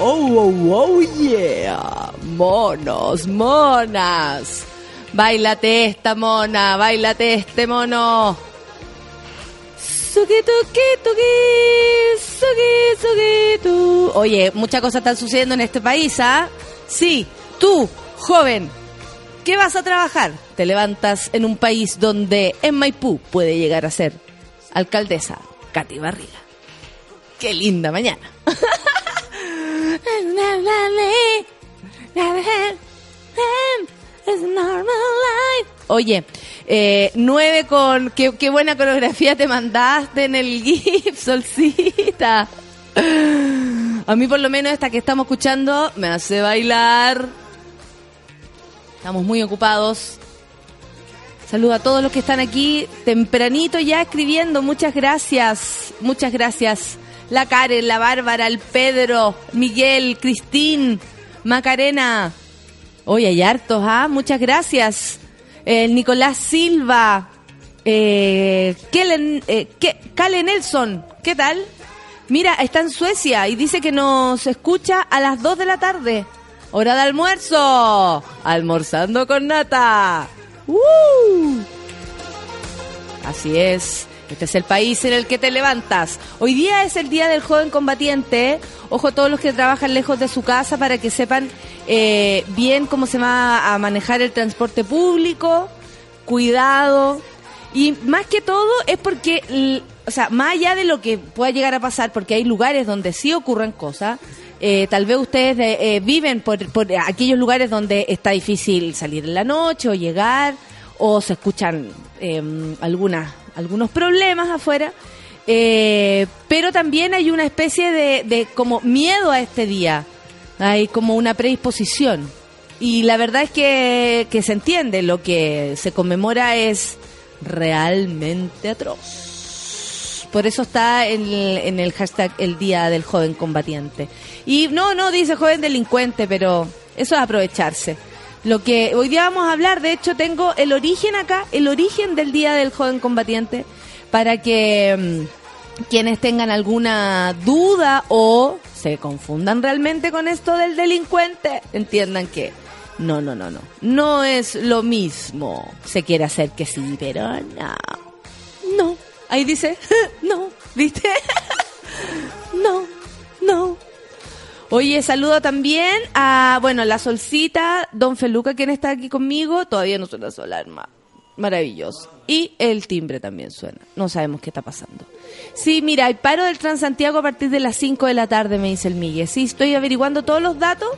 Oh, oh, oh yeah. Monos, monas. Bailate esta mona, bailate este mono. Suki, tuki, tuki. Oye, muchas cosas están sucediendo en este país, ¿ah? Sí, tú, joven, ¿qué vas a trabajar? Te levantas en un país donde en Maipú puede llegar a ser alcaldesa Katy Barriga. Qué linda mañana. Oye, eh, nueve con... Qué, qué buena coreografía te mandaste en el GIF, Solcita. A mí por lo menos esta que estamos escuchando me hace bailar. Estamos muy ocupados. Saludo a todos los que están aquí tempranito ya escribiendo. Muchas gracias. Muchas gracias. La Karen, la Bárbara, el Pedro, Miguel, Cristín, Macarena. Hoy hay hartos, ¿ah? Muchas gracias. El Nicolás Silva. Eh, Kellen, eh, Nelson. ¿Qué tal? Mira, está en Suecia y dice que nos escucha a las 2 de la tarde. Hora de almuerzo. Almorzando con nata. ¡Uh! Así es. Este es el país en el que te levantas. Hoy día es el día del joven combatiente. Ojo a todos los que trabajan lejos de su casa para que sepan eh, bien cómo se va a manejar el transporte público. Cuidado. Y más que todo es porque, o sea, más allá de lo que pueda llegar a pasar, porque hay lugares donde sí ocurren cosas, eh, tal vez ustedes eh, eh, viven por, por aquellos lugares donde está difícil salir en la noche o llegar, o se escuchan eh, algunas, algunos problemas afuera, eh, pero también hay una especie de, de como miedo a este día, hay como una predisposición. Y la verdad es que, que se entiende, lo que se conmemora es realmente atroz. Por eso está en el, en el hashtag el Día del Joven Combatiente. Y no, no dice joven delincuente, pero eso es aprovecharse. Lo que hoy día vamos a hablar, de hecho tengo el origen acá, el origen del Día del Joven Combatiente, para que mm, quienes tengan alguna duda o se confundan realmente con esto del delincuente, entiendan que no, no, no, no, no es lo mismo. Se quiere hacer que sí, pero no. No. Ahí dice, no, ¿viste? no, no. Oye, saludo también a, bueno, la Solcita, Don Feluca, quien está aquí conmigo. Todavía no suena su alarma. Maravilloso. Y el timbre también suena. No sabemos qué está pasando. Sí, mira, hay paro del Transantiago a partir de las 5 de la tarde, me dice el Miguel. Sí, estoy averiguando todos los datos.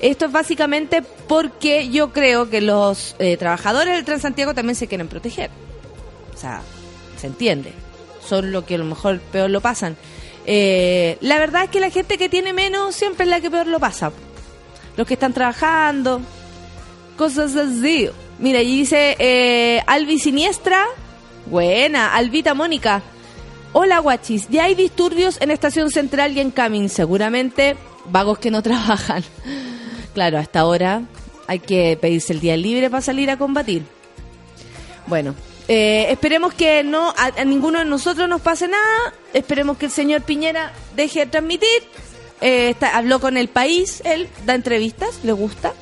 Esto es básicamente porque yo creo que los eh, trabajadores del Transantiago también se quieren proteger. O sea, se entiende. Son lo que a lo mejor peor lo pasan. Eh, la verdad es que la gente que tiene menos siempre es la que peor lo pasa. Los que están trabajando, cosas así. Mira, y dice eh, Albi Siniestra. Buena, Albita Mónica. Hola guachis, ya hay disturbios en Estación Central y en Camin. Seguramente vagos que no trabajan. Claro, hasta ahora hay que pedirse el día libre para salir a combatir. Bueno, eh, esperemos que no a, a ninguno de nosotros nos pase nada. Esperemos que el señor Piñera deje de transmitir. Eh, está- habló con el país, él da entrevistas, le gusta.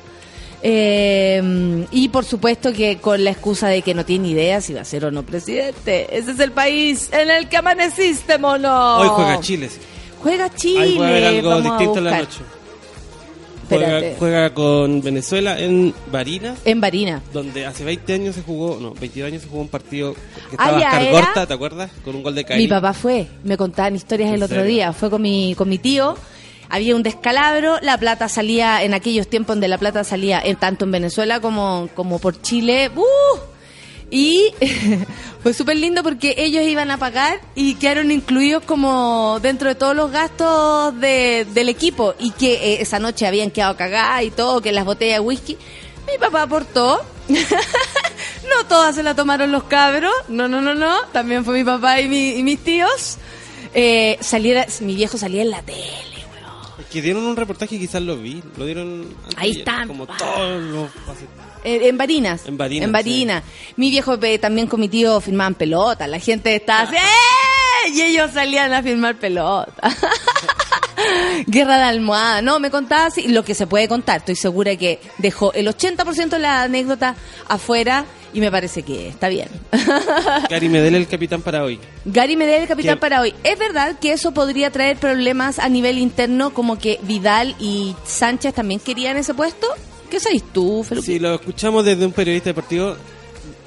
Eh, y por supuesto que con la excusa de que no tiene idea si va a ser o no presidente. Ese es el país en el que amaneciste, mono. Hoy juega Chile. Juega Chile. Ahí puede haber algo vamos distinto la noche. Juega, juega con Venezuela en Barinas, En Barina. donde hace 20 años se jugó, no, 22 años se jugó un partido que Ah, estaba ya, Oscar era- Gorta, ¿te acuerdas? Con un gol de Caín. Mi papá fue, me contaban historias el ¿En otro serio? día, fue con mi, con mi tío, había un descalabro, la plata salía en aquellos tiempos donde la plata salía eh, tanto en Venezuela como, como por Chile, ¡uh! Y fue súper lindo porque ellos iban a pagar y quedaron incluidos como dentro de todos los gastos de- del equipo. Y que eh, esa noche habían quedado cagadas y todo, que las botellas de whisky, mi papá aportó. No todas se la tomaron los cabros, no, no, no, no, también fue mi papá y, mi- y mis tíos. Eh, saliera, mi viejo salía en la tele, que dieron un reportaje, quizás lo vi, lo dieron antes Ahí están. Como todos los... Eh, en Barinas. En Barinas, En Barinas. Mi viejo eh, también con mi tío firmaban pelota. La gente estaba así, ¡eh! Y ellos salían a firmar pelota. Guerra de almohada. No, me contaba así, lo que se puede contar. Estoy segura que dejó el 80% de la anécdota afuera y me parece que está bien. Gary Medel, el capitán para hoy. Gary Medel, el capitán ¿Qué? para hoy. ¿Es verdad que eso podría traer problemas a nivel interno, como que Vidal y Sánchez también querían ese puesto? ¿Qué sabes tú, Feluque? Si lo escuchamos desde un periodista deportivo,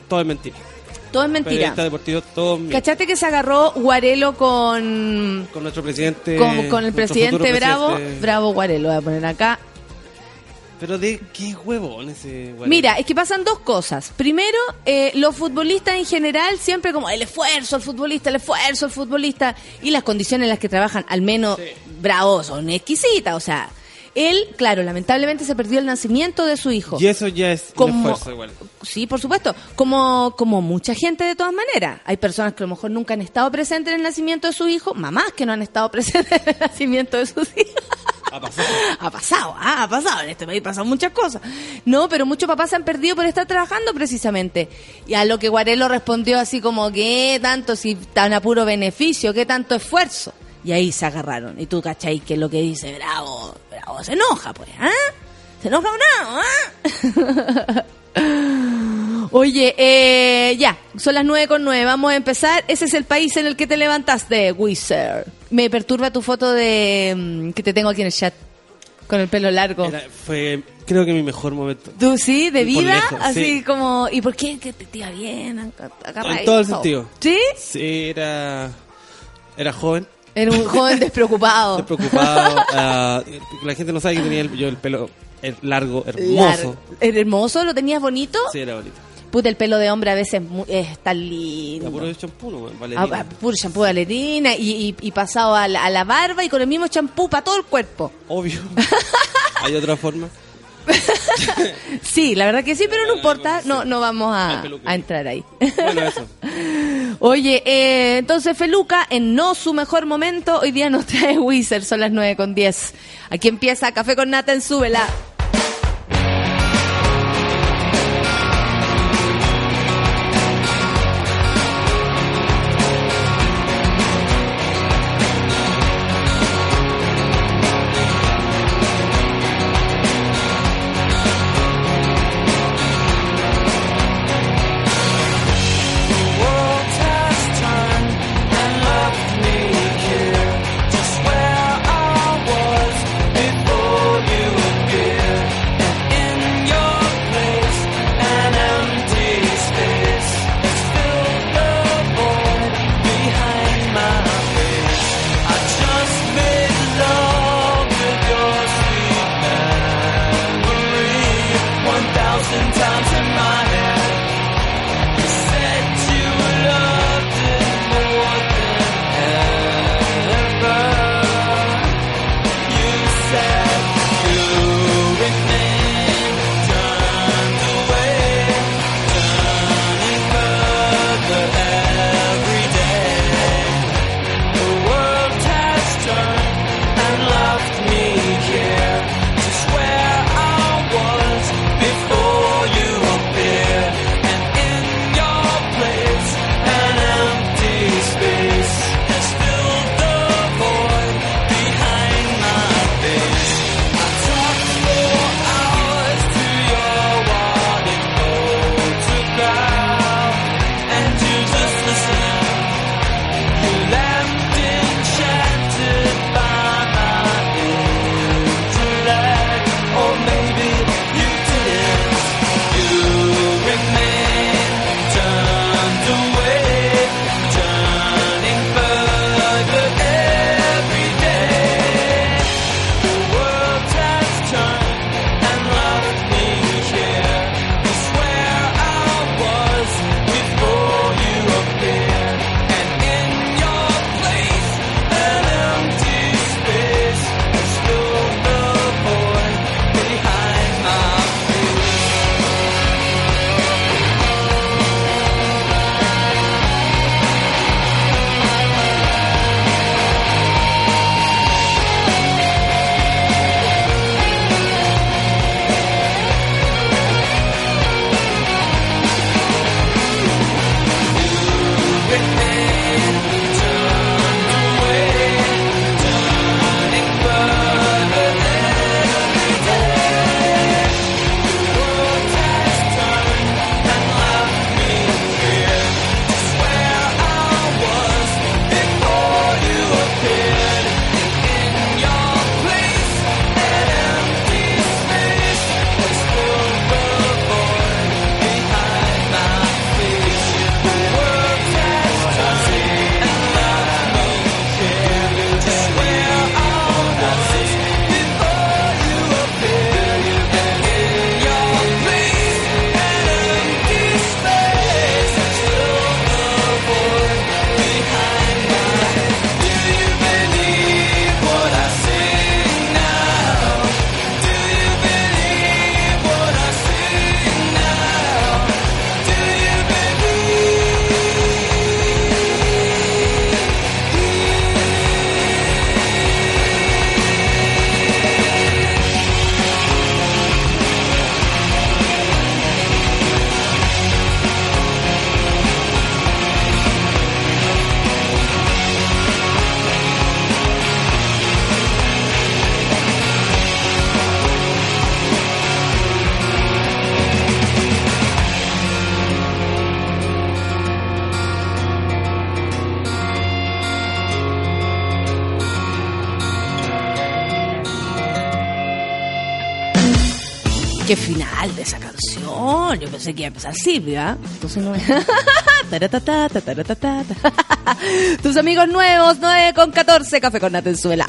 todo es mentira. Todo es mentira. Periodista deportivo, todo. ¿Cachaste que se agarró Guarelo con, Con nuestro presidente... con, con el presidente Bravo? presidente. Bravo Guarelo, voy a poner acá. Pero de qué huevón ese huevón. Mira, es que pasan dos cosas. Primero, eh, los futbolistas en general siempre como el esfuerzo, el futbolista, el esfuerzo, el futbolista y las condiciones en las que trabajan, al menos Bravo, son exquisitas. O sea, él, claro, lamentablemente se perdió el nacimiento de su hijo. Y eso ya es un Como- esfuerzo igual. Sí, por supuesto. Como, como mucha gente de todas maneras. Hay personas que a lo mejor nunca han estado presentes en el nacimiento de su hijo, mamás que no han estado presentes en el nacimiento de sus hijos. Ha pasado. ha pasado, ah, ha pasado. En este país pasan muchas cosas. No, pero muchos papás se han perdido por estar trabajando precisamente. Y a lo que Guarelo respondió así como, ¿qué tanto? Si tan a puro beneficio, ¿qué tanto esfuerzo? Y ahí se agarraron. Y tú, ¿cachai? Que lo que dice Bravo, Bravo se enoja, pues, ¿ah? Se enoja Bravo, ¿ah? Oye, eh, ya, son las nueve con nueve, vamos a empezar. Ese es el país en el que te levantaste, Wizard. Me perturba tu foto de mm, que te tengo aquí en el chat, con el pelo largo. Era- fue, creo que mi mejor momento. ¿Tú sí? ¿De vida? lejos, Así sí. como... ¿Y por qué? ¿Que te tira bien? Ag- agarradito. En todo el sentido. ¿Sí? Sí, era, era joven, Era un joven despreocupado. despreocupado. ah, la gente no sabe que tenía el, yo el pelo eh, largo, hermoso. ¿Era hermoso? ¿Lo tenías bonito? Sí, era bonito. Puta, el pelo de hombre a veces es tan lindo. puro champú, ¿no? Ah, Valerina. ah, puro de valerina y, y, y pasado a la, a la barba y con el mismo champú para todo el cuerpo. Obvio. Hay otra forma. Sí, la verdad que sí, pero no importa, no, no vamos a, entrar ahí. Bueno, eso. Oye, eh, entonces Feluca, en no su mejor momento, hoy día nos trae Wizard, son las 9 con 10. Aquí empieza Café con Nata en Súbela. Pensé que iba a empezar Silvia. Entonces no. Tus amigos nuevos, 9 con 14, café con Natenzuela.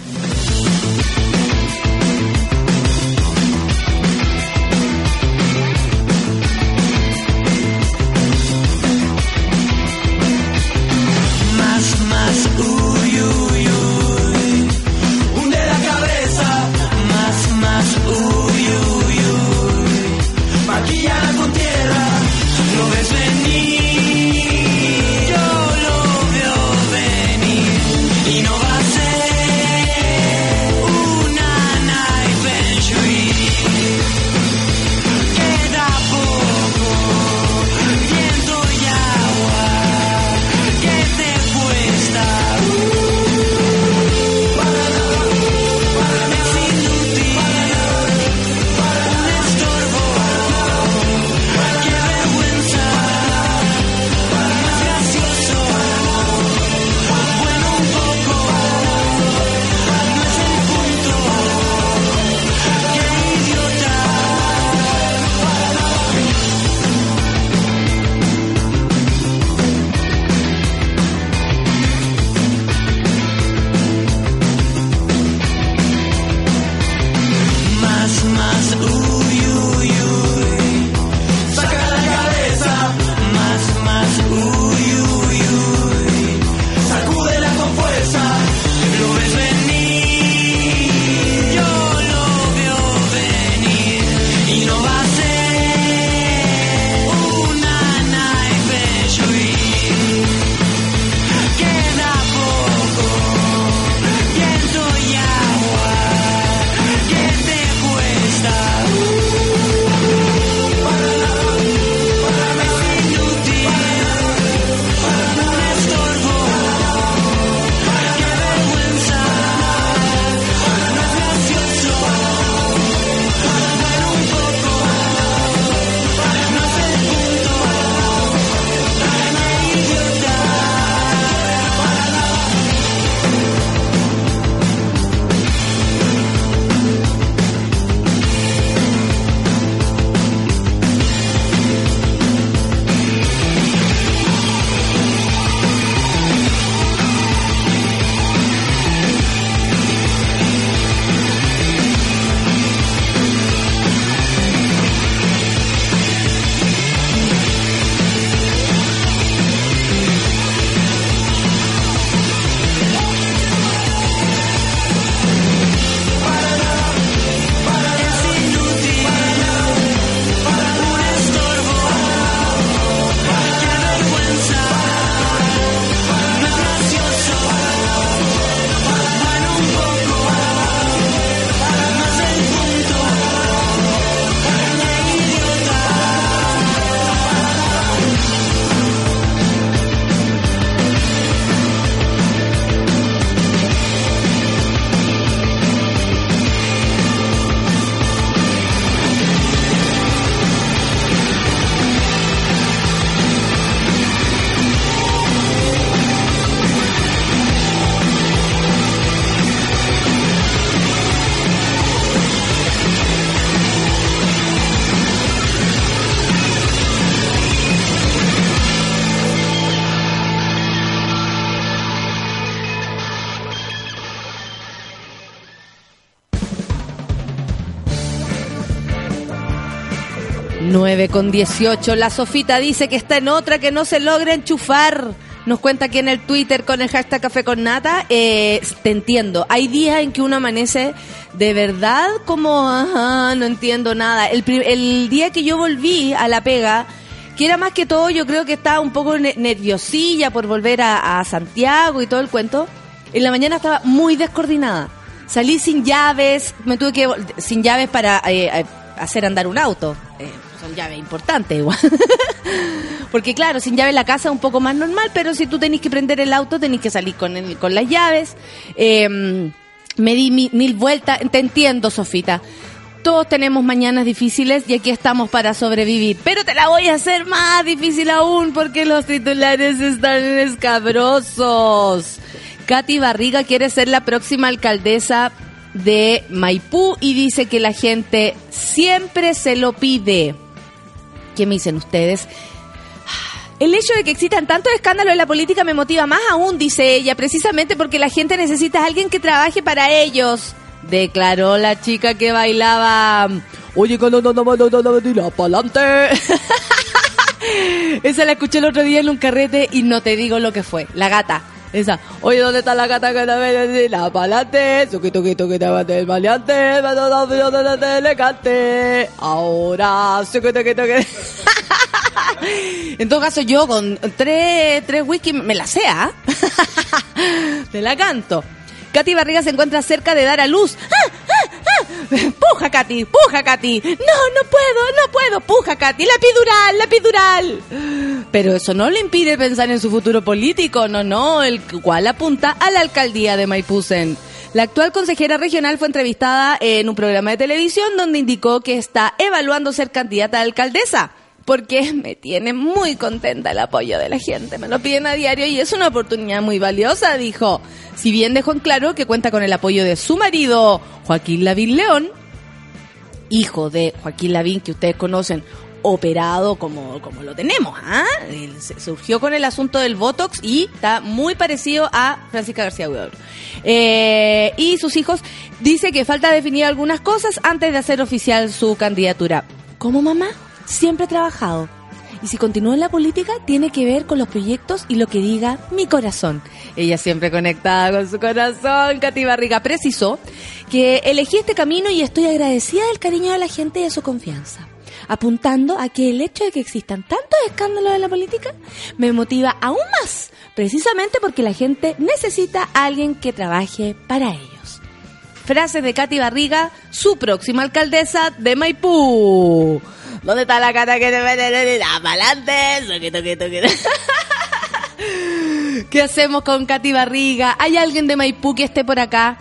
con 18. La Sofita dice que está en otra que no se logra enchufar. Nos cuenta aquí en el Twitter con el hashtag Café con Nata. Eh, te entiendo. Hay días en que uno amanece de verdad como, ajá, no entiendo nada. El, día que yo volví a la pega, que era más que todo, yo creo que estaba un poco nerviosilla por volver a, Santiago y todo el cuento. En la mañana estaba muy descoordinada. Salí sin llaves, me tuve que sin llaves para eh, eh, hacer andar un auto son llaves importantes igual. Porque claro, sin llave la casa es un poco más normal, pero si tú tenés que prender el auto, tenés que salir con, el- con las llaves. Eh, me di mi- mil vueltas, te entiendo, Sofita. Todos tenemos mañanas difíciles y aquí estamos para sobrevivir. Pero te la voy a hacer más difícil aún porque los titulares están escabrosos. Katy Barriga quiere ser la próxima alcaldesa de Maipú y dice que la gente siempre se lo pide. ¿Qué me dicen ustedes? El hecho de que existan tantos escándalos en la política me motiva más aún, dice ella, precisamente porque la gente necesita a alguien que trabaje para ellos. Declaró la chica que bailaba. Oye, cuando no, no, no, no, no, no, tira pa'lante. Esa la escuché el otro día en un carrete y no te digo lo que fue. La gata. Esa. Oye, ¿dónde está la gata que te la pa'lante? Suquito, quito, que te bate el maleante. Da la de le cante. Ahora, suquito, quito, que. En todo caso, yo con tres, tres whisky me la sé, ¿ah? Te la canto. Katy Barriga se encuentra cerca de dar a luz. ¡Ah, ah, ah! ¡Puja, Katy! ¡Puja, Katy! No, no puedo, no puedo. ¡Puja, Katy! ¡La epidural, la epidural! Pero eso no le impide pensar en su futuro político, no, no, el cual apunta a la alcaldía de Maipusen. La actual consejera regional fue entrevistada en un programa de televisión donde indicó que está evaluando ser candidata a alcaldesa porque me tiene muy contenta el apoyo de la gente. Me lo piden a diario y es una oportunidad muy valiosa, dijo. Si bien dejó en claro que cuenta con el apoyo de su marido, Joaquín Lavín León, hijo de Joaquín Lavín, que ustedes conocen, operado como, como lo tenemos. se- surgió con el asunto del Botox y está muy parecido a Francisca García Huidobro. Eh, y sus hijos dice que falta definir algunas cosas antes de hacer oficial su candidatura. Como mamá, siempre he trabajado. Y si continúo en la política, tiene que ver con los proyectos y lo que diga mi corazón. Ella siempre conectada con su corazón. Katy Barriga precisó que elegí este camino y estoy agradecida del cariño de la gente y de su confianza. Apuntando a que el hecho de que existan tantos escándalos en la política me motiva aún más, precisamente porque la gente necesita a alguien que trabaje para ellos. Frases de Katy Barriga, su próxima alcaldesa de Maipú. ¿Dónde está la cara que te mete la pa'lante? Quito, quito. ¿Qué hacemos con Katy Barriga? ¿Hay alguien de Maipú que esté por acá?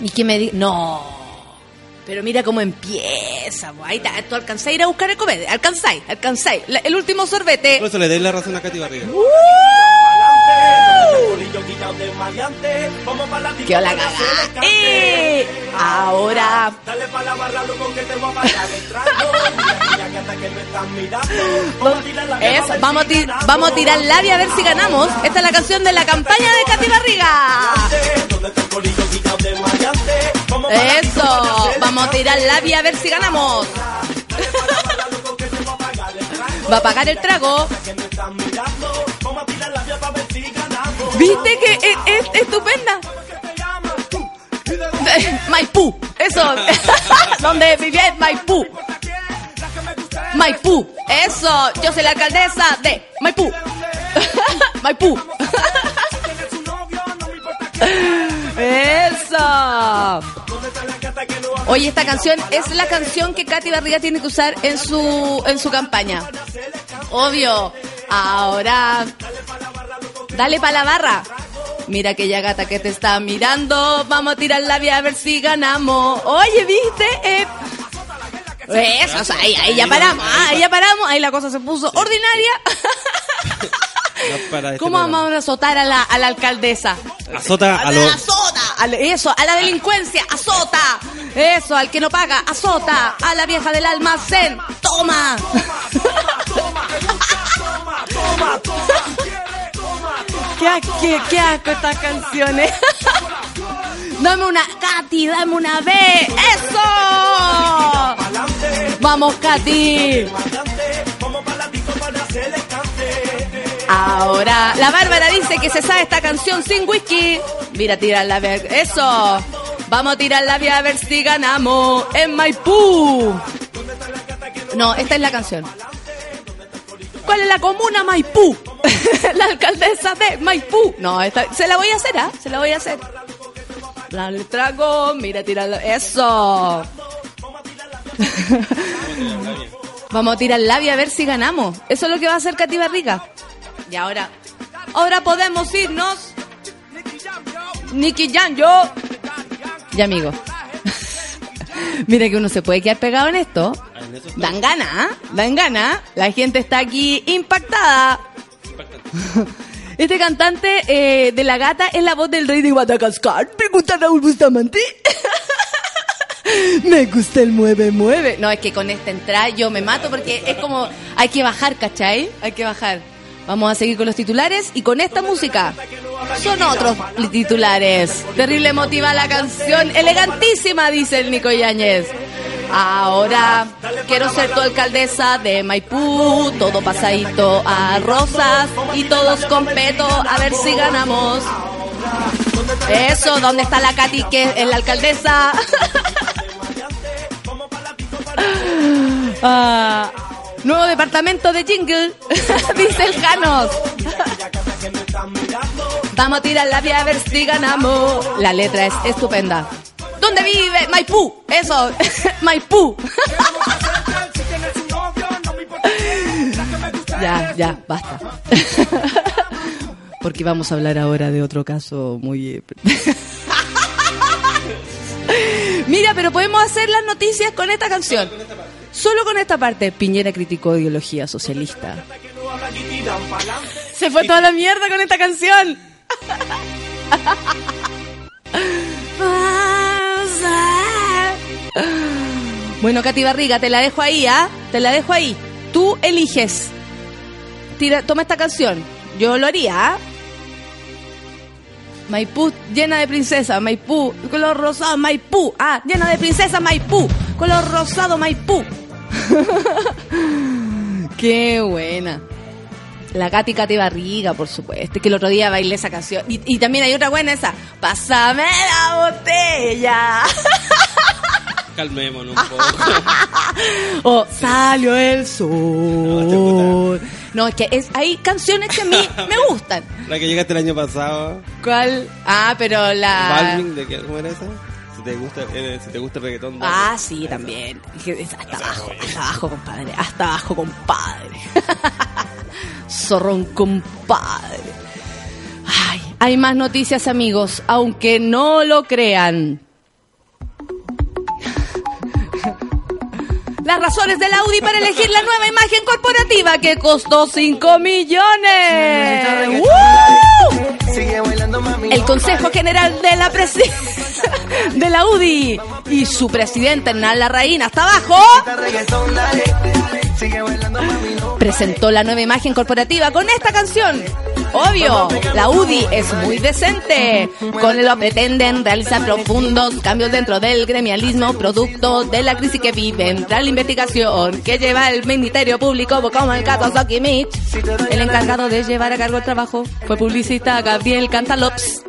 Y que me diga, no. Pero mira cómo empieza. bo. Ahí está, tú alcanzáis a ir a buscar el comede. Alcanzáis, alcanzáis. La- El último sorbete. Por eso le doy la razón a Katy Barriga. ¡Qué hola, gaga! ¡Eh! Ahora. Que que que Eso, vamos a, tir- vamos a tirar labia a ver si ganamos. Esta es la canción de la campaña de Katy Barriga. Eso, vamos a tirar labia a ver si ganamos. Que. Va a pagar el trago. ¿Viste que es, es estupenda? ¿Qué te llamas tú? ¿Y de dónde Maipú, eso. Donde vivía en Maipú. es Maipú, eso. Yo soy la alcaldesa de Maipú. Maipú. es. Eso. ¿Dónde está la gata que no Oye, esta canción es la canción que Katy Barriga tiene que usar en su en su campaña. Obvio. Ahora, dale pa' la barra. Mira aquella gata que te está mirando. Vamos a tirar la vía a ver si ganamos. Oye, ¿viste? Eh, eso, o sea, ahí, ahí ya paramos, ah, ahí ya paramos. Ahí la cosa se puso ordinaria. No para este ¿Cómo vamos a azotar a la, a la alcaldesa? Azota a los... eso, a la delincuencia, azota. Eso, al que no paga, azota. A la vieja del almacén, toma. Qué, qué, qué estas canciones. dame una, Katy, dame una B. ¡Eso! Vamos, Katy. Ahora, la Bárbara dice que se sabe esta canción sin whisky. Mira, tirar la vía. Eso. Vamos a tirar la vía a ver si ganamos en Maipú. No, esta es la canción. ¿Cuál es la comuna Maipú? la alcaldesa de Maipú. No, esta, se la voy a hacer, ¿ah? Se la voy a hacer. Dale trago, mira, tirarlo. Eso. Vamos a tirar labia a ver si ganamos. Eso es lo que va a hacer Katy Barriga. Y ahora, ahora podemos irnos. Nicky Jan, yo. Y amigo. Mira que uno se puede quedar pegado en esto. Dan gana, ¿ah? Dan gana. La gente está aquí impactada. Este cantante eh, de la gata es la voz del rey de Guadalajara. Pregunta Raúl Bustamante. me gusta el mueve, mueve. No, es que con esta entrada yo me mato porque es como, hay que bajar, ¿cachai? Hay que bajar. Vamos a seguir con los titulares y con esta música. Son otros titulares. Terrible emotiva la canción, elegantísima, dice el Nico Yáñez. Ahora quiero ser tu alcaldesa de Maipú, todo pasadito a rosas y todos con peto, a ver si ganamos. Eso, ¿dónde está la Katy que es la alcaldesa? Ah, nuevo departamento de jingle, dice el Janos. Vamos a tirar la vía a ver si ganamos. La letra es estupenda. ¿Dónde vive? Maipú. Eso, Maipú. ya, ya, basta. Porque vamos a hablar ahora de otro caso muy... Mira, pero podemos hacer las noticias con esta canción. Solo con esta parte. Piñera criticó ideología socialista. Se fue toda la mierda con esta canción. Bueno, Katy Barriga, te la dejo ahí, ¿ah? Te la dejo ahí. Tú eliges. Toma esta canción. Yo lo haría, ¿ah? Maipú llena de princesa, Maipú, color rosado, Maipú. Ah, llena de princesa, Maipú, color rosado, Maipú. Qué buena. La Katy Katy Barriga, por supuesto, que el otro día bailé esa canción. Y, y también hay otra buena esa. Pásame la botella. Calmémonos un poco. o salió el sol. No, es que es, hay canciones que a mí me gustan. La que llegaste el año pasado. ¿Cuál? Ah, pero la... Balvin, ¿de qué, ¿cómo era esa? Te gusta, eh, si te gusta el reggaetón. dale. Ah, sí, también. Hasta abajo, hasta abajo, compadre. Hasta abajo, compadre. Zorrón, compadre. Ay, hay más noticias, amigos, aunque no lo crean. Las razones del Audi para elegir la nueva imagen corporativa que costó 5 millones. ¡Woo! El Consejo General de la Presi de la UDI y su presidenta Nala Reina hasta abajo presentó la nueva imagen corporativa con esta canción. Obvio, la UDI es muy decente. Con lo pretenden realizar profundos cambios dentro del gremialismo, producto de la crisis que viven. Tras la investigación que lleva el Ministerio Público, como el caso Mitch, el encargado de llevar a cargo el trabajo fue publicista Gabriel Cantalops.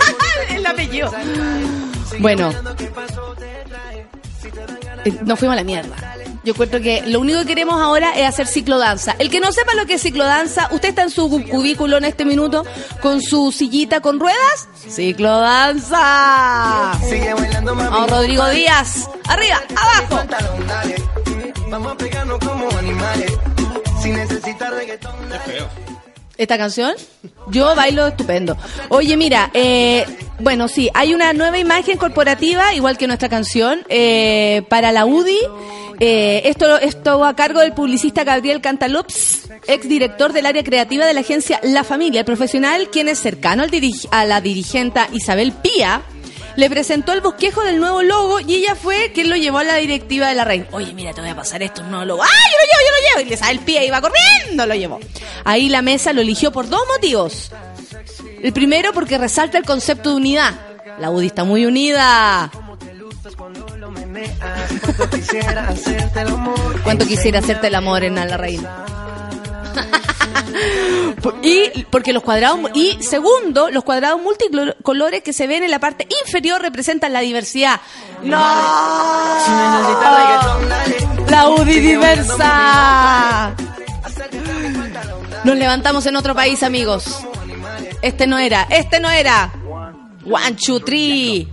el apellido. Bueno, eh, nos fuimos a la mierda. Yo encuentro que lo único que queremos ahora es hacer ciclodanza. El que no sepa lo que es ciclodanza, usted está en su cubículo en este minuto con su sillita con ruedas. Ciclodanza. Vamos, Rodrigo Díaz. Arriba, abajo. Vamos a pegarnos como animales. Si necesitas reggaetón, esta canción, yo bailo estupendo. Oye, mira, eh, bueno, sí, hay una nueva imagen corporativa, igual que nuestra canción, eh, para la UDI. Eh, esto, esto a cargo del publicista Gabriel Cantalops, ex director del área creativa de la agencia La Familia, el profesional, quien es cercano al a la dirigenta Isabel Pía. Le presentó el bosquejo del nuevo logo y ella fue quien lo llevó a la directiva de la reina. Oye, mira, te voy a pasar esto, un nuevo logo. ¡Ah, yo lo llevo, yo lo llevo! Y le sale el pie, iba corriendo, lo llevó. Ahí la mesa lo eligió por dos motivos. El primero porque resalta el concepto de unidad. La UDI está muy unida. ¿Cuánto quisiera hacerte el amor en la reina? y porque los cuadrados y segundo los cuadrados multicolores que se ven en la parte inferior representan la diversidad. No. La UDI diversa. nos levantamos en otro país amigos. Este no era este no era. One two three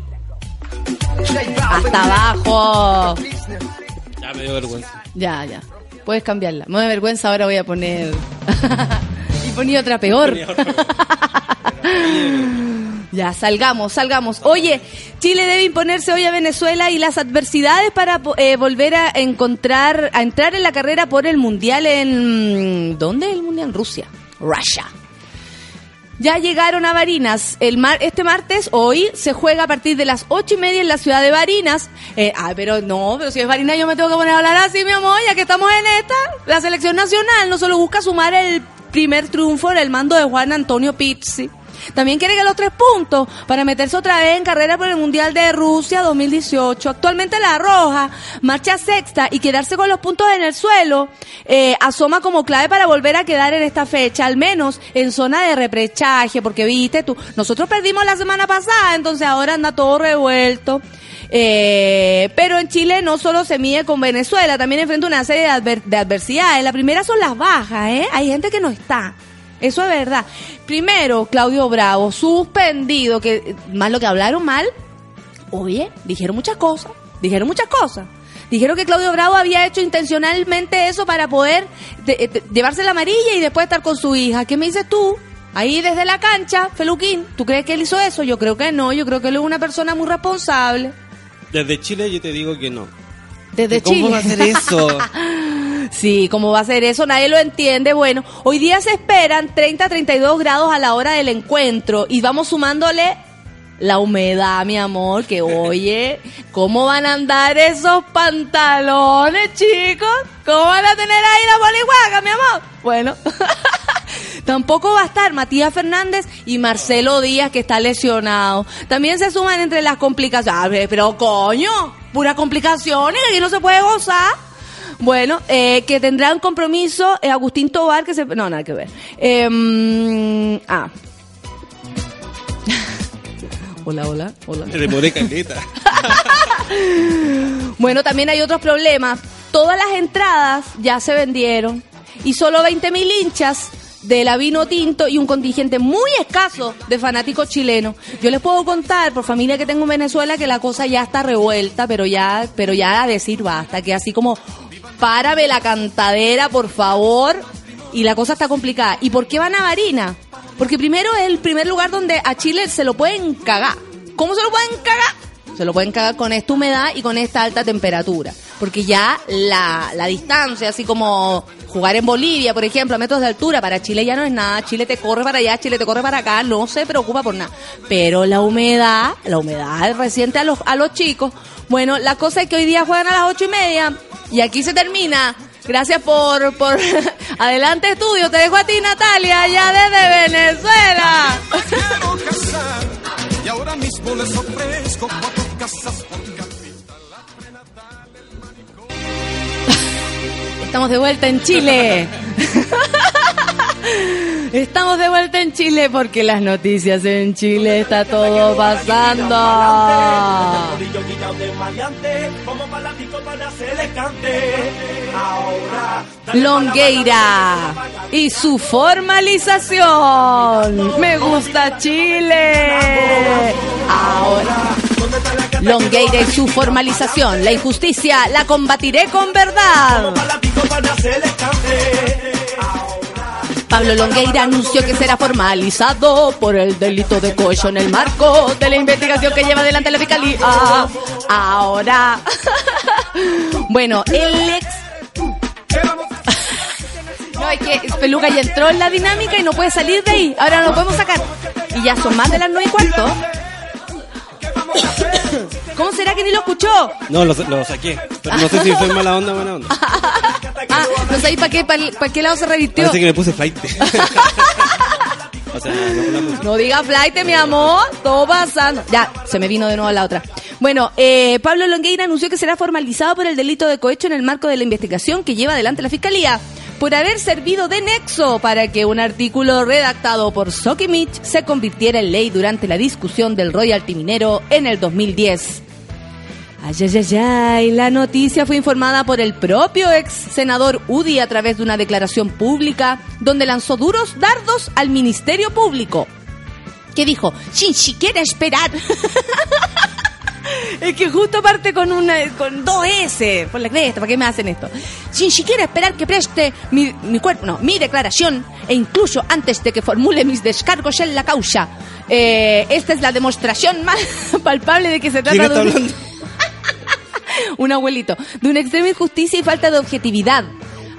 hasta abajo Ya me dio vergüenza. ya, ya. Puedes cambiarla. Me da vergüenza, ahora voy a poner. y ponía otra peor. ya, salgamos, salgamos. Oye, Chile debe imponerse hoy a Venezuela y las adversidades para eh, volver a encontrar, a entrar en la carrera por el mundial en. ¿Dónde el mundial? En Rusia. Russia. Ya llegaron a Barinas. El mar, este martes, hoy, se juega a partir de las ocho y media en la ciudad de Barinas. Eh, ah, pero no, pero si es Barinas yo me tengo que poner a hablar así, mi amor, ya que estamos en esta. La selección nacional no solo busca sumar el primer triunfo en el mando de Juan Antonio Pizzi. También quiere que los tres puntos para meterse otra vez en carrera por el Mundial de Rusia 2018. Actualmente la Roja marcha sexta y quedarse con los puntos en el suelo eh, asoma como clave para volver a quedar en esta fecha, al menos en zona de reprechaje, porque viste tú, nosotros perdimos la semana pasada, entonces ahora anda todo revuelto. Eh, pero en Chile no solo se mide con Venezuela, también enfrenta una serie de, adver- de adversidades. La primera son las bajas, ¿eh? Hay gente que no está. Eso es verdad. Primero, Claudio Bravo, suspendido, que eh, más lo que hablaron mal, oye, dijeron muchas cosas, dijeron muchas cosas. Dijeron que Claudio Bravo había hecho intencionalmente eso para poder de- de- llevarse la amarilla y después estar con su hija. ¿Qué me dices tú? Ahí desde la cancha, Feluquín, ¿tú crees que él hizo eso? Yo creo que no, yo creo que él es una persona muy responsable. Desde Chile yo te digo que no. Desde ¿Cómo Chile. va a hacer eso? Sí, ¿cómo va a ser eso? Nadie lo entiende. Bueno, hoy día se esperan 30 32 grados a la hora del encuentro y vamos sumándole la humedad, mi amor, que oye, ¿cómo van a andar esos pantalones, chicos? ¿Cómo van a tener ahí la polihuaca, mi amor? Bueno. Tampoco va a estar Matías Fernández y Marcelo Díaz, que está lesionado. También se suman entre las complicaciones. A ver, pero coño, puras complicaciones, aquí no se puede gozar. Bueno, eh, que tendrán compromiso eh, Agustín Tobar, que se... No, nada que ver. Eh, ah. hola, hola, hola. Me demoré caleta. Bueno, también hay otros problemas. Todas las entradas ya se vendieron y solo 20 mil hinchas de la vino tinto y un contingente muy escaso de fanáticos chilenos. Yo les puedo contar, por familia que tengo en Venezuela, que la cosa ya está revuelta, pero ya, pero ya a decir basta, que así como párame la cantadera, por favor, y la cosa está complicada. ¿Y por qué van a Varina? Porque primero es el primer lugar donde a Chile se lo pueden cagar. ¿Cómo se lo pueden cagar? Se lo pueden cagar con esta humedad y con esta alta temperatura. Porque ya la, la distancia, así como jugar en Bolivia, por ejemplo, a metros de altura, para Chile ya no es nada. Chile te corre para allá, Chile te corre para acá, no se preocupa por nada. Pero la humedad, la humedad reciente a los, a los chicos. Bueno, la cosa es que hoy día juegan a las ocho y media y aquí se termina. Gracias por, por adelante estudio. Te dejo a ti, Natalia, allá desde Venezuela. Estamos de vuelta en Chile. Estamos de vuelta en Chile porque las noticias en Chile está todo pasando. Longueira y su formalización. Me gusta Chile. Ahora. Longueira y su formalización. La injusticia la combatiré con verdad. Pablo Longueira anunció que será formalizado por el delito de cohecho en el marco de la investigación que lleva adelante la fiscalía. Ahora. bueno, el ex. No, es que Peluca ya entró en la dinámica y no puede salir de ahí. Ahora no lo podemos sacar. Y ya son más de las nueve y cuarto. ¿Cómo será que ni lo escuchó? No, lo, lo saqué. Pero no sé si soy mala onda o buena onda. Ah, no sabéis para qué, para qué lado se revirtió. Parece que me puse flight. o sea, no. No diga flight, mi amor, todo pasando. Ya, se me vino de nuevo la otra. Bueno, eh, Pablo Longueira anunció que será formalizado por el delito de cohecho en el marco de la investigación que lleva adelante la Fiscalía por haber servido de nexo para que un artículo redactado por Sokimich se convirtiera en ley durante la discusión del royalty minero en el 2010. Ay, ay, ay, la noticia fue informada por el propio ex senador Udi a través de una declaración pública donde lanzó duros dardos al Ministerio Público. Que dijo, sin siquiera esperar. es que justo parte con una con dos S por la cresta, ¿para qué me hacen esto? Sin siquiera esperar que preste mi, mi cuerpo, no, mi declaración e incluso antes de que formule mis descargos en la causa. Eh, esta es la demostración más palpable de que se ¿Quién trata de un- un abuelito, de una extrema injusticia y falta de objetividad,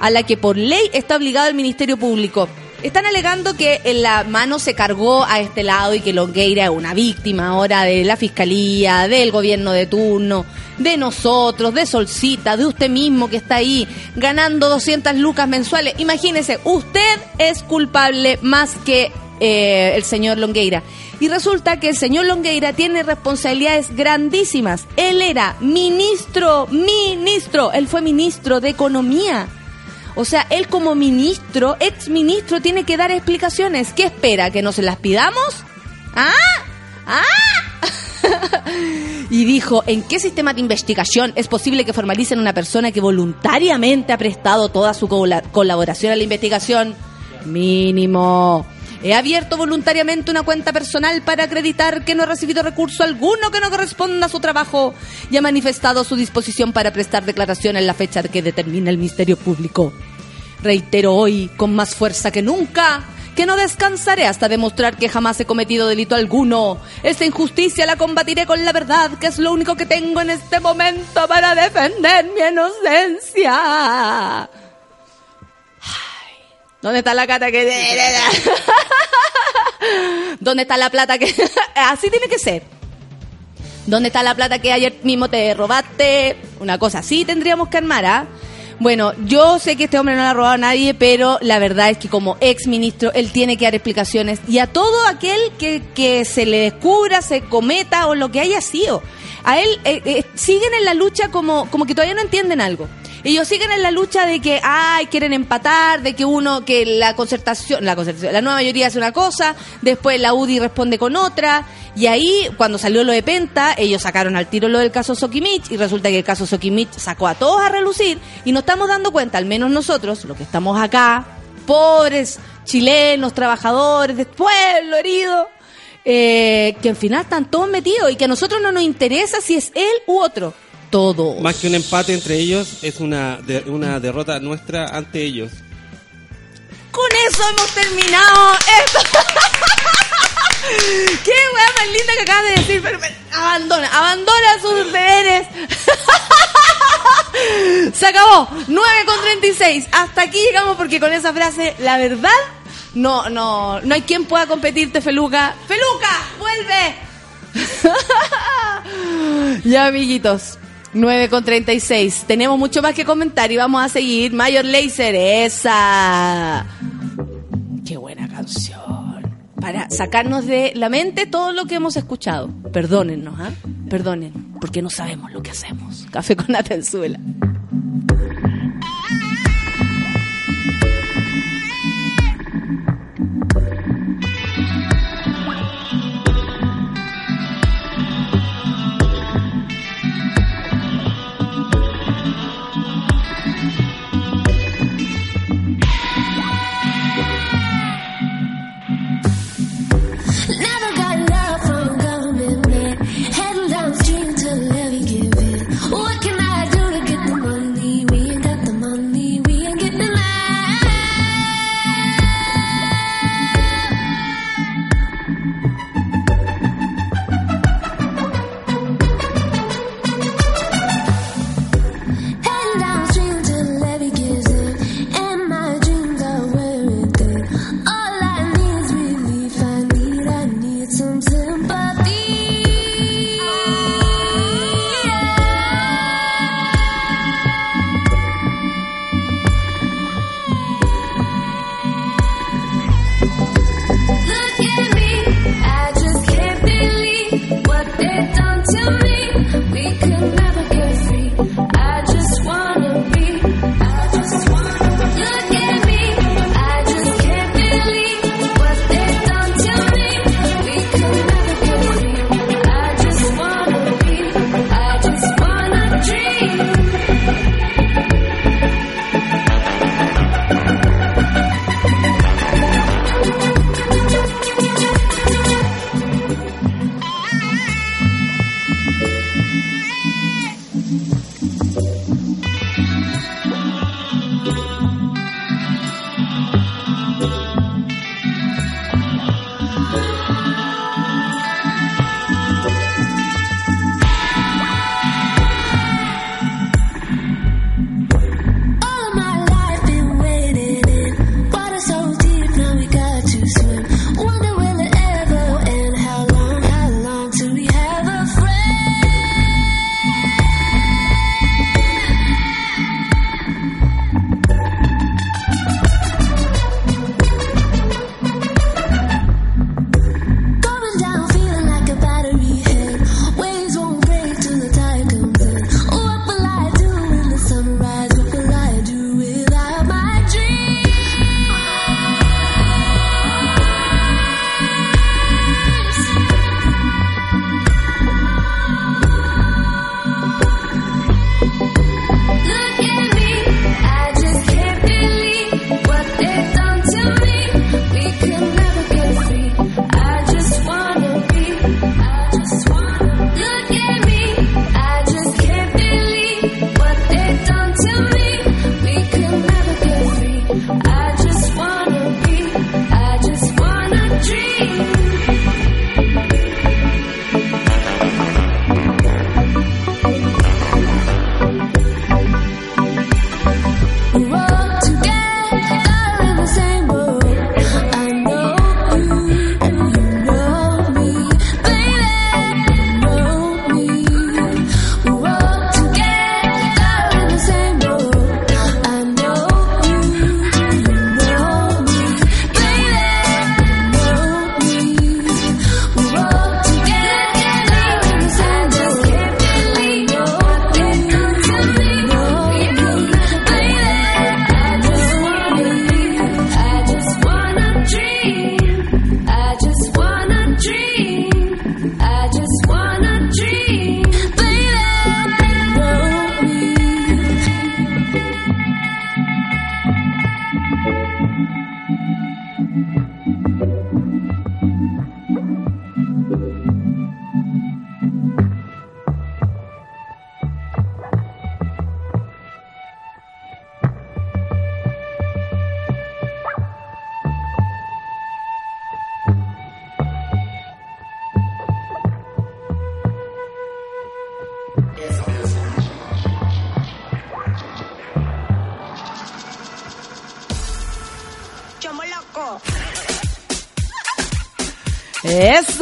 a la que por ley está obligado el Ministerio Público. Están alegando que en la mano se cargó a este lado y que Longueira es una víctima ahora de la fiscalía, del gobierno de turno, de nosotros, de Solcita, de usted mismo que está ahí ganando 200 lucas mensuales. Imagínese, usted es culpable más que eh, el señor Longueira. Y resulta que el señor Longueira tiene responsabilidades grandísimas. Él era ministro, ministro, él fue ministro de Economía. O sea, él como ministro, ex ministro, tiene que dar explicaciones. ¿Qué espera? ¿Que no se las pidamos? ¿Ah? ¿Ah? y dijo, ¿en qué sistema de investigación es posible que formalicen una persona que voluntariamente ha prestado toda su cola- colaboración a la investigación? Mínimo. He abierto voluntariamente una cuenta personal para acreditar que no ha recibido recurso alguno que no corresponda a su trabajo y ha manifestado su disposición para prestar declaración en la fecha que determina el Ministerio Público. Reitero hoy, con más fuerza que nunca, que no descansaré hasta demostrar que jamás he cometido delito alguno. Esta injusticia la combatiré con la verdad, que es lo único que tengo en este momento para defender mi inocencia. ¿Dónde está la cata que... ¿Dónde está la plata que... Así tiene que ser. ¿Dónde está la plata que ayer mismo te robaste? Una cosa así tendríamos que armar, ¿ah? Bueno, yo sé que este hombre no le ha robado a nadie, pero la verdad es que como ex ministro, él tiene que dar explicaciones. Y a todo aquel que, que se le descubra, se cometa o lo que haya sido. A él eh, eh, siguen en la lucha como, como que todavía no entienden algo. Ellos siguen en la lucha de que, ay, quieren empatar, de que uno, que la concertación, la concertación, la nueva mayoría hace una cosa, después la UDI responde con otra, y ahí, cuando salió lo de Penta, ellos sacaron al tiro lo del caso Sokimich, y resulta que el caso Sokimich sacó a todos a relucir, y nos estamos dando cuenta, al menos nosotros, los que estamos acá, pobres chilenos, trabajadores, de pueblo herido, eh, que al final están todos metidos, y que a nosotros no nos interesa si es él u otro. Todos. Más que un empate entre ellos, es una, de- una derrota nuestra ante ellos. Con eso hemos terminado esto. Qué weá más linda que acabas de decir. pero- pero- abandona, abandona sus deberes. Se acabó. 9 con 36. Hasta aquí llegamos porque con esa frase, la verdad, no, no, no hay quien pueda competirte, Feluca. Feluca, vuelve. ya, amiguitos. 9 con 36. Tenemos mucho más que comentar y vamos a seguir. Mayor Laser, esa. Qué buena canción. Para sacarnos de la mente todo lo que hemos escuchado. Perdónennos, ¿ah? Perdonen, porque no sabemos lo que hacemos. Café con Atenzuela.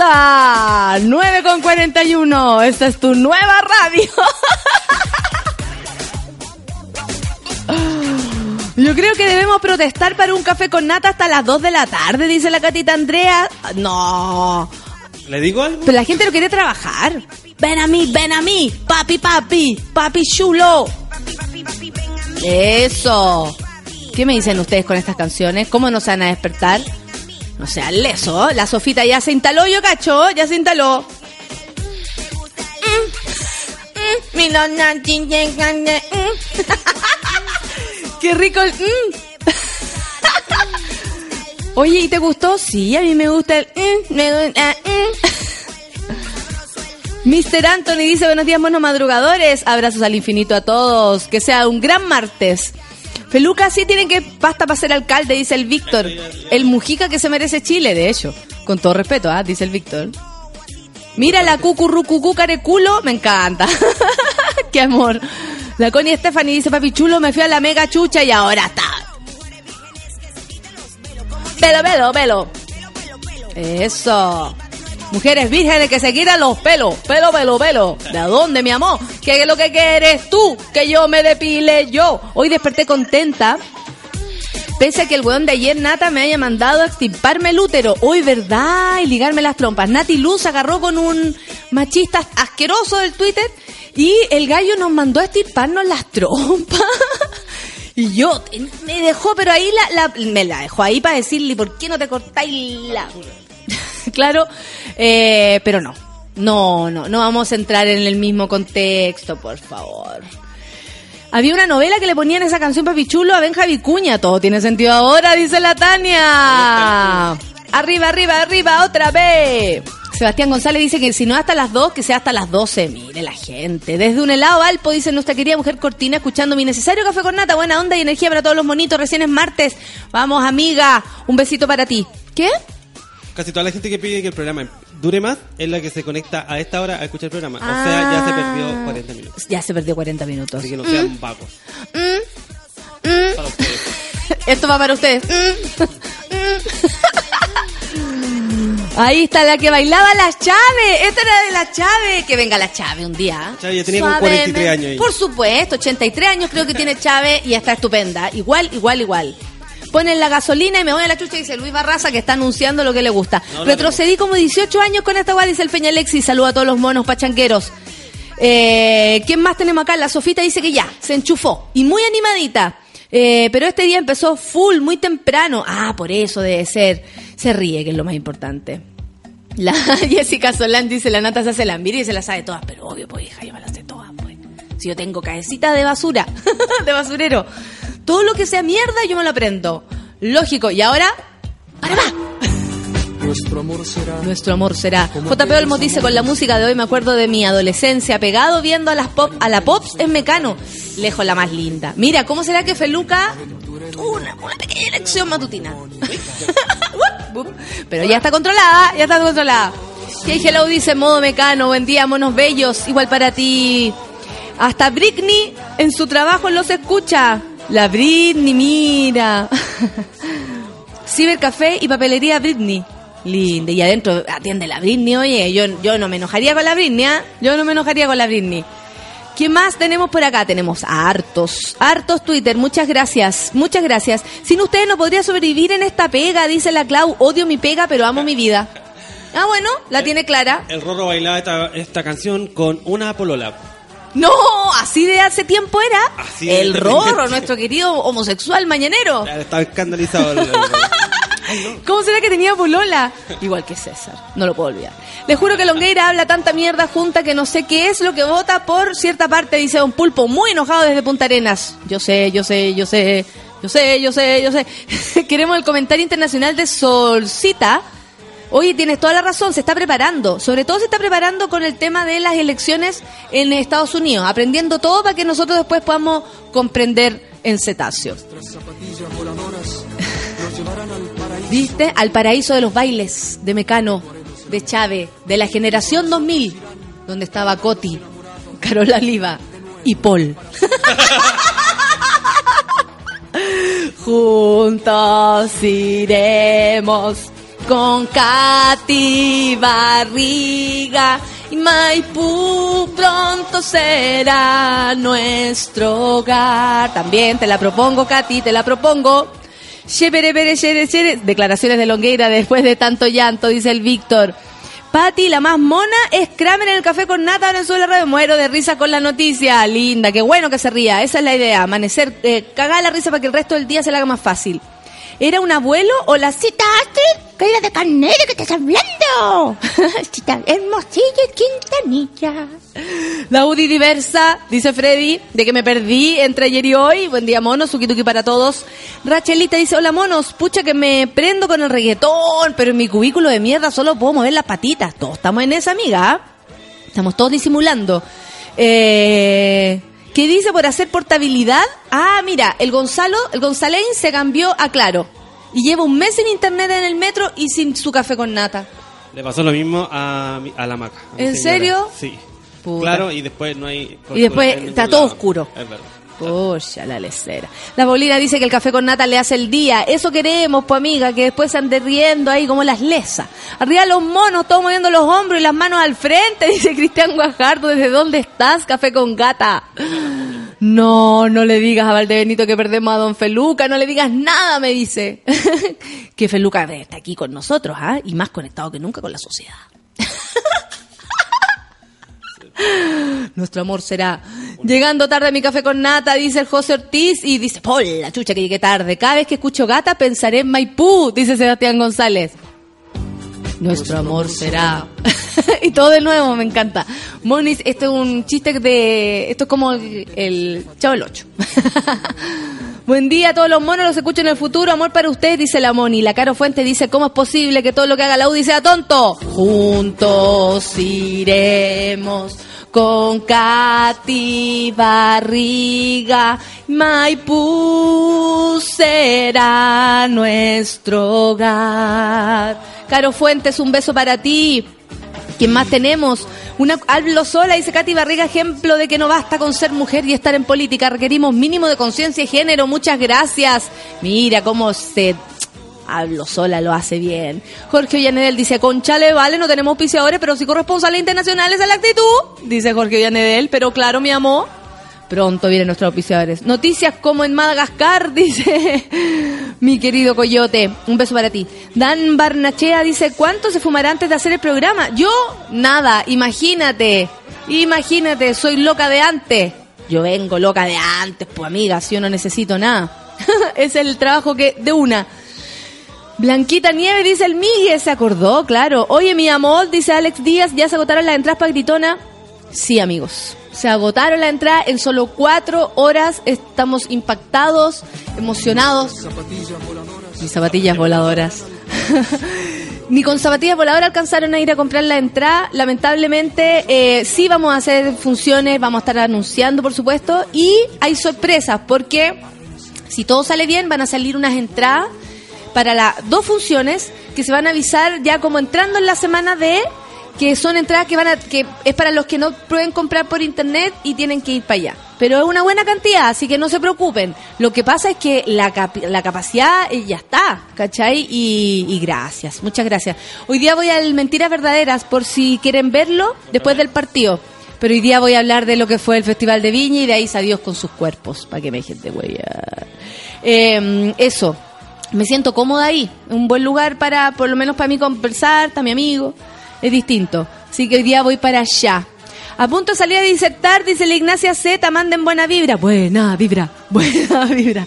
Esa, 9 con 41. Esta es tu nueva radio. Yo creo que debemos protestar para un café con nata hasta las 2 de la tarde, dice la catita Andrea. No, ¿Le digo algo? pero la gente no quiere trabajar. Ven a mí, ven a mí, papi, papi, papi chulo. Eso. ¿Qué me dicen ustedes con estas canciones? ¿Cómo nos van a despertar? No sean leso. La Sofita ya se instaló, yo cacho, ya se instaló. Mm. Qué rico el... mm. Oye, ¿y te gustó? Sí, a mí me gusta el... gusta, mm. Mr. Anthony dice, buenos días, buenos madrugadores. Abrazos al infinito a todos. Que sea un gran martes. Feluca sí tiene que pasta para ser alcalde, dice el Víctor. El Mujica que se merece Chile, de hecho. Con todo respeto, ¿ah? dice el Víctor. Mira la cucurrucucú careculo, me encanta. Qué amor. La Connie Stephanie dice, papi chulo, me fui a la mega chucha y ahora está. Pelo, pelo, pelo. Eso. Mujeres vírgenes que se quitan los pelos. Pelo, pelo, pelo. ¿De dónde, mi amor? ¿Qué es lo que quieres tú? Que yo me depile yo. Hoy desperté contenta. Pese a que el weón de ayer, Nata, me haya mandado a extirparme el útero. Hoy, ¿verdad? Y ligarme las trompas. Nati Luz agarró con un machista asqueroso del Twitter y el gallo nos mandó a extirparnos las trompas. Y yo, me dejó, pero ahí la, la- me la dejó ahí para decirle, ¿por qué no te cortáis la...? Claro, eh, pero no. No, no, no vamos a entrar en el mismo contexto, por favor. Había una novela que le ponían esa canción Papichulo a Benja Vicuña. Todo tiene sentido ahora, dice la Tania. Arriba, arriba, arriba, otra vez. Sebastián González dice que si no hasta las 2, que sea hasta las 12. Mire la gente. Desde un helado Alpo, dice nuestra querida mujer Cortina, escuchando mi necesario café con nata. Buena onda y energía para todos los monitos. Recién es martes. Vamos, amiga. Un besito para ti. ¿Qué? Casi toda la gente que pide que el programa dure más es la que se conecta a esta hora a escuchar el programa. O sea, ya se perdió 40 minutos. Ya se perdió 40 minutos. Así que no sean vagos. Mm. Para ustedes. Esto va para ustedes. Ahí está la que bailaba la Chave. Esta era de la Chave. Que venga la Chave un día. Chave ya tenía como Suavemente. 43 años ahí. Por supuesto, 83 años creo que tiene Chave y está estupenda. Igual, igual, igual. Ponen la gasolina y me voy a la chucha, dice Luis Barraza, que está anunciando lo que le gusta. No, Retrocedí como 18 años con esta guay, dice el Peña Alexis. Saluda a todos los monos pachanqueros. Eh, ¿Quién más tenemos acá? La Sofita dice que ya, se enchufó. Y muy animadita. Eh, pero este día empezó full, muy temprano. Ah, por eso debe ser. Se ríe, que es lo más importante. La Jessica Solán dice, la nata se hace la mira y se la sabe todas. Pero obvio, pues hija, yo me las sé todas, pues. Si yo tengo cabecita de basura, de basurero. Todo lo que sea mierda, yo me lo aprendo. Lógico. Y ahora, para va. Nuestro amor será Nuestro amor será. JP Olmos dice, con la música de hoy me acuerdo de mi adolescencia, pegado viendo a las pop, a la pops en Mecano. Lejos la más linda. Mira, ¿cómo será que Feluca? Una, una pequeña elección matutina. Pero ya está controlada, ya está controlada. Que Hello dice, modo Mecano, buen día, monos bellos, igual para ti. Hasta Britney en su trabajo los escucha. La Britney, mira. Cibercafé y papelería Britney. Linda. Y adentro atiende la Britney, oye. Yo, yo no me enojaría con la Britney, ¿ah? Yo no me enojaría con la Britney. ¿Qué más tenemos por acá? Tenemos a hartos, hartos Twitter. Muchas gracias, muchas gracias. Sin ustedes no podría sobrevivir en esta pega, dice la Clau. Odio mi pega, pero amo mi vida. Ah, bueno, la tiene clara. El Rorro bailaba esta, esta canción con una polola. No, así de hace tiempo era. Así el. Rorro, nuestro querido homosexual mañanero. Estaba escandalizado. el- el- ¿Cómo será que tenía polola? Igual que César, no lo puedo olvidar. Le juro que Longueira habla tanta mierda junta que no sé qué es lo que vota por cierta parte, dice Don Pulpo, muy enojado desde Punta Arenas. Yo sé, yo sé, yo sé, yo sé, yo sé, yo sé. Queremos el comentario internacional de Solcita. Oye, tienes toda la razón, se está preparando. Sobre todo se está preparando con el tema de las elecciones en Estados Unidos, aprendiendo todo para que nosotros después podamos comprender en cetáceo. ¿Viste? Al paraíso de los bailes de Mecano, de Chávez, de la generación 2000, donde estaba Coti, Carola Oliva y Paul. Juntos iremos con Katy Barriga y Maipú pronto será nuestro hogar. También te la propongo, Katy, te la propongo. Declaraciones de Longueira después de tanto llanto, dice el Víctor. Pati, la más mona, es Kramer en el café con nata en el suelo radio. Muero de risa con la noticia. Linda, qué bueno que se ría. Esa es la idea. Amanecer, eh, la risa para que el resto del día se le haga más fácil. ¿Era un abuelo o la cita Astrid? ¡Caída de carnero que estás hablando! cita Hermosilla y Quintanilla. La UDI diversa, dice Freddy, de que me perdí entre ayer y hoy. Buen día, monos, suki tuki para todos. Rachelita dice, hola, monos, pucha que me prendo con el reggaetón, pero en mi cubículo de mierda solo puedo mover las patitas. Todos estamos en esa, amiga. Estamos todos disimulando. Eh... ¿Qué dice por hacer portabilidad? Ah, mira, el Gonzalo, el González se cambió a Claro. Y lleva un mes sin internet en el metro y sin su café con nata. Le pasó lo mismo a, mi- a la maca. a ¿En señora. serio? Sí. Puta. Claro, y después no hay... Y después está todo lado. oscuro. Es verdad. Pucha, la lecera. La Paulina dice que el café con nata le hace el día. Eso queremos, pues amiga, que después se ande riendo ahí como las lesas. Arriba los monos, todos moviendo los hombros y las manos al frente, dice Cristian Guajardo. ¿Desde dónde estás, café con gata? No, no le digas a Valdebenito que perdemos a don Feluca, no le digas nada, me dice. que Feluca está aquí con nosotros, ¿ah? Y más conectado que nunca con la sociedad. Nuestro amor será. Llegando tarde a mi café con nata, dice el José Ortiz, y dice, ¡Pol, la chucha que llegué tarde! Cada vez que escucho gata pensaré en Maipú, dice Sebastián González. Nuestro amor será. y todo de nuevo, me encanta. Monis, esto es un chiste de. Esto es como el, el Chavo el 8. Buen día a todos los monos, los escucho en el futuro. Amor para ustedes, dice la Moni. La Caro Fuente dice: ¿Cómo es posible que todo lo que haga la UDI sea tonto? Juntos iremos con Katy Barriga. Maipú será nuestro hogar. Caro Fuentes, un beso para ti. ¿Quién más tenemos? Una, hablo sola, dice Katy Barriga, ejemplo de que no basta con ser mujer y estar en política. Requerimos mínimo de conciencia y género. Muchas gracias. Mira cómo se... Hablo sola, lo hace bien. Jorge Ollanedel dice, Conchale, vale, no tenemos auspiciadores, pero sí corresponsales internacionales a la actitud. Dice Jorge Ollanedel, pero claro, mi amor. Pronto vienen nuestros auspiciadores. Noticias como en Madagascar, dice mi querido Coyote. Un beso para ti. Dan Barnachea dice, ¿cuánto se fumará antes de hacer el programa? Yo, nada, imagínate. Imagínate, soy loca de antes. Yo vengo loca de antes, pues amiga, si yo no necesito nada. es el trabajo que, de una. Blanquita Nieve dice el Migue, se acordó, claro. Oye, mi amor, dice Alex Díaz, ¿ya se agotaron las entradas para Gritona? Sí, amigos. Se agotaron las entradas en solo cuatro horas. Estamos impactados, emocionados. Mis zapatillas voladoras. Ni con zapatillas voladoras alcanzaron a ir a comprar la entrada. Lamentablemente, eh, sí vamos a hacer funciones, vamos a estar anunciando, por supuesto. Y hay sorpresas, porque si todo sale bien, van a salir unas entradas para las dos funciones que se van a avisar ya como entrando en la semana de que son entradas que van a que es para los que no pueden comprar por internet y tienen que ir para allá. Pero es una buena cantidad, así que no se preocupen. Lo que pasa es que la, cap- la capacidad eh, ya está, ¿cachai? Y, y gracias, muchas gracias. Hoy día voy al Mentiras Verdaderas por si quieren verlo después del partido. Pero hoy día voy a hablar de lo que fue el Festival de Viña y de ahí adiós con sus cuerpos, para que me dejen de huellar. Eh, eso, me siento cómoda ahí. Un buen lugar para, por lo menos para mí, conversar, está mi amigo. Es distinto. Así que hoy día voy para allá. A punto de salir a disertar, dice la Ignacia Z, manden buena vibra. Buena vibra, buena vibra.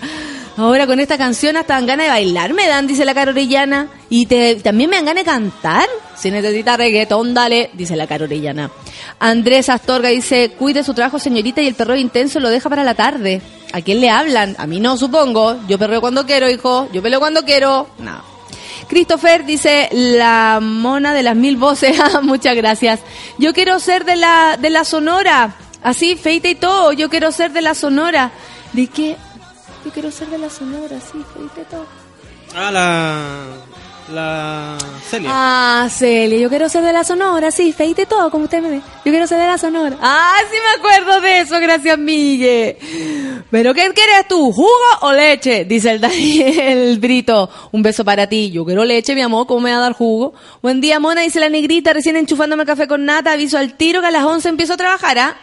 Ahora con esta canción hasta dan ganas de bailar, me dan, dice la Caro Orellana. Y también me dan ganas de cantar. Si necesita reggaetón, dale, dice la Caro Orellana. Andrés Astorga dice, cuide su trabajo, señorita, y el perro intenso lo deja para la tarde. ¿A quién le hablan? A mí no, supongo. Yo perreo cuando quiero, hijo. Yo peleo cuando quiero. No. Christopher dice, la mona de las mil voces. Ah, Muchas gracias. Yo quiero ser de la, de la Sonora. Así, feita y todo. Yo quiero ser de la Sonora. ¿De qué? Yo quiero ser de la Sonora, sí, feita y todo. Ah. La Celia. Ah, Celia, yo quiero ser de la Sonora, sí, feite todo como usted me ve. Yo quiero ser de la Sonora. Ah, sí me acuerdo de eso, gracias, Migue. ¿Pero qué quieres tú, jugo o leche? Dice el Daniel Brito. Un beso para ti. Yo quiero leche, mi amor, ¿cómo me va a dar jugo? Buen día, mona, dice la negrita, recién enchufándome café con nata, aviso al tiro que a las 11 empiezo a trabajar, ¿ah?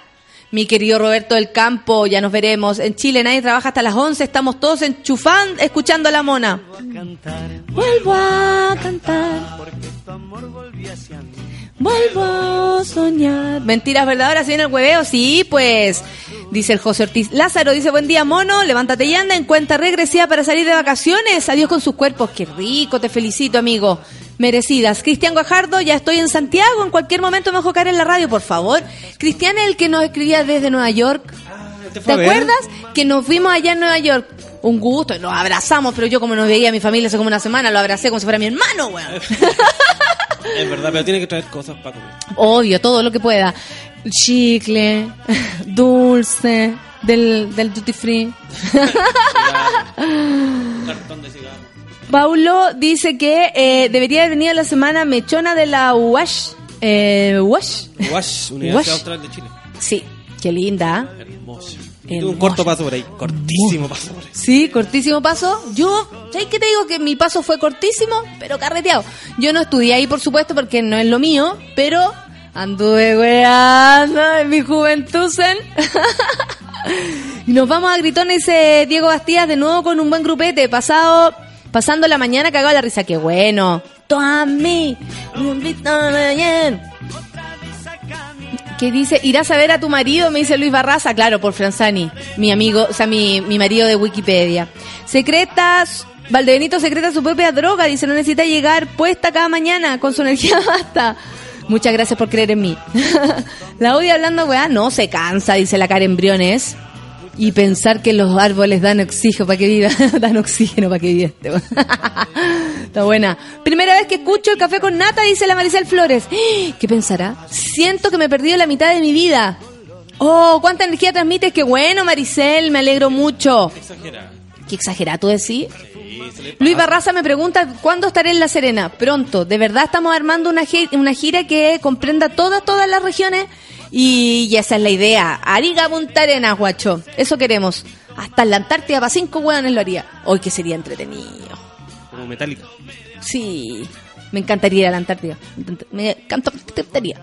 Mi querido Roberto del Campo, ya nos veremos. En Chile nadie trabaja hasta las 11, estamos todos enchufando, escuchando a la mona. Vuelvo a cantar. Vuelvo a soñar. Mentiras verdaderas, viene el hueveo, sí, pues. Dice el José Ortiz. Lázaro dice, buen día, mono, levántate y anda en cuenta regresiva para salir de vacaciones. Adiós con sus cuerpos. Qué rico, te felicito, amigo. Merecidas. Cristian Guajardo, ya estoy en Santiago. En cualquier momento me caer en la radio, por favor. Cristian es el que nos escribía desde Nueva York. ¿Te ¿Te ver? acuerdas? Que nos vimos allá en Nueva York. Un gusto, y nos abrazamos, pero yo como no veía a mi familia hace como una semana, lo abracé como si fuera mi hermano, weón. Es verdad, pero tiene que traer cosas para comer. Obvio, todo lo que pueda. Chicle, dulce, del, del duty free. Cartón de cigarro. Paulo dice que eh, debería haber venido la semana mechona de la UASH. Eh, ¿UASH? Wash, Universidad Wash. Austral de Chile. Sí, qué linda. Hermoso. Hermoso. Un corto paso por ahí. Cortísimo paso por ahí. Sí, cortísimo paso. Yo, ¿sabes qué te digo? Que mi paso fue cortísimo, pero carreteado. Yo no estudié ahí, por supuesto, porque no es lo mío, pero anduve weando en mi juventud. y nos vamos a gritones, dice Diego Bastías, de nuevo con un buen grupete, pasado, pasando la mañana cagado la risa. Qué bueno. Mañana. que dice, irás a ver a tu marido, me dice Luis Barraza, claro, por Franzani, mi amigo, o sea, mi, mi marido de Wikipedia. Secretas, Valdebenito secreta su propia droga, dice, no necesita llegar puesta cada mañana, con su energía basta. Muchas gracias por creer en mí. la odia hablando, weá, no se cansa, dice la Karen Briones. Y pensar que los árboles dan oxígeno para que viva, dan oxígeno para que viva este. Está buena. Primera vez que escucho el café con nata, dice la Maricel Flores. ¿Qué pensará? Siento que me he perdido la mitad de mi vida. Oh, cuánta energía transmites, qué bueno, Maricel, me alegro mucho. Qué exagerado tú decís. Luis. Barraza me pregunta cuándo estaré en La Serena. Pronto. De verdad estamos armando una, una gira que comprenda todas, todas las regiones. Y, y esa es la idea. Ariga Punta Arenas, guacho. Eso queremos. Hasta la Antártida para cinco hueones lo haría. Hoy que sería entretenido. Como metálica. Sí. Me encantaría ir a la Antártida. Me encantaría.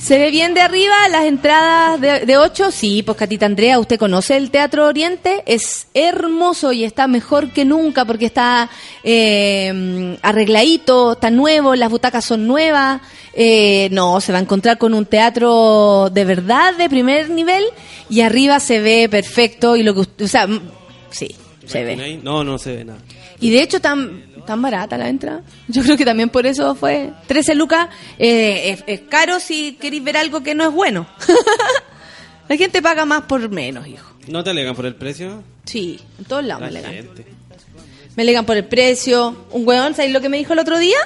¿Se ve bien de arriba las entradas de, de 8? Sí, pues Catita Andrea, ¿usted conoce el Teatro Oriente? Es hermoso y está mejor que nunca porque está eh, arregladito, está nuevo, las butacas son nuevas. Eh, no, se va a encontrar con un teatro de verdad, de primer nivel, y arriba se ve perfecto y lo que usted, o sea, sí, se ve. No, no se ve nada. Y de hecho, tan, tan barata la entrada. Yo creo que también por eso fue 13 lucas. eh, es, es caro si queréis ver algo que no es bueno. la gente paga más por menos, hijo. ¿No te alegan por el precio? Sí, en todos lados me alegan. gente. Me alegan por el precio. Un weón, ¿sabéis lo que me dijo el otro día?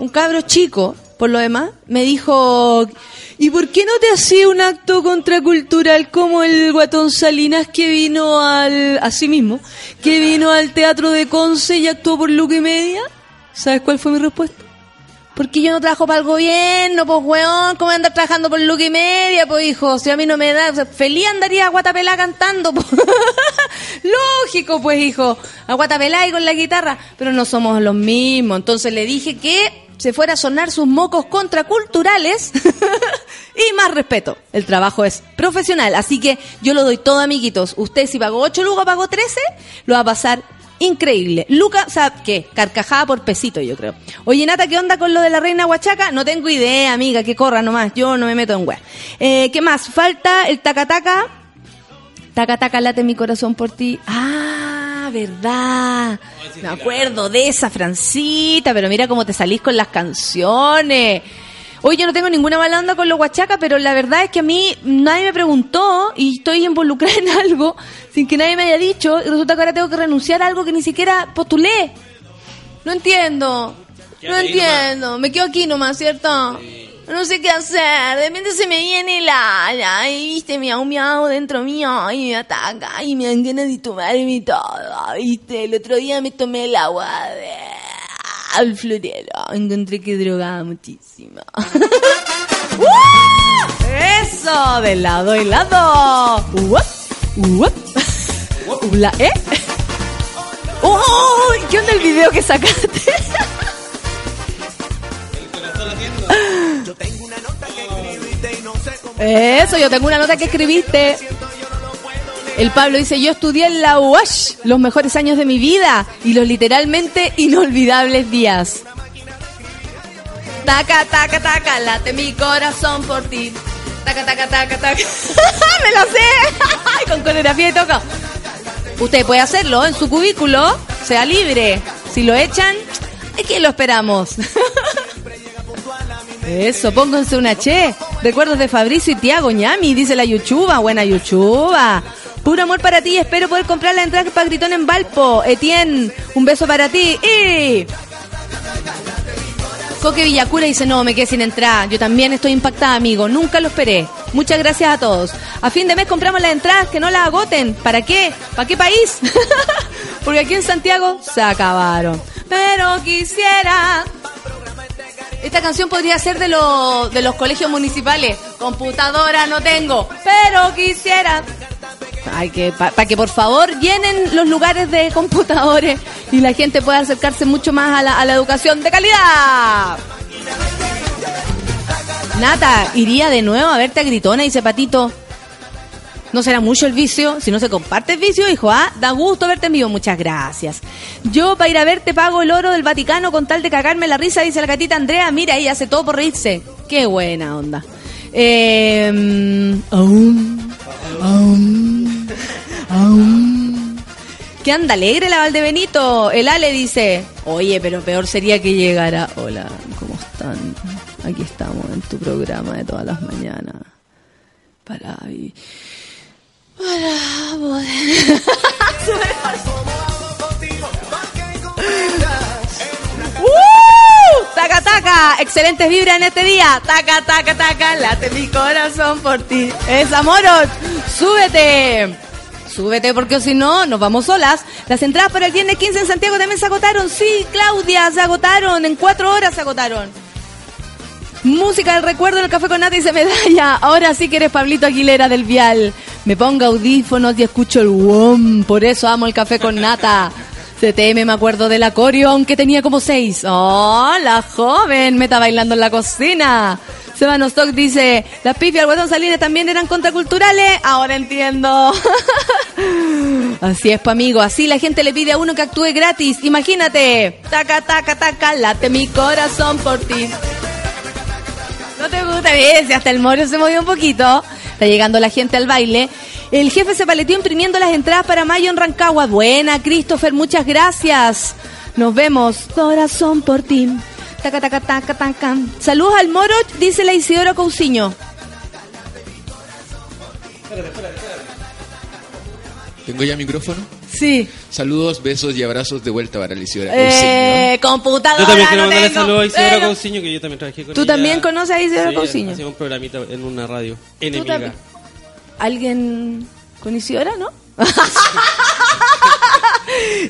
Un cabro chico, por lo demás, me dijo... ¿Y por qué no te hacía un acto contracultural como el guatón Salinas que vino al... así mismo, que vino al teatro de Conce y actuó por Luca y Media? ¿Sabes cuál fue mi respuesta? Porque yo no trabajo para el gobierno, pues weón, ¿cómo andar trabajando por Luca y Media, pues hijo? Si a mí no me da, feliz andaría a Guatapelá cantando, pues. Lógico, pues hijo, a Guatapelá y con la guitarra, pero no somos los mismos. Entonces le dije que se fuera a sonar sus mocos contraculturales y más respeto. El trabajo es profesional, así que yo lo doy todo, amiguitos. Usted si pagó 8 lucas, pagó 13, lo va a pasar increíble. Luca, sea, ¿qué? Carcajada por pesito, yo creo. Oye, Nata, ¿qué onda con lo de la reina Huachaca? No tengo idea, amiga, que corra nomás. Yo no me meto en wea. Eh, ¿Qué más? Falta el tacataca. Taca, late mi corazón por ti. Ah, verdad. Me acuerdo de esa, Francita, pero mira cómo te salís con las canciones. Hoy yo no tengo ninguna mala onda con los huachacas, pero la verdad es que a mí nadie me preguntó y estoy involucrada en algo sin que nadie me haya dicho y resulta que ahora tengo que renunciar a algo que ni siquiera postulé. No entiendo. No entiendo. Me quedo aquí nomás, ¿cierto? No sé qué hacer. De repente se me viene la... la y viste, miau, miau dentro mío y me ataca y me dan ganas de tomarme todo. Viste, el otro día me tomé el agua de... el florero. Encontré que drogaba muchísimo. ¡Uh! Eso, de lado y lado. Uop, uop. Ula, ¿Eh? ¡Uy! ¿Qué onda el video que sacaste? Eso, yo tengo una nota que escribiste. El Pablo dice, yo estudié en la UASH los mejores años de mi vida y los literalmente inolvidables días. Taca, taca, taca, late mi corazón por ti. Taca, taca, taca, taca. Me lo sé. Con coreografía y toca. Usted puede hacerlo en su cubículo, sea libre. Si lo echan, ¿a quién lo esperamos? Eso, pónganse una che. Recuerdos de Fabricio y Tiago Ñami, dice la Yuchuba. Buena Yuchuba. Puro amor para ti, espero poder comprar la entrada para Gritón en Valpo. Etienne, un beso para ti. Y... Coque Villacura dice, no, me quedé sin entrada. Yo también estoy impactada, amigo. Nunca lo esperé. Muchas gracias a todos. A fin de mes compramos las entradas, que no las agoten. ¿Para qué? ¿Para qué país? Porque aquí en Santiago se acabaron. Pero quisiera... Esta canción podría ser de, los de los colegios municipales. Computadora no tengo, pero quisiera. Hay que para que por favor llenen los lugares de computadores y la gente pueda acercarse mucho más a la, a la educación de calidad. Nata, iría de nuevo a verte a Gritona, dice Patito. No será mucho el vicio, si no se comparte el vicio, hijo, ah, da gusto verte en vivo, muchas gracias. Yo para ir a verte pago el oro del Vaticano con tal de cagarme la risa, dice la gatita Andrea, mira, ella hace todo por reírse. Qué buena onda. Eh, aún, aún, aún. ¿Qué anda alegre la Valdebenito? El Ale dice, oye, pero peor sería que llegara. Hola, ¿cómo están? Aquí estamos en tu programa de todas las mañanas. Para... para poder... ¡Taca, taca! Excelentes vibras en este día. Taca, taca, taca. Late mi corazón por ti. Es amor. Súbete. Súbete porque si no, nos vamos solas. Las entradas para el viernes 15 en Santiago también se agotaron. Sí, Claudia, se agotaron. En cuatro horas se agotaron. Música del recuerdo en el café con nata y se medalla. Ahora sí que eres Pablito Aguilera del Vial. Me pongo audífonos y escucho el WOM. Por eso amo el café con nata. CTM me acuerdo del acorio, aunque tenía como seis. ¡Oh, la joven! Me está bailando en la cocina. Sebano Stock dice, las pifias al guatón Salines también eran contraculturales. Ahora entiendo. Así es, pa' amigo. Así la gente le pide a uno que actúe gratis. Imagínate. Taca, taca, taca, late mi corazón por ti. No te gusta, ves, hasta el moro se movió un poquito. Está llegando la gente al baile. El jefe se paleteó imprimiendo las entradas para mayo en Rancagua. Buena, Christopher, muchas gracias. Nos vemos. Corazón por ti. Taca, taca, taca, taca. Saludos al moro, dice la Isidora Cousiño. ¿Tengo ya micrófono? Sí. Saludos, besos y abrazos de vuelta para la Isidora Eh, Yo computadora también quiero no mandarle tengo. saludos a Isidora Pero- Cousiño, que yo también trabajé con ¿Tú ella. también conoces a Isidora Sí, Cousiño? Hacía un programita en una radio, ¿Tú enemiga. también? ¿Alguien con Isidora, no?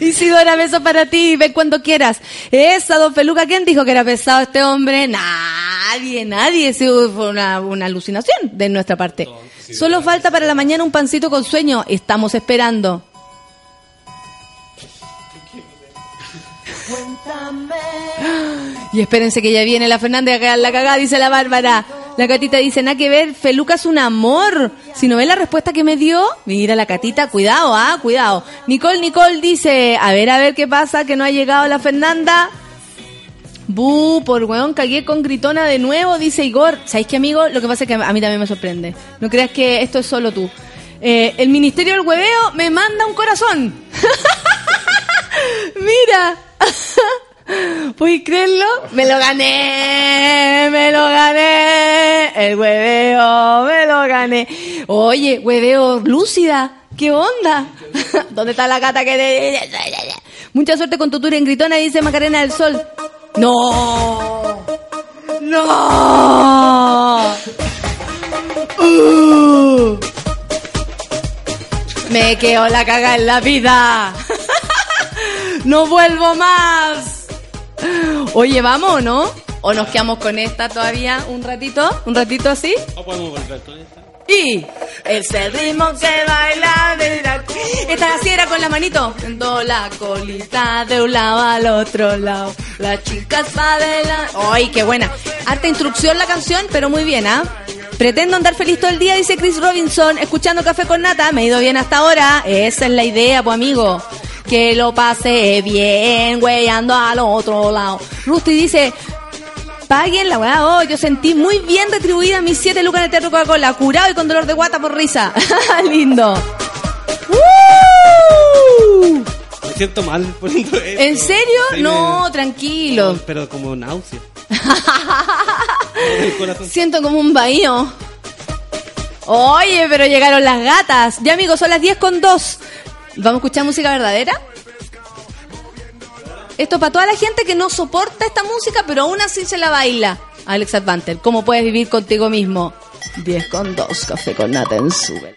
Isidora, beso para ti, ven cuando quieras. Esa, don Peluca, ¿quién dijo que era pesado este hombre? Nadie, nadie. Eso fue una, una alucinación de nuestra parte. Solo falta para la mañana un pancito con sueño. Estamos esperando. Y espérense que ya viene la Fernanda a la cagada, dice la Bárbara. La Catita dice, nada que ver, Feluca es un amor. Si no ve la respuesta que me dio, mira la Catita, cuidado, ah, cuidado. Nicole, Nicole dice, a ver, a ver qué pasa, que no ha llegado la Fernanda. Bu, por weón, cagué con gritona de nuevo, dice Igor. ¿Sabéis qué, amigo? Lo que pasa es que a mí también me sorprende. No creas que esto es solo tú. Eh, el Ministerio del Hueveo me manda un corazón. Mira. ¿Puedes creerlo? Me lo gané, me lo gané. El hueveo, me lo gané. Oye, hueveo lúcida, ¿qué onda? ¿Dónde está la gata que te... Mucha suerte con tu tour en Gritona, dice Macarena del Sol. No. No. Uh. Me quedo la caga en la vida. No vuelvo más. Oye, ¿vamos o no? ¿O nos quedamos con esta todavía un ratito? ¿Un ratito así? ¿O podemos volver con esta? Y es el ritmo que baila de la... Esta así era con la manito. Dando la colita de un lado al otro lado. La chica va de la... ¡Ay, qué buena! Harta instrucción la canción, pero muy bien, ¿ah? Pretendo andar feliz todo el día, dice Chris Robinson, escuchando Café con Nata. Me he ido bien hasta ahora. Esa es la idea, pues amigo. Que lo pase bien, weyando al otro lado. Rusty dice, Paguen la weá. Oh, yo sentí muy bien retribuida mis 7 lucas el Teatro Coca-Cola. Curado y con dolor de guata por risa. Lindo. ¡Uh! Me siento mal poniendo esto. ¿En serio? Sí, No, me- tranquilo. Pero como náusea. Siento como un bahío. Oye, pero llegaron las gatas. Ya amigos, son las 10 con 2. ¿Vamos a escuchar música verdadera? Esto para toda la gente que no soporta esta música, pero aún así se la baila. Alex Advanter, ¿cómo puedes vivir contigo mismo? 10 con 2, café con nata en sube.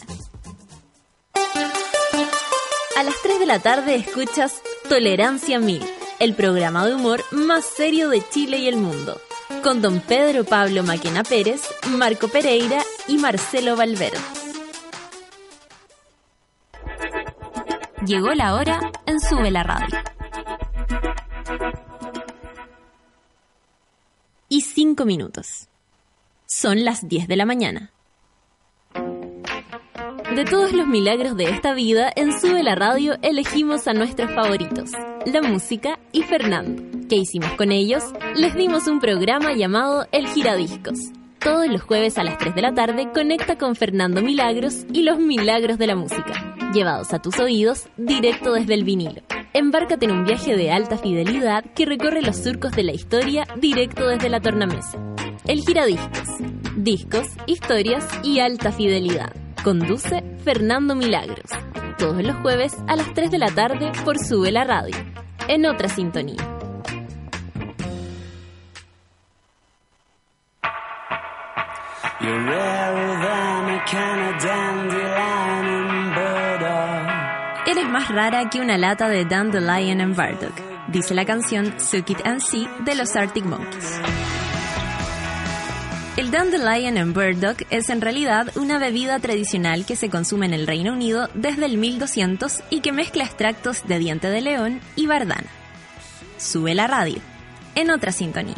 La tarde escuchas Tolerancia Mil, el programa de humor más serio de Chile y el mundo, con don Pedro Pablo Maquena Pérez, Marco Pereira y Marcelo Valverde. Llegó la hora en Sube la Radio. Y 5 minutos. Son las 10 de la mañana. De todos los milagros de esta vida, en Sube la Radio elegimos a nuestros favoritos, la música y Fernando. ¿Qué hicimos con ellos? Les dimos un programa llamado El Giradiscos. Todos los jueves a las 3 de la tarde conecta con Fernando Milagros y los milagros de la música, llevados a tus oídos directo desde el vinilo. Embárcate en un viaje de alta fidelidad que recorre los surcos de la historia directo desde la tornamesa. El Giradiscos. Discos, historias y alta fidelidad. Conduce Fernando Milagros. Todos los jueves a las 3 de la tarde por Sube la Radio. En otra sintonía. You're. Eres más rara que una lata de Dandelion and Bardock, dice la canción Suck It and See de los Arctic Monkeys. El Dandelion and Burdock es en realidad una bebida tradicional que se consume en el Reino Unido desde el 1200 y que mezcla extractos de diente de león y bardana. Sube la radio, en otra sintonía.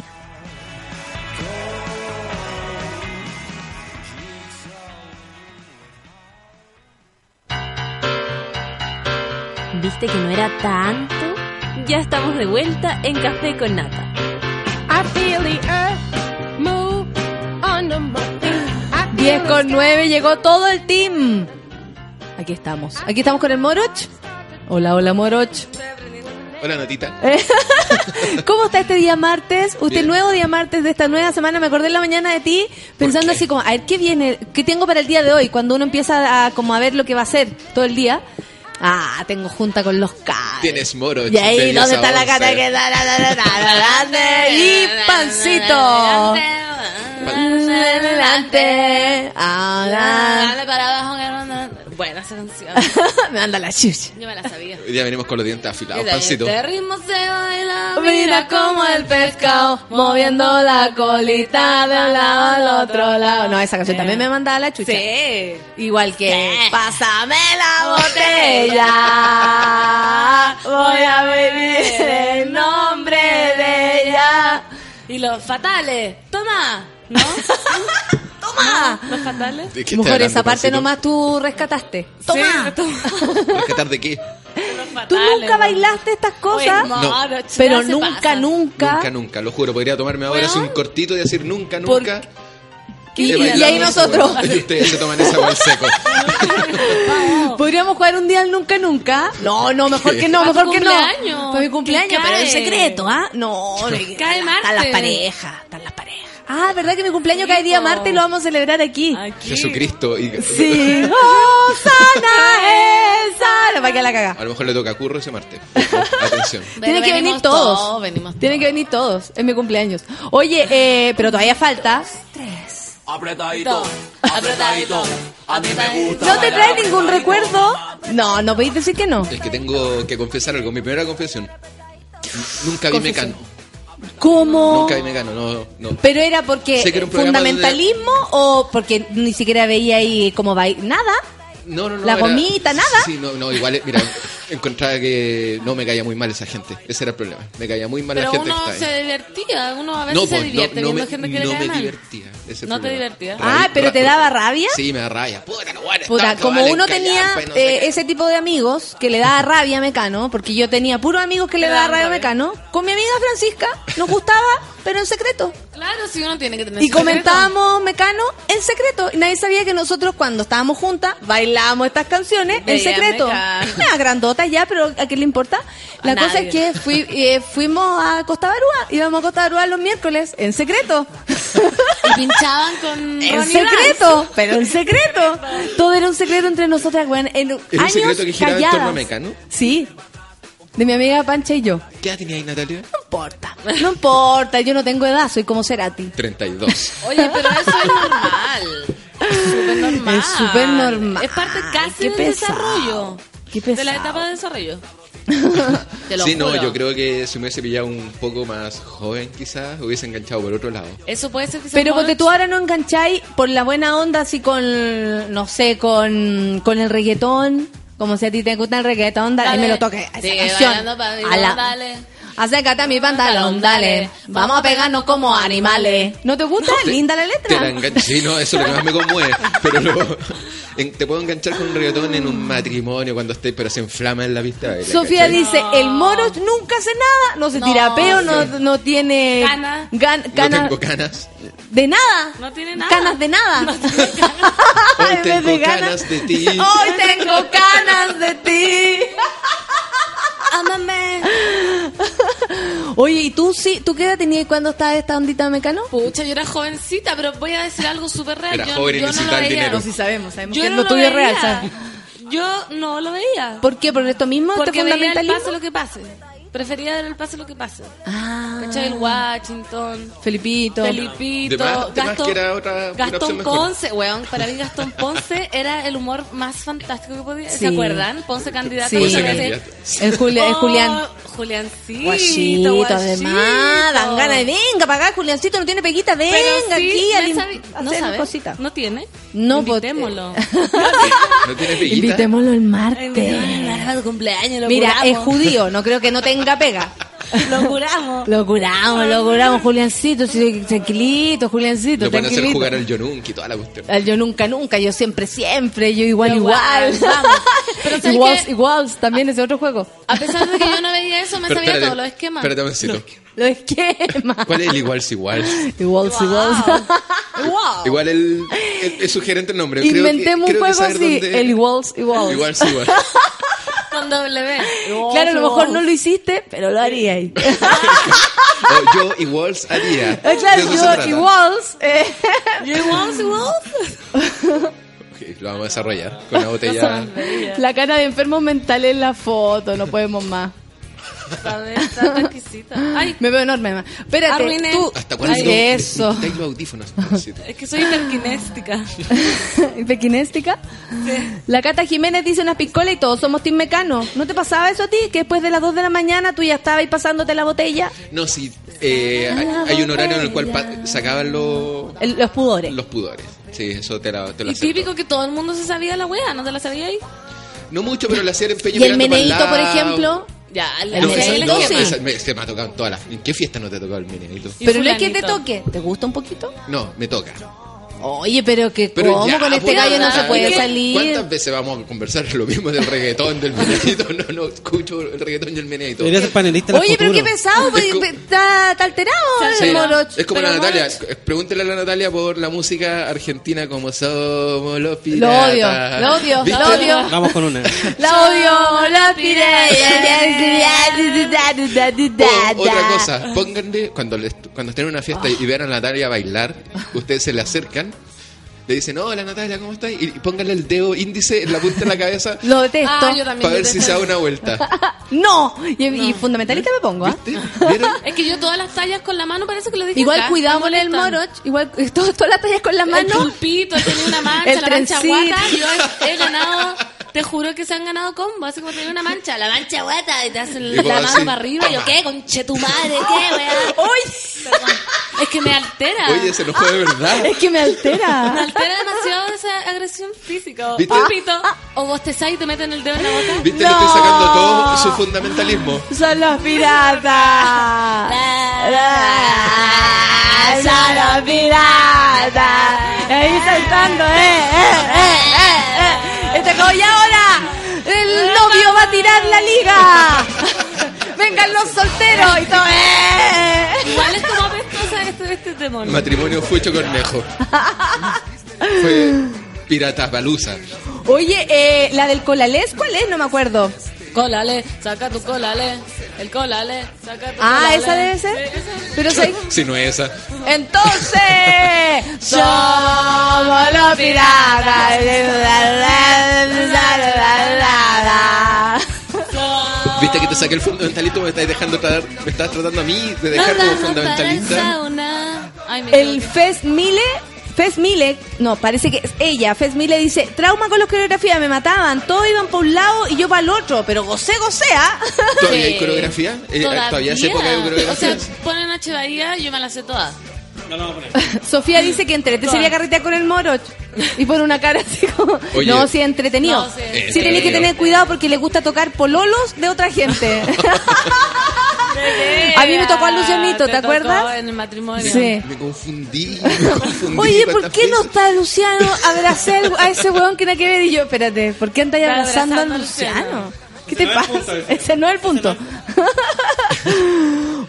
¿Viste que no era tanto? Ya estamos de vuelta en Café con Nata. I feel the earth 10 con 9 llegó todo el team. Aquí estamos. Aquí estamos con el Moroch. Hola, hola Moroch. Hola, Natita. ¿Cómo está este día martes? Usted Bien. nuevo día martes de esta nueva semana. Me acordé en la mañana de ti pensando así como, a ver, ¿qué viene? ¿Qué tengo para el día de hoy? Cuando uno empieza a como a ver lo que va a hacer todo el día. Ah, tengo junta con los cabros. Tienes moro. Y ahí, de 10 ¿dónde está la 11. gata que da, da, da, da, da, da, da, Y pancito. Adelante. Ahora. Dale para abajo, Buena esa canción. Me anda la chucha. Yo me la sabía. Hoy día venimos con los dientes afilados, Mira, pancito. Este ritmo se baila. Mira como el pescado moviendo la colita de un lado al otro lado. No, esa canción también me mandaba la chucha. Sí. Igual que Sí. Pásame la botella. Voy a vivir en nombre de ella. Y los fatales. Toma. ¿No? ¡Toma! ¿Los fatales? ¿De qué Mujer, esa parte nomás tú rescataste. ¡Toma! ¿Rescatar de qué? ¿Tú nunca ¿no? bailaste estas cosas? No, No. no, Pero nunca, pasa. nunca. Nunca, nunca, lo juro. Podría tomarme ahora así un cortito y decir nunca, nunca. Y, ahí nosotros. Y ustedes se toman esa al seco. ¿Podríamos jugar un día al nunca nunca? No, no, mejor que no, Para tu mejor que no. cumpleaños. Para mi cumpleaños, pero en secreto, ¿ah? No, no. Cae Están las parejas, están las parejas. Ah, ¿verdad que mi cumpleaños cae día martes y lo vamos a celebrar aquí? Aquí. Jesucristo. Y, Sí. ¡Oh, sana es sana! Para que la caga. A lo mejor le toca a Curro ese martes. Atención. Tienen que venir todos. todos, venimos Tienen que venir todos. Es mi cumpleaños. Oye, eh, pero todavía falta. Apretadito, Apretadito. A mí me gusta. ¿No te trae ningún recuerdo? No, no podéis decir que no. Es que tengo que confesar algo. Mi primera confesión. Nunca vi. Mecano. ¿Cómo? Nunca vi Mecano. No, no. Pero era porque Sé que era un fundamentalismo o porque ni siquiera veía ahí como bail nada. No, no, no. La gomita, nada. Sí, no, no, igual, mira, encontraba que no me caía muy mal esa gente. Ese era el problema. Me caía muy mal Pero la gente uno que estaba se divertía. Uno a veces No, se pues, divierte no, no viendo me, gente que no le me cae mal. divertía. ese ¿No te divertía? Ah, pero te daba rabia. Sí, me da rabia. Puta, no, bueno, Puta, como uno en tenía sé eh, ese tipo de amigos que le daba rabia a Mecano, porque yo tenía puros amigos que le daba rabia a. Mecano, con mi amiga Francisca nos gustaba, pero en secreto. Claro, si uno tiene que tener Y comentábamos Mecano en secreto. Y nadie sabía que nosotros cuando estábamos juntas bailábamos estas canciones en secreto. Mecano. Una grandota ya, pero ¿a qué le importa? La A cosa nadie. es que fui, eh, fuimos a Costa Barúa. Íbamos a Costa Barúa los miércoles en secreto. Y pinchaban con En Ronnie secreto, pero en secreto. Todo era un secreto entre nosotras, weón. En un años secreto que giraba en torno a calladas. Mecano? Sí. De mi amiga Pancha y yo. No ¿Qué edad tenía ahí, Natalia? importa. No importa, yo no tengo edad, soy como Cerati. 32. Dance. Oye, pero eso es normal. Es súper normal. Es súper normal. Es parte casi del pesado. desarrollo. Qué De la pesado. etapa de desarrollo. Te lo Sí, no, juro. yo creo que si me hubiese pillado un poco más joven, quizás, hubiese enganchado por otro lado. Eso puede ser que sea Pero porque tú ahora no engancháis por la buena onda, así con, no sé, con, con el reggaetón. Como si a ti te gusta el reggaetón, dale, Dale. me lo toque. Esa canción. A la- dale. Acércate a mi pantalón, dale. Vamos a pegarnos como animales. ¿No te gusta? Linda la Te la letra. enganché, sí, no, eso es lo que más me conmueve. Pero lo- en- te puedo enganchar con un reggaetón en un matrimonio cuando estés, pero se inflama en la pista. Sofía ¿cachai? dice, el moro nunca hace nada, no se No, tira peo, no, no tiene Cana. gan- No tengo canas. de nada. No tiene nada. Canas de nada. Hoy tengo ganas. canas de ti. Hoy tengo canas de ti. Ámame. Oye, ¿y tú sí? ¿Tú qué edad tenías cuando estaba esta ondita de mecano? Pucha, yo era jovencita, pero voy a decir algo súper real. Era yo, joven y yo no necesitaba lo el veía. dinero. sí sabemos, sabemos Yo que no lo tuyo es real, ¿sabes? Yo no lo veía. ¿Por qué? ¿Por esto mismo? Porque ¿Este veía el pase lo que pase. Prefería ver el pase lo que pase. Ah, ¿Cachai? El Washington. Felipito. Felipito, De más- de más Gastón, que era otra- una Gastón. Ponce, weón, para mí Gastón Ponce era el humor más fantástico que podía. Sí. ¿Se acuerdan? Ponce candidato. Sí. Ponce candidato. El, Juli- el Oh, Julián. Juliancito. Guachito, guachito. además, dan ganas de venga para acá, Juliancito no tiene peguita, venga Pero sí, aquí sabe- no sabe, cositas. no tiene. No, Invitémoslo. No tiene peguita. Invitémoslo el Ay, martes. mi tu cumpleaños, lo Mira, es judío, no creo que no tenga pega. Lo curamos. Lo curamos, lo curamos, Juliancito, sí, tranquilito, Juliancito, Lo pueden hacer tranquilito. jugar al Yonunk y toda la cuestión. Al Yo nunca, nunca, yo siempre, siempre, yo igual, Yo igual. igual, vamos. Pero ¿sabes iguals, qué? iguals, también ese otro juego. A pesar de que yo no veía eso, me Pero sabía espérate, todos los esquemas. Espérate un momentito. Los esquemas. ¿Cuál es el igual si igual? Iguals, iguals. wow. Igual el, el- es sugerente el nombre. Creo que- Inventemos un creo juego así, dónde- el iguals, iguals. Igual si igual. Con W. Claro, a lo mejor no lo hiciste, pero lo haríais. O yo iguals haría. Eh, claro, se yo eh, Yo igual, igual. Ok, lo vamos a desarrollar con una botella. la cara de enfermo mental en la foto, no podemos más. Está exquisita. Ay, Me veo enorme. ma. Espérate, Arruiné. tú. ¿Hasta cuándo eso. los audífonos? Es que soy hiperkinéstica. ¿Pequinéstica? La Cata Jiménez dice unas piscolas y todos somos Team Mecano. ¿No te pasaba eso a ti? Que después de las 2 de la mañana tú ya estabas ahí pasándote la botella. No, sí. eh, hay, hay un horario en el cual sacaban los, El- los pudores. los pudores. Sí, eso te, la, te lo Y acepto. típico que todo el mundo se sabía la wea, ¿no te la sabía ahí? No mucho, pero le hacían empeño y el meneíto, por ejemplo. Ya, El No, esa- no, sí. esa- me, se me ha tocado en todas las... ¿En qué fiesta no te ha tocado el meneíto? Pero no es que te toque. ¿Te gusta un poquito? No, me toca. Oye, pero que Pero cómo ya, con este gallo no se puede ¿qué? salir. ¿Cuántas veces vamos a conversar lo mismo del reggaetón, del meneíto? No, no, escucho el reggaetón y el meneíto. Debería ser panelista en el Oye, pero qué pesado, pues, Es como- está, está alterado Sí, el es como Pero la Natalia. Moroch- Eh, Pregúntele a la Natalia por la música argentina como somos los Lo piratas. odio, lo odio, ¿Viste? lo odio. Vamos con una. La odio, la pirata. O, otra cosa, pónganle, cuando, les- cuando estén en una fiesta y vean a Natalia bailar, ustedes se le acercan, le dicen, hola Natalia, ¿cómo estás? Y pónganle el dedo índice en la punta de la cabeza Lo detesto. Ah, yo también. para ver si se da una vuelta. No, y, y fundamentalista me pongo, ¿ah? ¿Viste? ¿Vieron? Es que yo todas las tallas con la mano parece que lo dije Igual acá, cuidado con el moroch, igual todo- todas las tallas con la El mano. pulpito, tenía una mancha, El la mancha guata. Yo he, he ganado, te juro que se han ganado combos, así como tener una mancha, la mancha guata, y te hacen Y la mano así, para arriba. y Yo. ¿qué? Conche tu madre, ¿qué, weá? Perdón. Es que me altera. Oye, se enojó de verdad. Es que me Me altera. altera demasiado esa agresión física. O ¿Viste? pulpito, o bostezáis y te meten el dedo en la boca. ¿Viste? No. Le estoy sacando todo su fundamentalismo. Son los piratas. Son los piratas. Ahí saltando, eh, eh, eh, eh. Este y ahora el novio va a tirar la liga. Vengan los solteros y todo, eh. Igual es como apestosa este, este demonio. Matrimonio Fucho Cornejo. Fue Pirata Baluza. Oye, eh, la del colalés, ¿cuál es? No me acuerdo. Cólale, saca tu cólale. El cólale, saca tu Ah, cólale. ¿esa debe ser? Sí, esa. Pero soy... Si no es esa. Entonces, somos los piratas. ¿Viste que te saqué el fundamentalito? Me estás dejando tratar, me estás tratando a mí de dejar como fundamentalista. Ay, me El Fes Mile, Fes Mile, no, parece que es ella. Fes Mile dice, trauma con los coreografías, me mataban. Todos iban por un lado y yo para el otro, pero gocé, gocé, ¿ah? ¿Todavía hay coreografía? Eh, ¿Todavía hace época de O coreografía? sea, ponen H. Bahía, yo me la sé toda. No a. Sofía dice que entrete sería carretear con el moro. Y pone una cara así como. Oye. no, sí, entretenido. No, sí. sí, tenéis que tener cuidado porque le gusta tocar pololos de otra gente. A mí me tocó a Lucianito, ¿te tocó acuerdas? En el matrimonio. Sí. Me confundí, me confundí. Oye, ¿por ¿cuántas qué no está Luciano? Abracé al- a ese weón que que ver. Y yo, espérate, ¿por qué andáis abrazando a abrazando a Luciano? ¿Qué te Ese no es pasa? el punto, ese. Ese no es el punto.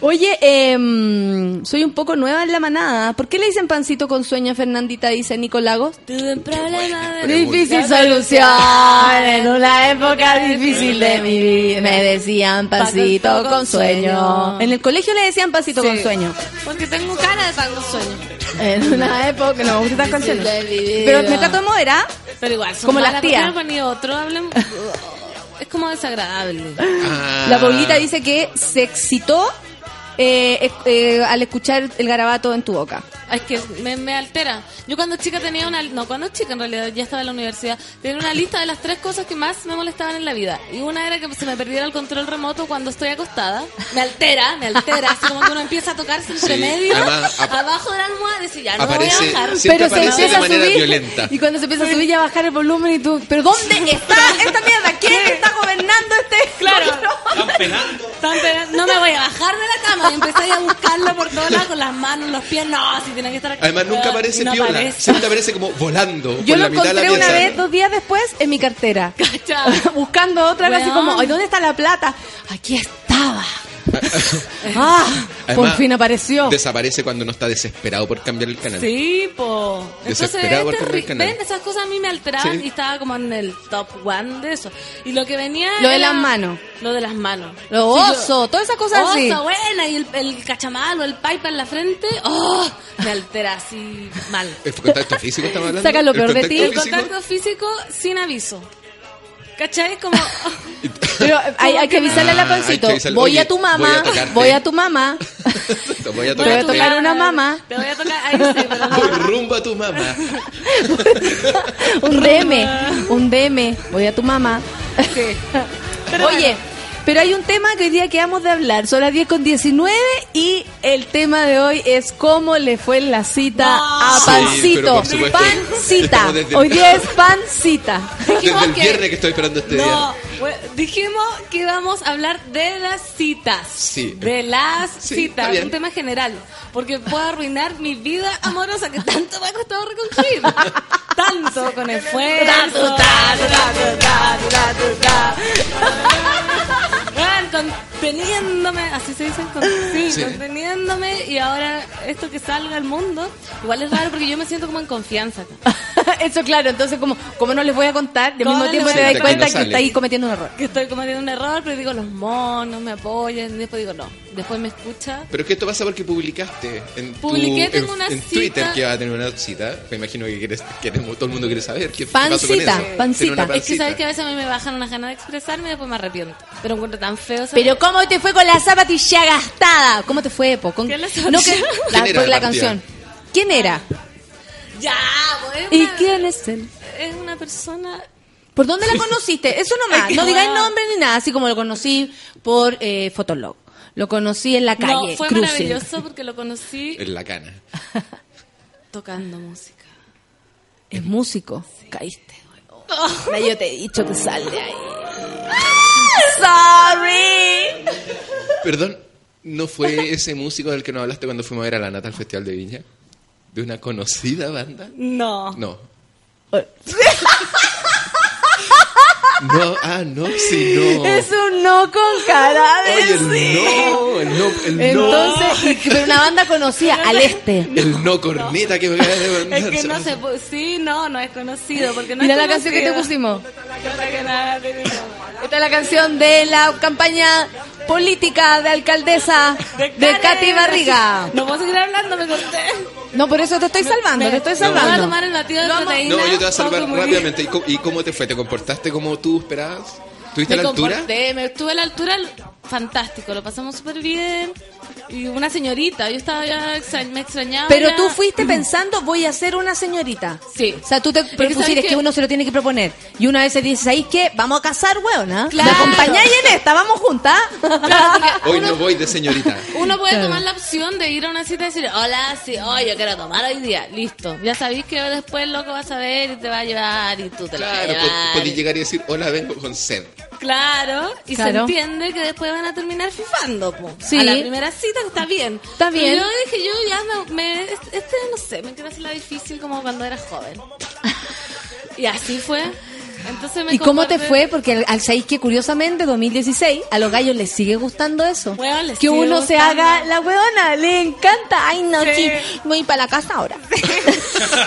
Oye, em, soy un poco nueva en la manada. ¿Por qué le dicen pancito con sueño a Fernandita? Dice Nicolagos. Tuve un problema de... Difícil solución en una época difícil de mi vida. Me decían pancito con sueño. En el colegio le decían pancito Sí. con sueño. Porque tengo cara de pago sueño. En una época no estas canciones. Pero me trato de moderar. Pero igual, son Como las tías. ¿por qué no ponen otro? Hablen... Es como desagradable. Ah. La Paulita dice que se excitó eh, eh, al escuchar el garabato en tu boca. Es que me, me altera. Yo cuando chica tenía una... No, cuando chica en realidad, ya estaba en la universidad, tenía una lista de las tres cosas que más me molestaban en la vida. Y una era que se me perdiera el control remoto cuando estoy acostada. Me altera, me altera. Así como que uno empieza a tocarse entre Sí, medio, además, abajo de la almohada, y dice, ya, no Aparece- me voy a bajar. Pero se empieza a subir violenta. y cuando se empieza a subir y a bajar el volumen y tú, pero ¿dónde está esta mierda? ¿Quién está gobernando este? Claro. Están penando. Tan pena- No me voy a bajar de la cama y empecé a buscarlo por todos lados con las manos, los pies. No, si tiene que estar aquí. Además, nunca aparece no piola. aparece. Siempre aparece como volando Yo por lo la mitad de la encontré una pieza. vez, dos días después, en mi cartera. Cacha. Buscando otra, Weón. como, "Ay, ¿dónde está la plata? Aquí estaba. Ah, por Además, fin apareció. Desaparece cuando no está desesperado por cambiar el canal. Sí, po. Entonces, Desesperado por es cambiar el canal. ven, esas cosas a mí me alteraban Sí. y estaba como en el top one de eso. Y lo que venía Lo de las manos. Lo de las manos. Lo Sí, oso, todas esas cosas así. Oso, buena, y el, el cachamalo, el pipe en la frente, ¡oh! Me altera así mal. ¿El contacto físico estamos hablando? Saca lo ¿El peor de ti. El contacto físico sin aviso. ¿Cachai? Como... Pero hay, hay que avisarle a la Ah, pancito. avisarle, voy oye, a tu mamá, voy a tocarte. voy a tu mamá. Te voy a voy a tocar. una mamá. Te voy a tocar, ahí sí, pero no. Voy rumbo a tu mamá. un DM, un DM, voy a tu mamá. Pero Oye, pero hay un tema que hoy día quedamos de hablar. Son las 10 con 19 y el tema de hoy es cómo le fue la cita a Sí, pero Pancito. por supuesto, pancita. Hoy día es pancita. Desde el que- viernes que estoy esperando este día. No, bueno, dijimos que íbamos a hablar de las citas. Sí. De las Sí, citas, un tema general. Porque puedo arruinar mi vida amorosa que tanto me ha costado reconstruir. tanto con esfuerzo. Conteniéndome, así se dice, con- sí, Sí. conteniéndome y ahora esto que salga al mundo, igual es raro porque yo me siento como en confianza acá. Eso claro, entonces como, como no les voy a contar, ¿Cómo mismo tiempo te das cuenta Aquí no que sale. está ahí cometiendo un error. Que estoy cometiendo un error, pero digo, los monos me apoyan, y después digo, no. Después me escucha. Pero es que esto pasa porque publicaste en, tu, Publiqué, tengo en, una en cita. Twitter que va a tener una cita. Me imagino que quieres, queremos, todo el mundo quiere saber qué, qué pasó con Pancita, eso. pancita. Es que sabes pancita. que a veces a mí me bajan unas ganas de expresarme y después me arrepiento. Pero encuentro tan feo Pero ¿cómo te fue con la zapatilla gastada? ¿Cómo te fue, po? ¿Con... ¿Qué No, que... la, ¿Quién era por la canción. ¿Quién era? Ya, pues. ¿Y quién es él? Es una persona. ¿Por dónde la conociste? Eso nomás. No digáis nombre ni nada, así como lo conocí por eh, Fotolog. Lo conocí en la calle. no, fue cruising. maravilloso porque lo conocí En la cana. tocando música. Es músico. Caíste. Ya Yo te he dicho que sal de ahí. Sorry. Perdón, ¿no fue ese músico del que nos hablaste cuando fuimos a ver a la Nata al Festival de Viña? ¿De una conocida banda? No. No. No, ah, no, sí, no. Es un no con cara de Oye, el sí. no, el no, el Entonces, y- pero una banda conocida, al este. no. El no corneta que me acaba de mandar. Es que no se Sí, no, no es conocido. Porque no Mira es la canción que te pusimos. Esta es la canción de la campaña política de alcaldesa de Karen. Katy Barriga. No puedo seguir hablando, me corté. No, por eso te estoy salvando, te estoy Me voy a salvando. tomar el batido de proteína. No, yo te voy a salvar rápidamente. ¿Y cómo, ¿Y cómo te fue? ¿Te comportaste como tú esperabas? ¿Estuviste a Me la altura? comporté, me estuve a la altura, fantástico, lo pasamos súper bien. Y una señorita, yo estaba ya, extra- me extrañaba. Pero ya. tú fuiste pensando, voy a ser una señorita. Sí. O sea, tú te propusieras ¿sabes que qué? uno se lo tiene que proponer. Y una vez se dice, ¿sabes qué? Vamos a casar, weona. Claro. ¿Me acompañáis en esta? ¿Vamos juntas? Hoy no voy de señorita. Uno puede Claro. tomar la opción de ir a una cita y decir, hola, sí, oh, yo quiero tomar hoy día. Listo. Ya sabéis que después el loco va a saber y te va a llevar y tú te lo vas a Claro, llevar. pod- podí llegar y decir, hola, vengo con sed. Claro, y se Claro. entiende que después van a terminar fifando, po. Sí. A la primera cita está bien. Está bien. Pero yo dije, yo ya me, me- este, no sé, me quiero hacer la difícil como cuando era joven. y así fue. Entonces me ¿Y cómo te fue? Porque al, al sabéis que curiosamente 2016 a los gallos les sigue gustando eso. Les que sigue uno se haga la weona, le encanta. Ay, no, Sí. sí, voy para la casa ahora.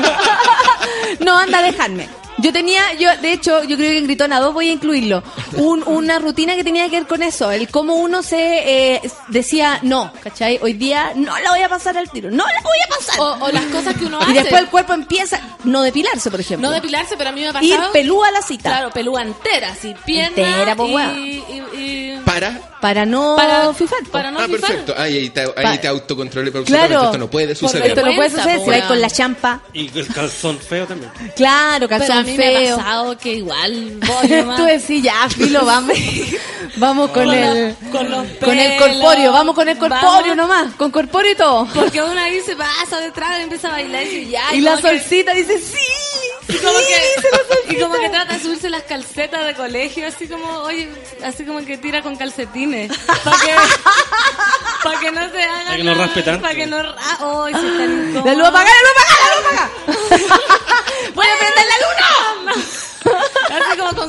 no, anda, déjame. Yo tenía, yo de hecho, yo creo que en Gritona 2 voy a incluirlo, un- una rutina que tenía que ver con eso, el cómo uno se eh, decía, no, ¿cachai? Hoy día no la voy a pasar al tiro, no la voy a pasar. O, o las cosas que uno y hace. después el cuerpo empieza, no depilarse, por ejemplo. No depilarse, pero a mí me pasaba... Ir pelúa a la cita. Claro, pelúa entera, así, pierna Entera, po, y, y- y- Para. Para no Para- fifar. para no ah, fifar. perfecto. Ahí, ahí te, ahí te autocontrolé, pero Claro. esto no puede suceder. Esto no puede suceder si vais con la champa. Y el calzón feo también. Claro, calzón mí me ha pasado que igual voy nomás. Tú decís, ya, filo, vamos. vamos con Con el. los- con los con el pelos. corpóreo, vamos con el corpóreo Vamos. nomás, con corpóreo y todo. Porque uno ahí se pasa detrás y empieza a bailar y dice, ya. Y la como que- solcita dice, sí. Y como, sí, dice la que, y como que trata de subirse las calcetas de colegio, así como, oye, así como que tira con calcetines. Para que, pa' que no se haga. Para que no raspe tanto. Para que no. ¡Ay, sí, tan incómodo! La luz apagada, la luz apagada, la luz apagada. Voy a prender la luna.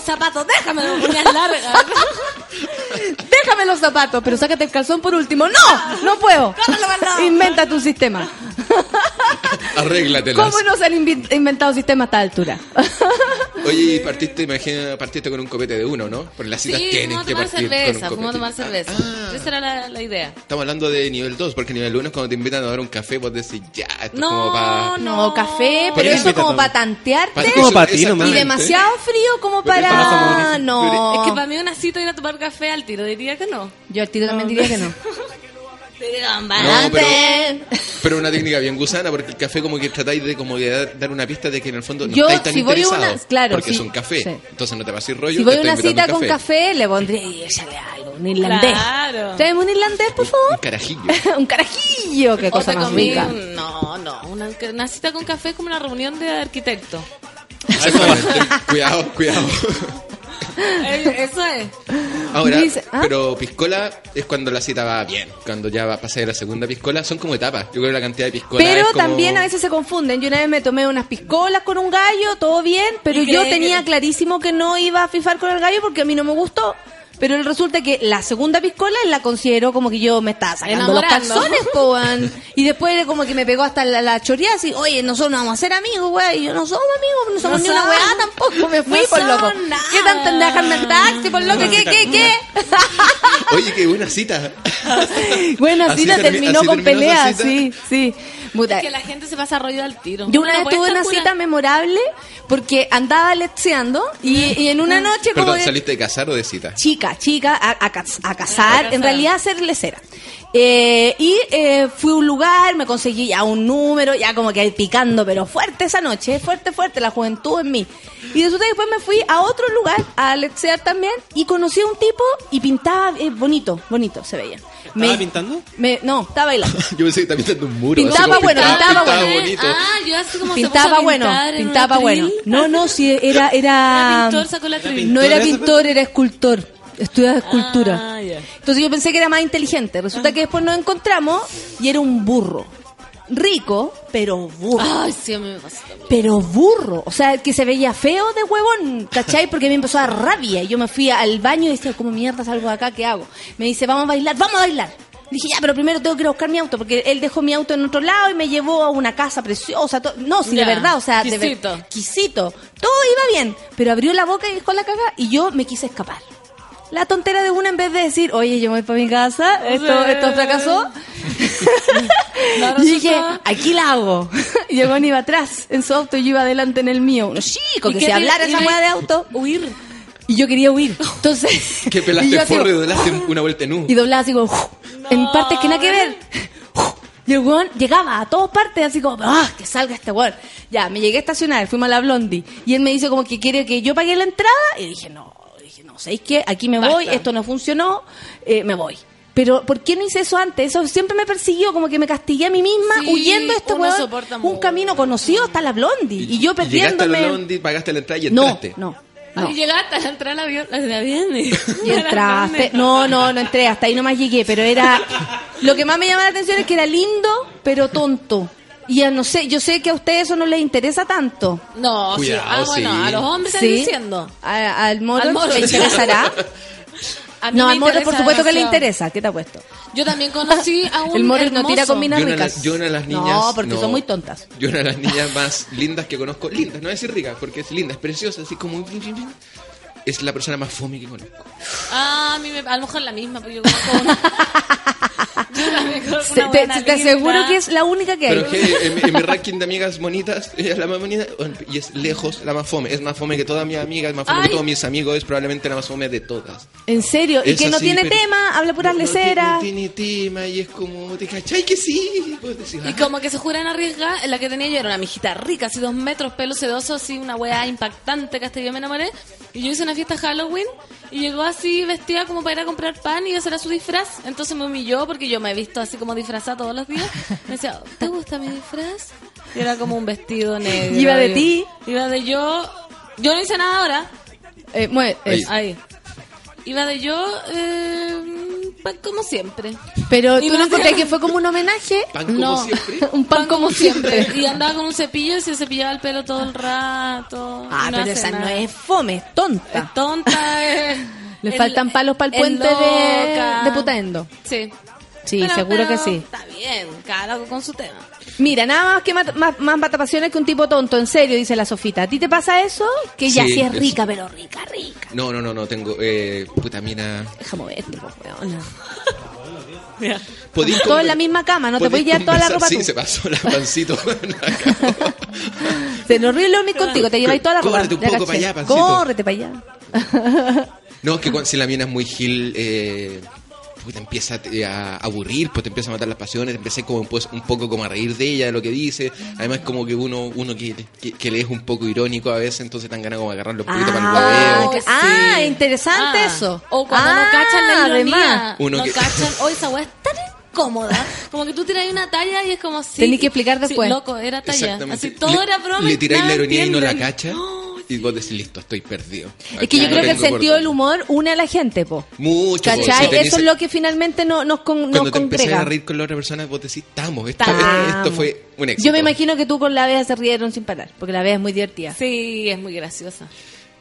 Zapatos, déjame las uñas largas. Déjame los zapatos, pero sácate el calzón por último. No, no puedo. Inventa tu sistema. Arréglatelas. ¿Cómo no se han inventado sistemas a esta altura? Oye, y partiste, imagina, partiste con un copete de uno, ¿no? Porque las citas Sí, tienen que tomar partir cerveza, con un fuimos a tomar copete. cerveza. Ah. Esa era la, la idea. Estamos hablando de nivel 2, porque nivel 1 es cuando te invitan a dar un café, vos decís, ya, esto No, es como para... No, café, ¿Por pero eso invita como para tantearte. Es como para ti nomás. Y demasiado frío como para... No. Es que para mí una cita ir a tomar café al tiro, diría que no. Yo al tiro también diría que no. No, pero, pero una técnica bien gusana, porque el café como que tratáis de como de dar, una pista de que en el fondo no Yo, estáis tan si voy a una- claro, porque sí, es un café. sí. Entonces no te vas a ir rollo. Si voy a una cita invitando con un café, le pondría y échale algo, un irlandés. Claro. Tráeme un irlandés, por Un favor. carajillo. un carajillo, qué O cosa te más comí rica. un- No, no. Una, una cita con café es como una reunión de arquitectos. Exactamente. cuidado, cuidado. Eso es. Ahora, Dice- ¿ah? pero piscola es cuando la cita va bien. Cuando ya va a pasar de la segunda piscola, son como etapas. Yo creo que la cantidad de piscola Pero es como... también a veces se confunden. Yo una vez me tomé unas piscolas con un gallo, todo bien, pero ¿Y yo tenía clarísimo que no iba a fifar con el gallo porque a mí no me gustó. Pero resulta que la segunda piscola la consideró como que yo me estaba sacando los calzones, po, weón. Y después como que me pegó hasta la, la choreada así, oye, nosotros no vamos a ser amigos, güey. Y yo no somos amigos, no somos No ni una son. weá tampoco. Me fui No por loco. nada. ¿Qué tanto en dejarme el taxi por loco? ¿Qué, qué, qué? Oye, qué buena cita. La termi- terminó así con pelea, cita. sí, sí. Puta, Que la gente se pasa rollo al tiro. Yo una no vez tuve una cita memorable porque andaba letseando y, y en una noche como ¿saliste de casar o de cita? chica, chica, a, a a casar, casar. en realidad ser lecera. Eh, y eh, fui a un lugar, me conseguí ya un número, ya como que picando, pero fuerte esa noche, fuerte, fuerte, la juventud en mí. Y resulta que después me fui a otro lugar, a letsear también, y conocí a un tipo y pintaba eh, bonito, bonito se veía. ¿Estaba pintando? me- no, estaba bailando. Yo pensé que estaba pintando un muro. Pintaba bueno, pintaba bueno. bonito. Ah, yo así como se Pintaba a bueno, pintaba bueno. No, no, sí, era, era... Era pintor, sacó la atril. No era ¿Pintor ese, pintor, era escultor. Estudiaba escultura. Ah. Entonces yo pensé que era más inteligente. Resulta que después nos encontramos y era un burro. rico, pero burro. Ay, sí, a mí me pasa también. Pero burro, o sea, que se veía feo de huevón, ¿cachai? Porque me empezó a dar rabia. Y yo me fui al baño y decía, ¿cómo mierda salgo de acá? ¿Qué hago? Me dice, vamos a bailar, vamos a bailar. Dije, ya, pero primero tengo que ir a buscar mi auto, porque él dejó mi auto en otro lado y me llevó a una casa preciosa. No, sí, Ya, de verdad, o sea, de ver- quisito. Todo iba bien, pero abrió la boca y dejó la caga y yo me quise escapar. La tontera de una en vez de decir, oye, yo me voy para mi casa, esto, esto fracasó. No y dije, aquí la hago. Y llegó iba atrás en su auto y yo iba adelante en el mío. Uno chico, ¿Y que se hablara esa hueá de auto. Huir. Y yo quería huir. Entonces. Que y yo pelaste así forro y como- doblaste una vuelta en U. y doblaba así como en partes que nada que ver. Y el weón llegaba a todas partes así como, ah, que salga este weón. Ya, me llegué a estacionar, fuimos a la Blondie. Y él me dice como que quiere que yo pague la entrada. Y dije, no, dije, no, ¿sabéis qué? Aquí me voy, esto no funcionó, eh, me voy. Pero, ¿por qué no hice eso antes? Eso siempre me persiguió, como que me castigué a mí misma Sí, huyendo de este soporta Un camino conocido hasta la Blondie. Y, yo Llegaste a la perdiéndome. Blondie, pagaste la entrada y no, entraste. no, no. Y llegaste a entrar al avión. al avión y, Y entraste. No, no, no entré, hasta ahí nomás llegué, pero era... Lo que más me llama la atención es que era lindo, pero tonto. Y ya no sé, yo sé que a ustedes eso no les interesa tanto. No, sí. Cuidado, Ah, bueno, sí. a los hombres están diciendo. A- al moro, Al moro. le interesará. A mí No, me al moro por supuesto que le interesa. ¿Qué te ha puesto? Yo también conocí a un El moro no tira con minas Yo una, de ricas. las- yo una de las niñas. No, porque son muy tontas. Yo una de las niñas más lindas que conozco. Lindas, no voy a decir rica, porque es linda, es preciosa, así como. Es la persona más fome que conozco. Ah, a mí me, a lo mejor la misma, pero yo conozco una. Te, te- aseguro que es la única que Pero hay. es que en, mi- en mi ranking de amigas bonitas, ella es la más bonita y es lejos la más fome. Es más fome que todas mis amigas, es más fome Ay. que todos mis amigos, es probablemente la más fome de todas. En serio, y Es que no así, tiene pero- tema, habla puras no, no tiene-. No tiene tema y es como, ¿te cachai que sí? Decís, Y ah, como que se juran arriesgar, la que tenía yo era una mijita rica, así dos metros, pelo sedoso, así una weá impactante que hasta yo me enamoré. Y yo hice una fiesta Halloween y llegó así vestida como para ir a comprar pan y ese era su disfraz. Entonces me humilló porque yo me he visto así como disfrazada todos los días. Me decía, ¿te gusta mi disfraz? Y era como un vestido negro. Iba de ti. Iba de yo. Yo no hice nada ahora. Eh, mue- Ahí. Iba de yo, eh, pues, como siempre. Pero Y tú no encontrás que fue como un homenaje. pan como no. siempre. un pan como siempre. Y andaba con un cepillo y se cepillaba el pelo todo el rato. Ah, no pero esa no es fome, es tonta. Es tonta, es... Le faltan palos para el puente de, de Putaendo. Sí. Sí, Pero- seguro que sí. Está bien, cada uno con su tema. Mira, nada más que mat- más, más matapasiones que un tipo tonto, en serio, dice la Sofita. ¿A ti te pasa eso? Que ya Sí, sí es es- rica, pero rica, rica. No, no, no, no, tengo. Eh, puta mina. Déjame weona. Podís Todo en conver- la misma cama, no te puedes llevar toda la ropa Sí, tú. se pasó la pancito. Se nos ríe lo contigo, te lleváis toda la ropa. Córrete un Ya poco para allá, pancito. Córrete para allá. no, es que cuando, si la mina es muy gil, eh, puta, empieza a, a aburrir, pues te empieza a matar las pasiones, te empieza como pues, un poco como a reír de ella, de lo que dice. Además, como que uno uno que, que, que le es un poco irónico a veces, entonces te dan ganas como de agarrarlo un poquito para el Ah, hueveo. que- sí. ah, interesante Ah, eso. O cuando no Ah, cachan la ironía. además. Uno no que- cachan. Hoy esa weá es tan incómoda. Como que tú tiras una talla y es como si. Tenés que explicar después. Sí, loco, era talla. Así todo Le- era broma. Le y tiráis la ironía y no la cacha. Y vos decís, listo, estoy perdido. Es que yo creo que el sentido del humor une a la gente, po. Mucho. po, ¿Cachai? si Eso es lo que finalmente no, nos, con, nos Cuando te empecé congrega. a reír con la otra persona, vos decís, estamos, esto, fue un éxito. Yo me imagino que tú con la Bea se rieron sin parar, porque la Bea es muy divertida. Sí, es muy graciosa.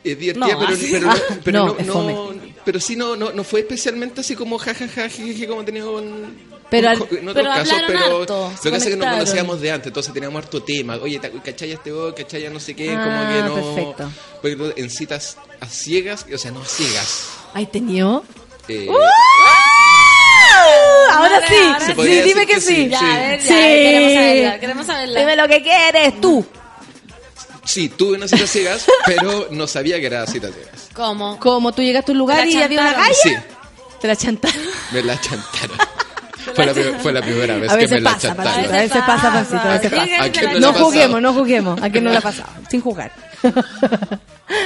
Es divertida, No, pero, así- pero, no, pero No, no, es no- fome. pero sí no, no, no fue especialmente así como jajaja, jiji, como tenía con Pero al- en otros pero casos, hablaron pero harto, lo que pasa es que nos conocíamos de antes, entonces teníamos harto tema. Oye, ¿cachai este vos? ¿Cachai no sé qué? Ah, como que no. perfecto. Porque tú en citas a ciegas, o sea, no a ciegas. ¿Ay, tenido? eh, Ahora Ahora, sí, ahora sí, podría dime que que sí. sí. Ya, a ver, ya, Sí. queremos saberla. Queremos saberla. Dime lo que quieres, tú. sí, tuve una cita a ciegas, pero no sabía que era cita a ciegas. ¿Cómo? Como tú llegaste a un lugar y había una calle, Sí, te la chantaron. me la chantaron. fue, la, fue la primera vez A que me la pasa, chantaron. Pancito, a veces pasa, Pancito, a veces pasa. ¿A quién la no juguemos, no juguemos. ¿A quién no le ha pasado? Sin jugar.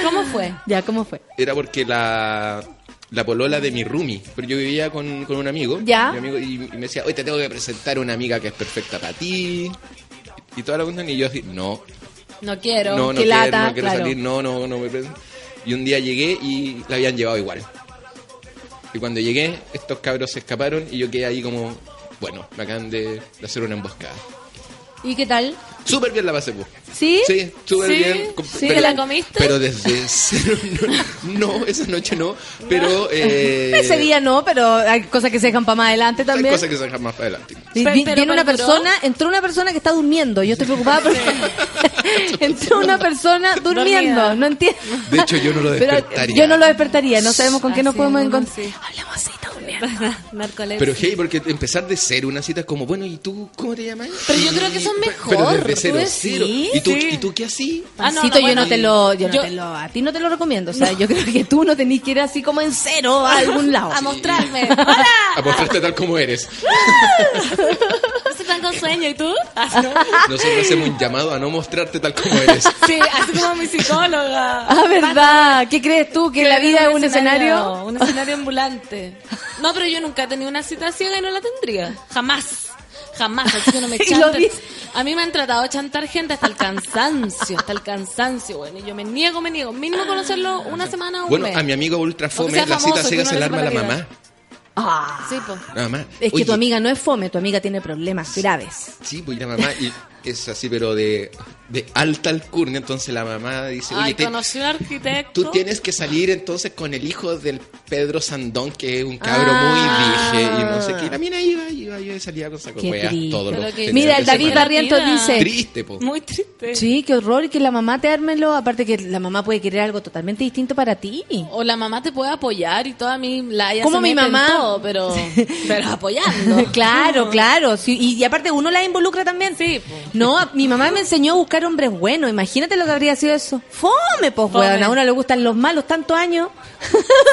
¿Cómo fue? ya, ¿cómo fue? era porque la, la polola de mi roomie, pero yo vivía con, con un amigo, Ya. mi amigo, y, y me decía, hoy te tengo que presentar una amiga que es perfecta para ti, y toda la cuestión, y yo así, no, No quiero. no, no quiero, lata, no quiero claro. salir, no, no, no me presento. Y un día llegué y la habían llevado igual. Y cuando llegué, estos cabros se escaparon y yo quedé ahí como, bueno, me acaban de, de hacer una emboscada. ¿Y qué tal? Súper bien la pasé, po. ¿Sí? Sí, súper ¿Sí? bien. ¿Sí? ¿Te la comiste? Pero desde cero, no, no, esa noche no. Pero. Eh, Ese día no, pero hay cosas que se dejan para más adelante Hay también. cosas que se dejan más para adelante. Pero- pero viene una perduró. persona, entró una persona que está durmiendo. Yo estoy preocupada porque entró una persona durmiendo. Dormida. No entiendo. De hecho, yo no lo Pero despertaría. yo no lo despertaría. No sabemos con qué nos Así, podemos encontrar. Hablamos. Narcolepsia. Pero hey, porque empezar de cero una cita es como, bueno, ¿y tú cómo te llamas? Pero yo creo que eso es Pero mejor, desde cero, ¿tú cero. ¿Y tú, Sí. ¿Y tú qué así? Ah, no, Pancito, no, yo no te lo, yo no te lo, a ti no te lo recomiendo. O sea, yo creo que tú no tenés que ir así como en cero a algún lado. A mostrarme. ¡Hola! A mostrarte tal como eres. Estoy tan con sueño, ¿y tú? Ah, no. Nosotros hacemos un llamado a no mostrarte tal como eres. Sí, así como mi psicóloga. Ah, ¿verdad? ¿Qué crees tú? ¿Que la vida es un escenario? Un escenario ambulante. No, pero yo nunca he tenido una cita ciega y no la tendría. Jamás. Jamás. Así que no me. A mí me han tratado de chantar gente hasta el cansancio. Hasta el cansancio, bueno. Y yo me niego, me niego. Mínimo conocerlo una semana o un Bueno, mes. a mi amigo ultra fome, la famoso, cita ciega se le la arma a la mamá. Ah, Sí, pues. La mamá. es que Oye, tu amiga no es fome, tu amiga tiene problemas graves. Sí, pues y la mamá y es así, pero de, de alta alcurnia. Entonces la mamá dice, oye, Ay, te- conocí un arquitecto. tú tienes que salir entonces con el hijo del Pedro Sandón, que es un cabro Ah. muy dije, y no sé qué. Y la mina iba, iba, iba y salía con saco todos los que- Mira, el David. Barrientos dice... Triste, po. Muy triste. Sí, qué horror y que la mamá te ármelo, aparte que la mamá puede querer algo totalmente distinto para ti. O la mamá te puede apoyar y toda mi la Como mi mamá. todo, pero pero apoyando. claro, claro. sí, y, y aparte uno la involucra también. Sí, po. No, mi mamá me enseñó a buscar hombres buenos. Imagínate lo que habría sido eso. Fome, pues, weón. A uno le gustan los malos tantos años.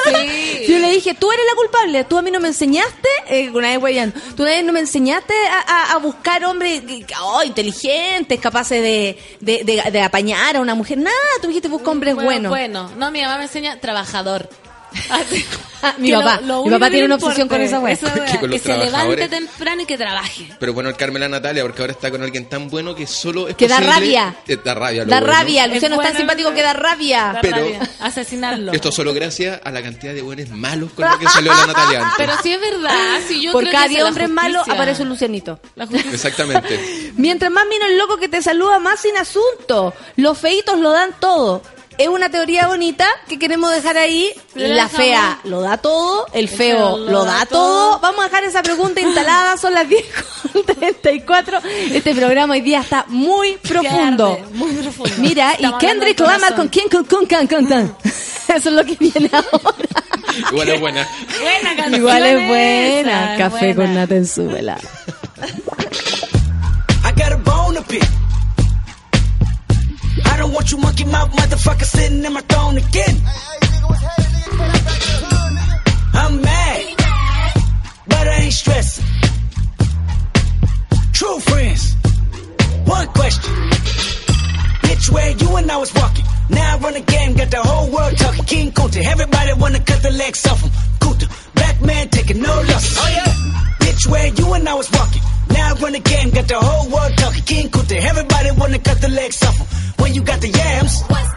Sí. Yo le dije, tú eres la culpable. Tú a mí no me enseñaste, eh, una vez weyando, tú una vez no me enseñaste a, a- a buscar hombres oh, inteligentes, capaces de, de, de- de apañar a una mujer. Nada, tú dijiste busca hombres Bueno, buenos. Bueno, no, mi mamá me enseña trabajador. Ah, mi que papá. Mi papá tiene una obsesión con esa wea. wea, Que se levante temprano y que trabaje. Pero bueno, el Carmela Natalia, porque ahora está con alguien tan bueno que solo es Que da posible- rabia. Eh, da rabia. lo Da bueno. rabia. Luciano es tan simpático que da rabia. Da Pero- rabia. Asesinarlo. Esto solo gracias a la cantidad de buenos malos con los que salió la Natalia antes. Pero sí es verdad. Sí, yo Por creo cada que esa 10 es la hombres malos justicia. aparece un Lucianito. La. Exactamente. Mientras más vino el loco que te saluda, más sin asunto. Los feitos lo dan todo. Es una teoría bonita que queremos dejar ahí. La fea lo da todo, el feo lo da todo. Vamos a dejar esa pregunta instalada, son las 10 con 34. Este programa hoy día está muy profundo. arde, muy profundo. Mira, Estamos y Kendrick Lamar con quién, con, con, con, con, con. Eso es lo que viene ahora. Igual es buena. Buena canción Igual es buena. Café buena. con nata en su vela. Don't want you monkey mouth motherfucker sitting in my throne again. I'm mad, but I ain't stressing. True friends, one question. Bitch, where you and I was walking. Now I run the game, got the whole world talking. King Kunta, everybody wanna cut the legs off him. Kunta, black man taking no losses. Oh yeah. Bitch, where you and I was walking. Now I run the game, got the whole world talking. King Kunta, everybody wanna cut the legs off him. When you got the yams. what's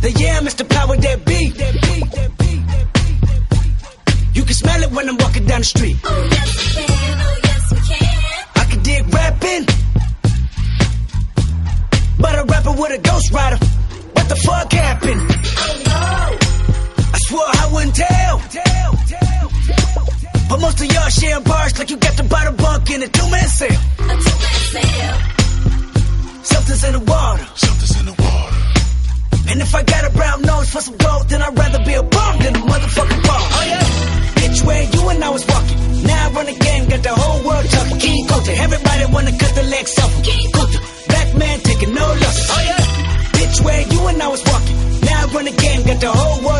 The yam is the power that be. That be, that be, that be, that be. You can smell it when I'm walking down the street. Oh yes we can, oh yes we can. I can dig rapping. But a rapper with a ghost rider. What the fuck happened? Oh no! I swore I wouldn't tell. But most of y'all sharing bars like you got the bottom bunk in a two-man sale. Something's in the water. Something's in the water. And if I got a brown nose for some gold, then I'd rather be a bum than a motherfucking bum. Oh yeah. Bitch, where you and I was walking. Now I run the game, got the whole world talking. King Kunta, everybody wanna cut the legs off. him. King Kunta, black man taking no losses. Oh yeah. Bitch, where you and I was walking. Now I run the game, got the whole world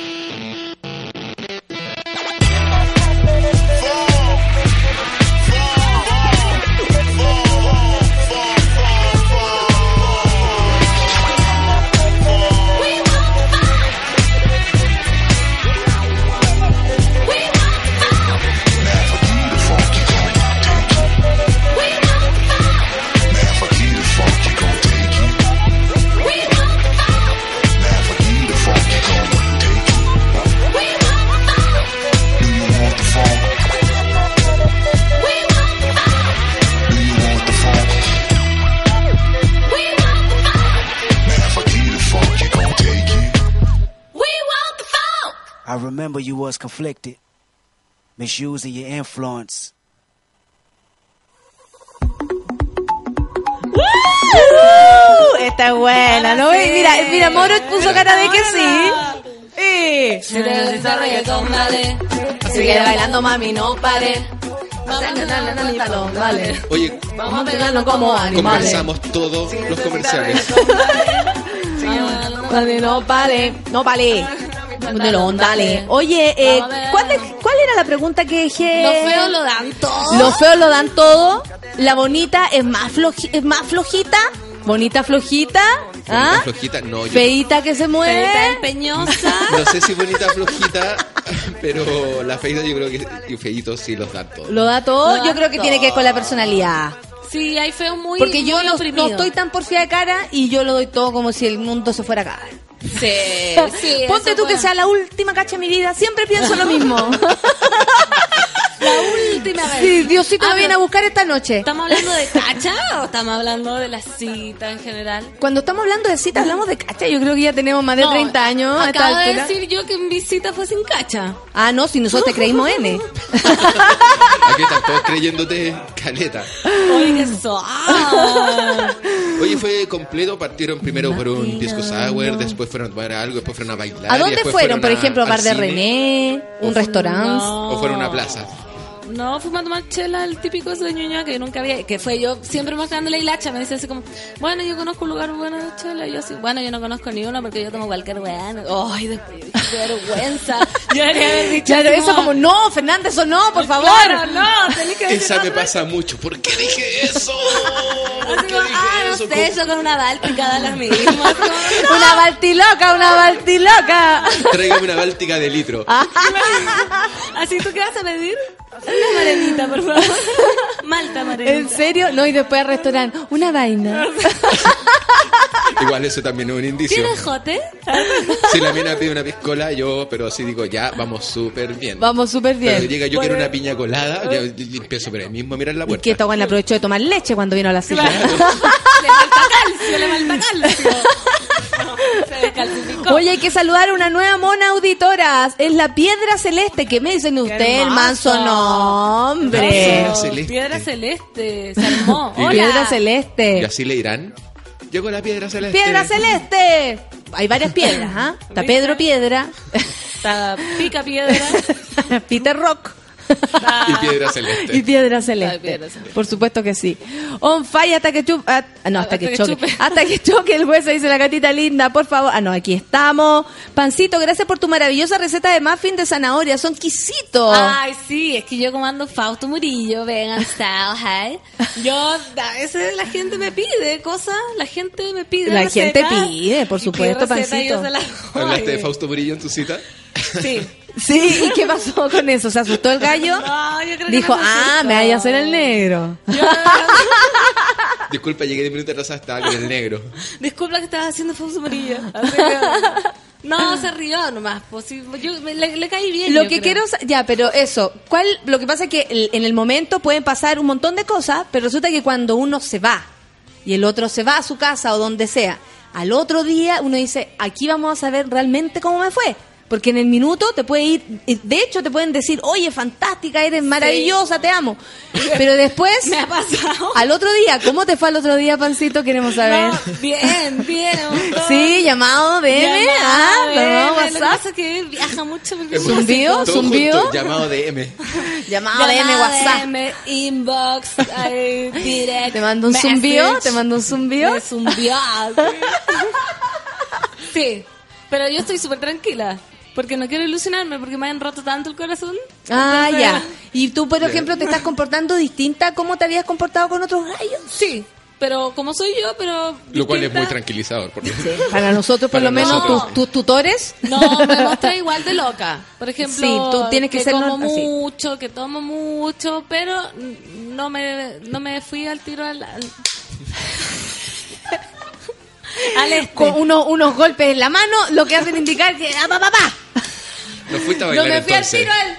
Remember you was conflicted, misusing your influence. ¡Uh! Esta es buena, ¿no? Mira, mira, Moro puso cara de que sí. Sí. Sigue bailando, mami, no pare. Vale. Oye, Vamos a pegarnos como animales. conversamos todos los comerciales. No pare, no pare. Dale. Oye, eh, ¿cuál, es- ¿cuál era la pregunta que dije? Los feos lo dan todo. Los feos lo dan todo. La bonita es más, floji- es más flojita. Bonita flojita. ¿Ah? Bonita, flojita, no, yo Feita que se mueve. Feita empeñosa. no sé si bonita flojita, pero la feita yo creo que y feitos sí los dan todos. Lo da todo. Lo Yo da creo que tiene que ver con la todo. personalidad. Sí, hay feos muy Porque yo muy no, estoy tan porfía de cara y yo lo doy todo como si el mundo se fuera a acabar. Sí, sí. Ponte eso tú que sea la última cacha de mi vida. Siempre pienso lo mismo. La última vez. Sí, Diosito Ah, me viene pero- a buscar esta noche. ¿Estamos hablando de cacha o estamos hablando de la cita en general? Cuando estamos hablando de cita, hablamos de cacha. Yo creo que ya tenemos más de No, 30 años. Acabo de decir yo que mi cita fue sin cacha. Ah, no, si nosotros te creímos N. Aquí están todos creyéndote caleta. Oye, qué suave. Oye, fue completo, partieron primero por un disco sour, después fueron a tomar algo, después fueron a bailar. ¿A dónde fueron? Por a- ejemplo, al Bar de cine, René, un restaurante. O fueron a una plaza. No, a tomar chela, el típico ese de Ñuñoa que yo nunca había, que fue yo siempre mostrando la hilacha, me dice así como, bueno, yo conozco un lugar bueno de chela, y yo así, bueno, yo no conozco ni uno porque yo tomo cualquier weá. Ay, después qué vergüenza. Yo debería haber dicho Claro, así eso como, no, Fernández, eso no, por favor. Claro, no, tenés que decir Esa me otra- pasa mucho. ¿Por qué dije eso? ¿Por así qué como, dije ah, no eso? sé, yo con una báltica da las mismas. como, Una baltiloca, una baltiloca. Tráigame una báltica de litro. Así, ¿tú qué vas a pedir? Una marenita, por favor. Malta marenita. ¿En serio? No, y después al restaurante, una vaina. Igual eso también es un indicio. ¿Tienes jote? Si la mina pide una piscola, yo, pero sí digo, ya, vamos súper bien. Vamos súper Pero bien. llega, yo quiero una piña colada, yo empiezo por ahí mismo a mirar la Y puerta. que esta aprovechó de tomar leche cuando vino a la cita. Le falta calcio, le falta calcio. Se. Oye, hay que saludar a una nueva mona auditora. Es la piedra celeste. que me dicen usted? El manso nombre. Piedra celeste. Piedra celeste. Se armó. Y- Hola. Piedra ¿Y celeste. así le irán? Yo con la piedra celeste. Piedra celeste. Hay varias piedras, ¿ah? Está Pedro Piedra. Está pica piedra. Peter Rock. Y piedra celeste. Y piedra celeste. piedra celeste. Por supuesto que sí. On fire hasta que chupe. ah, no, hasta, Hasta que, que choque. chupe. Hasta que choque el hueso, dice la gatita linda, por favor. Ah, no, aquí estamos. Pancito, gracias por tu maravillosa receta de muffin de zanahoria. Son quisitos. Ay, sí, es que yo comando Fausto Murillo, vegan style, hey. Yo, a veces la gente me pide cosas, la gente me pide La gente pide, por supuesto, Pancito. ¿Hablaste de Fausto Murillo en tu cita? Sí, Sí, ¿y qué pasó con eso? ¿Se asustó el gallo? No, yo creo que Dijo, no se ah, me vaya a hacer el negro. Disculpa, llegué 10 minutos atrasada, estaba con el negro. Disculpa que estabas haciendo. Así que- No, se rió nomás. Pues, sí, yo, me- le, le caí bien. Lo yo que creo. quiero, ya, pero eso, ¿cuál? Lo que pasa es que el- en el momento pueden pasar un montón de cosas, pero resulta que cuando uno se va y el otro se va a su casa o donde sea, al otro día uno dice, aquí vamos a saber realmente cómo me fue. Porque en el minuto te puede ir, de hecho te pueden decir, oye, fantástica, eres maravillosa, te amo. Pero después, Me ha pasado. al otro día, ¿cómo te fue al otro día, Pancito? Queremos saber. No, bien, bien. Sí, llamado DM, Llamada, ah, llamado Lo que WhatsApp. pasa es que viaja mucho porque ¿Zumbido? ¿Zumbido? llamado DM. Llamado DM WhatsApp. DM, inbox, direct. ¿Te mando un zumbido? ¿Te mando un zumbido? Me zumbió. Sí, pero yo estoy súper tranquila. Porque no quiero ilusionarme, porque me han roto tanto el corazón. Ah, Entonces, ya. ¿Y tú, por ejemplo, te estás comportando distinta a cómo te habías comportado con otros gallos? Sí, pero como soy yo, pero. Lo cual es muy tranquilizador. Porque Para nosotros, por Para lo menos, tus, tus tutores. No, me mostré igual de loca. Por ejemplo, Sí, tú tienes que ser como no- así. mucho, que tomo mucho, pero no me, no me fui al tiro al... al... al este. Con unos, unos golpes en la mano, lo que hacen indicar que. ¡Ah, pa, pa, pa! no fuiste a No bailar me fui al entonces. tiro al.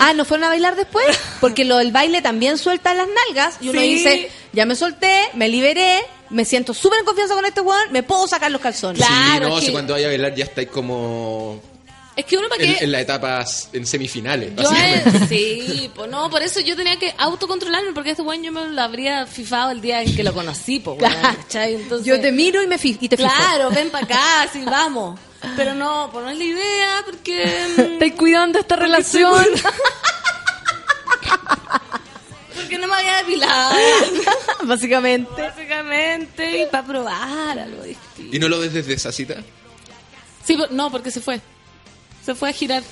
Ah, ¿no fueron a bailar después? Porque lo del baile también suelta las nalgas y uno Sí. dice, ya me solté, me liberé, me siento súper en confianza con este weón, me puedo sacar los calzones. Claro, sí, no, es si que- cuando vaya a bailar ya estáis como Es que uno para en, qué... en las etapas, en semifinales. Yo básicamente. eh, sí, pues no, por eso yo tenía que autocontrolarme, porque este weón yo me lo habría fifado el día en que lo conocí, pues, Claro. Yo te miro y me fi- y te fijo. Claro, ven para acá, sí, vamos. Pero no, pues no es la idea, porque... mm, Estoy cuidando esta relación. Porque no me había depilado. Básicamente. Básicamente, y para probar algo distinto. ¿Y no lo ves desde esa cita? Sí, por- no, porque se fue. Se fue a girar.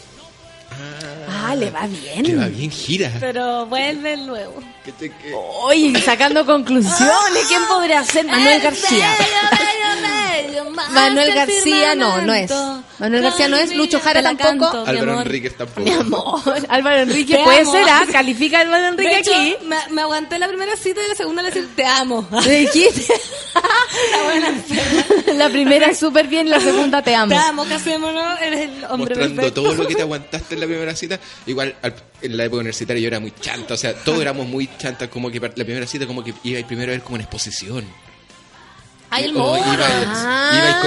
Ah, le va bien. Que va bien, gira. Pero vuelve luego. Que te- que- Oye, sacando conclusiones, ¿quién podría ser? Manuel García. Manuel García no, no es. Manuel García no es, Lucho Jara tampoco. Álvaro Enríquez tampoco. Mi amor, Álvaro Enrique Te puede amo. ser, ¿ah? Califica a Álvaro Enrique hecho, aquí. me, me aguanté la primera cita y la segunda le decía te amo. Le dijiste. la primera súper bien, la segunda te amo. Te amo, casémonos, eres el hombre mostrando perfecto. todo lo que te aguantaste en la primera cita. Igual al- en la época universitaria yo era muy chanta, o sea, todos éramos muy chantas, como que la primera cita como que iba primero a ver como una exposición. Ay, el O mono. iba- Ah, iba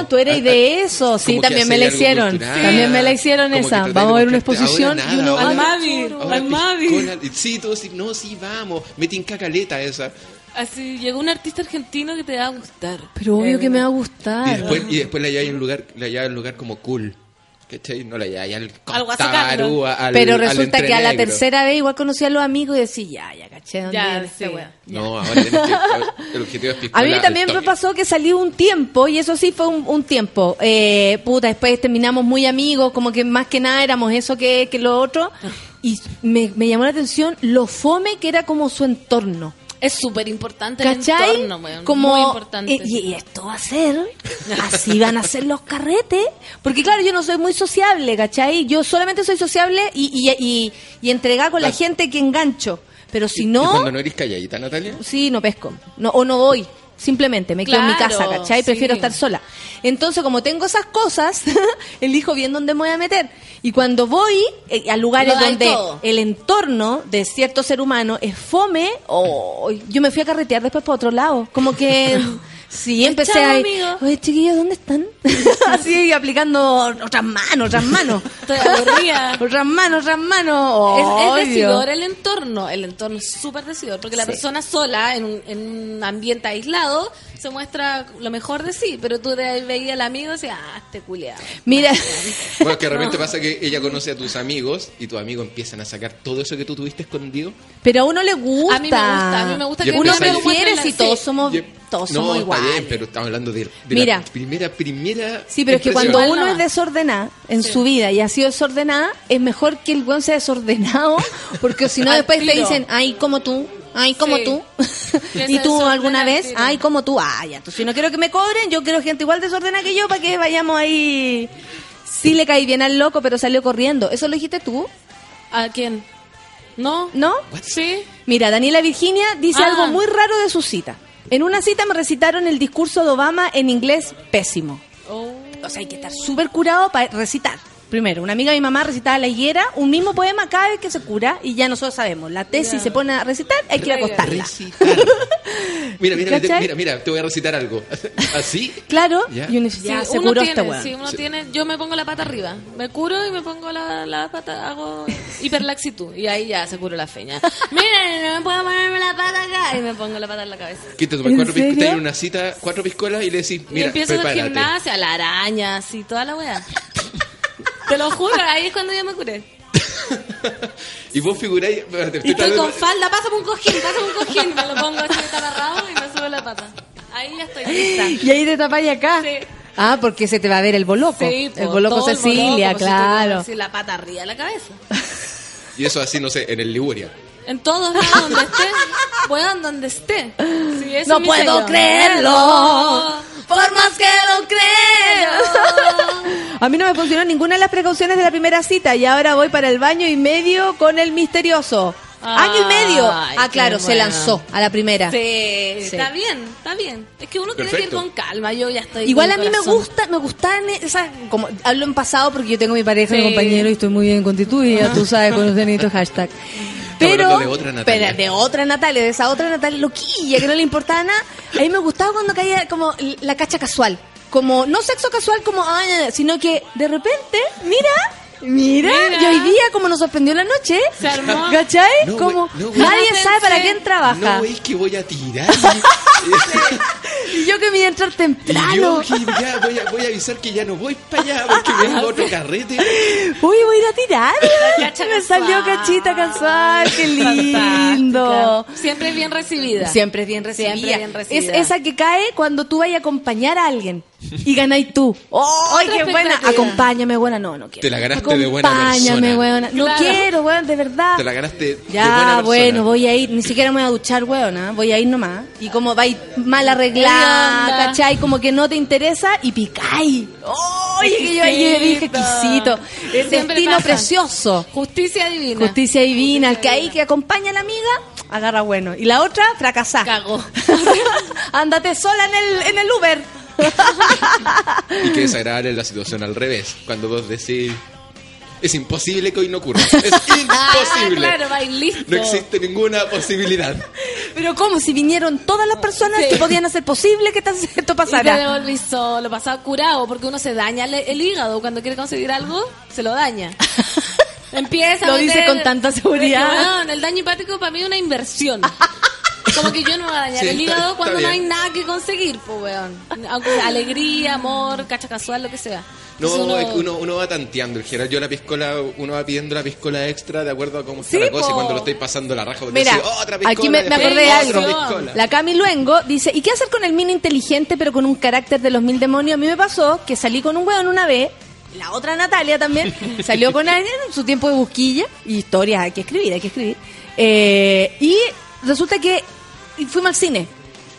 como- tú eres a- de eso. Sí, también me la hicieron. También me la hicieron Como esa. Vamos a ver una exposición y uno. Al Mavi, al Mavi. Sí, todos no, sí, vamos. Me tinca caleta esa. Así llegó un artista argentino que te va a gustar. Pero obvio Eh, que me va a Y gustar. después, y después la lleváis a un lugar, la un lugar como cool. ¿Cachai? No la lleváis al Al Guasacardo. Costabarú, al Pero al resulta que a la tercera vez igual conocí a los amigos y decía, ya, ya, caché, ¿dónde Ya, esta sí. No, ahora que, el objetivo es A mí también me pasó que salí un tiempo, y eso sí fue un, un tiempo. Eh, puta, después terminamos muy amigos, como que más que nada éramos eso que, que lo otro. Y me, me llamó la atención lo fome que era como su entorno. Es súper importante el entorno, weón. como, Muy importante. eh, Y, y esto va a ser, así van a ser los carretes. Porque claro, yo no soy muy sociable, ¿cachai? Yo solamente soy sociable y, y, y, y entregada con la gente que engancho. Pero si ¿Y no, cuando no eres calladita, Natalia? sí, no pesco. No, o no voy. Simplemente me quedo en mi casa, ¿cachai? Prefiero sí. estar sola. Entonces, como tengo esas cosas, elijo bien dónde me voy a meter. Y cuando voy eh, a lugares donde todo. el entorno de cierto ser humano es fome, o yo me fui a carretear después por otro lado. Como que sí, empecé Chao, a... amigo. Oye, chiquillos, ¿dónde están? Así, aplicando otras manos, otras manos. Estoy aburrida. otras manos, otras manos. Es, es Ay, decidor el entorno, el entorno es súper decidor, porque la Sí. persona sola, en un, en un ambiente aislado, se muestra lo mejor de sí, pero tú de ahí veías al amigo y decías, ah, este culiado. Mira, Bueno, es que de repente pasa que ella conoce a tus amigos y tus amigos empiezan a sacar todo eso que tú tuviste escondido. pero a uno le gusta. A mí me gusta, a mí me gusta Y que Uno prefiere si todos somos, Y- todos no, somos está iguales. bien, pero estamos hablando de, de Mira. la primera, primera. Sí, pero es que cuando uno es desordenada en su vida y ha sido desordenada, es mejor que el buen sea desordenado, porque si no después te dicen, ay, como tú, ay, como Sí. tú. Y tú alguna al vez, ay, como tú, ay, ya, tú, si no quiero que me cobren, yo quiero gente igual desordenada que yo para que vayamos ahí. sí le caí bien al loco, pero salió corriendo. ¿Eso lo dijiste tú? ¿A quién? ¿No? ¿No? Sí. Mira, Daniela Virginia dice Ah. algo muy raro de su cita. En una cita me recitaron el discurso de Obama en inglés pésimo. Oh. O sea, hay que estar súper curado para recitar. Primero, una amiga de mi mamá recitaba La higuera, un mismo poema cada vez que se cura, y ya nosotros sabemos, la tesis se pone a recitar, hay que ir a acostarla. Mira, mira, mira, mira, te voy a recitar algo. ¿Así? Claro, Ya. y uno dice, ya, se uno curó tiene, este weón. sí, uno Sí. tiene, yo me pongo la pata arriba, me curo y me pongo la, la pata, hago hiperlaxitud y ahí ya se curó la feña. Miren, no me puedo ponerme la pata acá y me pongo la pata en la cabeza. Que te tomas ¿En cuatro piscolas, una cita, cuatro piscolas y le decís, y mira, empiezo el prepárate. gimnasia, la araña, así, toda la weá. Te lo juro, ahí es cuando yo me curé. y vos figuráis... Y estoy con falda, pásame un cojín, pásame un cojín, me lo pongo así agarrado y me subo la pata. Ahí ya estoy lista. Y ahí te tapáis acá. Sí. Ah, porque se te va a ver el boloco. Sí, el boloco el Cecilia, boloco, pues, si claro. así la pata arriba de la cabeza. Y eso así, no sé, en el Liguria. En todos lados donde esté, puedan donde esté. Sí, No puedo sello. creerlo. Por más que lo creo. A mí no me funcionó ninguna de las precauciones de la primera cita y ahora voy para el baño y medio con el misterioso. Ay, Año y medio. Ah, claro, se bueno. lanzó a la primera. Sí, Sí. está bien, está bien. Es que uno tiene que ir con calma. Yo ya estoy. Igual a mí me gusta, me gustan esas, como hablo en pasado porque yo tengo mi pareja, Sí. mi compañero y estoy muy bien constituida, tú sabes, con los denitos hashtag. Pero, de otra Natalia. pero de otra Natalia, de esa otra Natalia loquilla que no le importaba nada. A mí me gustaba cuando caía como la cacha casual. Como, no sexo casual como, ay, ay, sino que de repente, mira, mira, Mira. y hoy día como nos sorprendió la noche, Se armó. ¿cachai? No, como, no, nadie No sabe para quién trabaja. No es que voy a tirar. Y yo que me iba a entrar y temprano. yo que ya voy a, voy a avisar que ya no voy para allá porque vengo a otro carrete. Uy, voy a ir a tirar. Me salió cachita casual. Qué lindo. Fantástica. Siempre bien recibida. Siempre es bien recibida. Siempre bien recibida. Es esa que cae cuando tú vayas a acompañar a alguien y ganáis tú. ¡Ay, Otra qué buena! Acompáñame, buena. No, no quiero. Te la ganaste de buena Acompáñame, buena. No Claro. quiero, weón, de verdad. Te la ganaste de buena Ya, bueno, voy a ir. Ni siquiera me voy a duchar, weón. ¿ah? Voy a ir nomás. Y como vais mal ¿Qué arreglada? ¿cachai? Como que no te interesa y picáis. ¡Oye, que yo ayer dije exquisito! El destino pasa. precioso. Justicia divina. Justicia divina. El que ahí que acompaña a la amiga, agarra bueno. Y la otra, fracasá. Cagó. Ándate sola en el, en el Uber. Y qué desagradable la situación al revés. Cuando vos decís, es imposible que hoy no ocurra. Es imposible. Ah, claro, va y listo. No existe ninguna posibilidad. Pero ¿cómo? Si vinieron todas las personas que podían hacer posible que esto Y te pasara. devolví solo, pasaba curado, porque uno se daña el, el hígado cuando quiere conseguir algo, se lo daña. Empieza a Lo dice meter- con tanta seguridad. Que, weón, el daño hepático para mí es una inversión. Como que yo no voy a dañar Sí, el está- hígado cuando está no hay nada que conseguir, pues, weón. Alegría, amor, cacha casual, lo que sea. No, que uno, uno va tanteando el general. Yo la piscola, uno va pidiendo la piscola extra de acuerdo a cómo está Sí, la cosa. po. Y cuando lo estáis pasando la raja, Mira, decís, otra piscola. aquí me, acordé de algo. piscola. La Cami Luengo dice, ¿y qué hacer con el mini inteligente pero con un carácter de los mil demonios? A mí me pasó que salí con un hueón una vez, la otra Natalia también, salió con alguien en su tiempo de busquilla, y historias hay que escribir, hay que escribir. Eh, y resulta que fuimos al cine.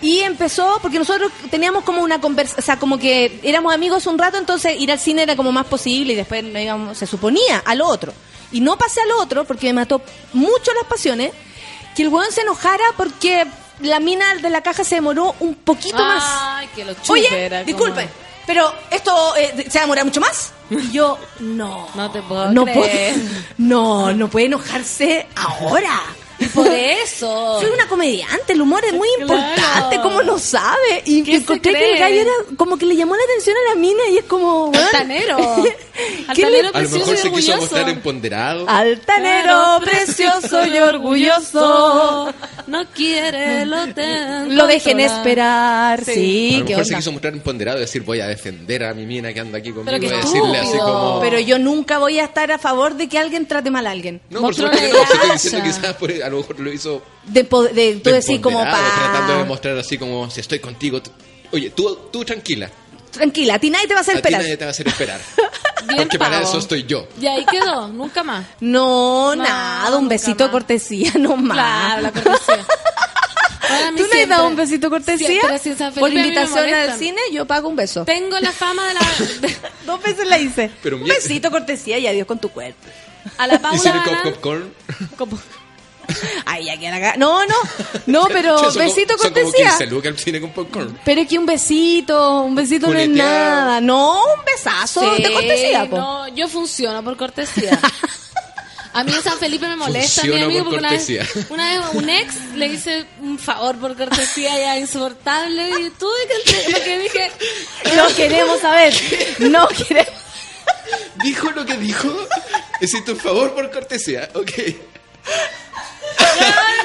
Y empezó, porque nosotros teníamos como una conversa, o sea, como que éramos amigos un rato, entonces ir al cine era como más posible y después no íbamos, se suponía al otro. Y no pasé al otro porque me mató mucho las pasiones, que el weón se enojara porque la mina de la caja se demoró un poquito más. Ay, que lo chupe Oye, como- disculpe, pero esto eh, se va a demorar mucho más. Y yo, no. No te puedo no creer. puedo- no, no puede enojarse ahora. Por eso. Soy una comediante, el humor es muy Claro. importante, ¿cómo no sabe? Y ¿Qué se encontré que cree? el gallo era como que le llamó la atención a la mina y es como, weón, Altanero. ¿Qué le- Altanero A lo precioso mejor y se quiso orgulloso. mostrar empoderado. Altanero, Claro, precioso y orgulloso. No quiere, lo tengo. Lo dejen esperar, sí, Sí. a lo qué mejor se quiso mostrar empoderado y decir, voy a defender a mi mina que anda aquí conmigo. Y decirle así como... Pero yo nunca voy a estar a favor de que alguien trate mal a alguien. No, por supuesto que no. Estoy diciendo quizás por- a lo mejor lo hizo De, de tú de decir como empoderado, tratando de pa... demostrar así como, si estoy contigo... Oye, tú, tú tranquila. Tranquila, a ti nadie te va a hacer A ti esperar. nadie te va a hacer esperar. Bien Porque para pavo. eso estoy yo. Y ahí quedó, nunca más. No, No, nada, un besito de cortesía, no más. Claro, la cortesía. Mí Tú no has dado un besito cortesía? Sí, si Por invitación al cine, yo pago un beso. Tengo la fama de la... Dos veces la hice. Pero un besito cortesía y adiós con tu cuerpo. a la Y Paula cine con Banán- popcorn. Como- Ay, ya que la No, no. No, pero Che, son como- besito Son como cortesía. 15 lucas el cine con popcorn. Pero es que un besito, un besito no es nada. No, un besazo Sí, de cortesía, po. No, yo funciono por cortesía. A mí en San Felipe me molesta, mi Funciono amigo, por porque una vez, cortesía. una vez un ex le hice un favor por cortesía ya insoportable y tuve que entre- porque dije, No queremos saber. No queremos. Dijo lo que dijo. Hiciste un favor por cortesía. Ok.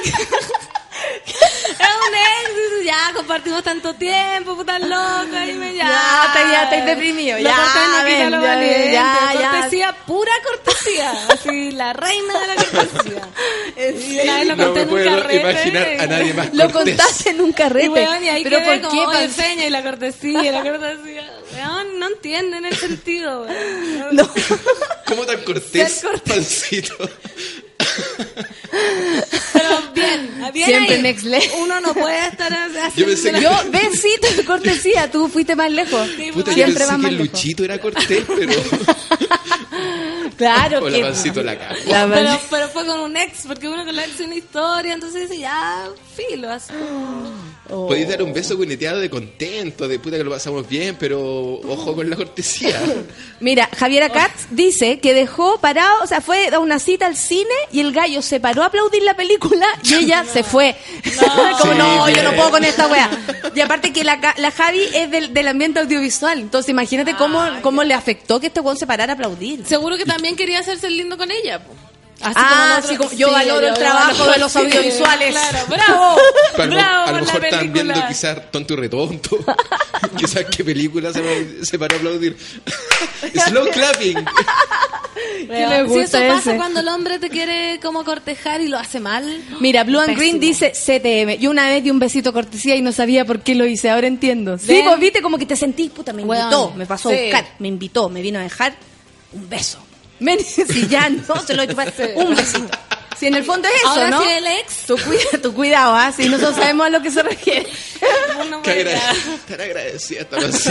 Es un ex, ya compartimos tanto tiempo, puta loca, y me ya. Ya, te- ya estoy deprimido, ya, ven, lo ya, valiente, ya, ya. Cortesía, pura cortesía, así, la reina de la cortesía. Vez lo No me puedo carrete, imaginar a nadie más Lo cortés. contaste en un carrete. Y weón, y ahí pero ¿por como, qué? oye, Pan- feña y la cortesía, y la cortesía. Weón, no entienden el sentido, weón. No. ¿Cómo tan cortés. pancito? Pero bien, bien Siempre ahí. next level. Uno no puede estar haciendo Yo pensé que- Yo, besito de cortesía, tú fuiste más lejos. Puta, yo Siempre pensé vas que lejos. Luchito era cortés, pero... Claro Hola, que... pancito, la cago. La Pero, pero fue con un ex, porque uno con la ex tiene una historia, entonces dice, ya, filo, así. Oh. Podéis dar un beso cuneteado de contento, de puta que lo pasamos bien, pero ojo con la cortesía. Mira, Javiera Katz dice que dejó parado, o sea, fue a una cita al cine y el gallo se paró a aplaudir la película y ella se fue. Como, Sí, no, yo no puedo con esta wea. Y aparte que la, Ca- la Javi es del, del ambiente audiovisual, entonces imagínate cómo, cómo le afectó que este weón se parara a aplaudir. Seguro que también quería hacerse lindo con ella, po. Así Ah, como sí, nosotros- como yo Sí, valoro el trabajo valoro- de los sí, audiovisuales. Claro, bravo, A lo, bravo a lo por mejor la estaban viendo quizás Tonto y Retonto. quizás qué película se, va- se paró a aplaudir. Slow clapping. ¿Qué le Si gusta eso pasa ese? cuando el hombre te quiere como cortejar y lo hace mal. Mira, Blue and Green dice CTM. Yo una vez di un besito cortesía y no sabía por qué lo hice. Ahora entiendo. Sí, ¿Ven? vos viste como que te sentís, puta, me invitó, me pasó a sí. buscar, me invitó, me vino a dejar un beso. Men, si ya no se lo he chupado, un besito. Si en el fondo es eso, Ahora ¿no? sí el ex. Tu, cuida- tu cuidado, ¿ah? Si nosotros sabemos a lo que se refiere. uno Qué puede- agra- Tan agradecida esta. Es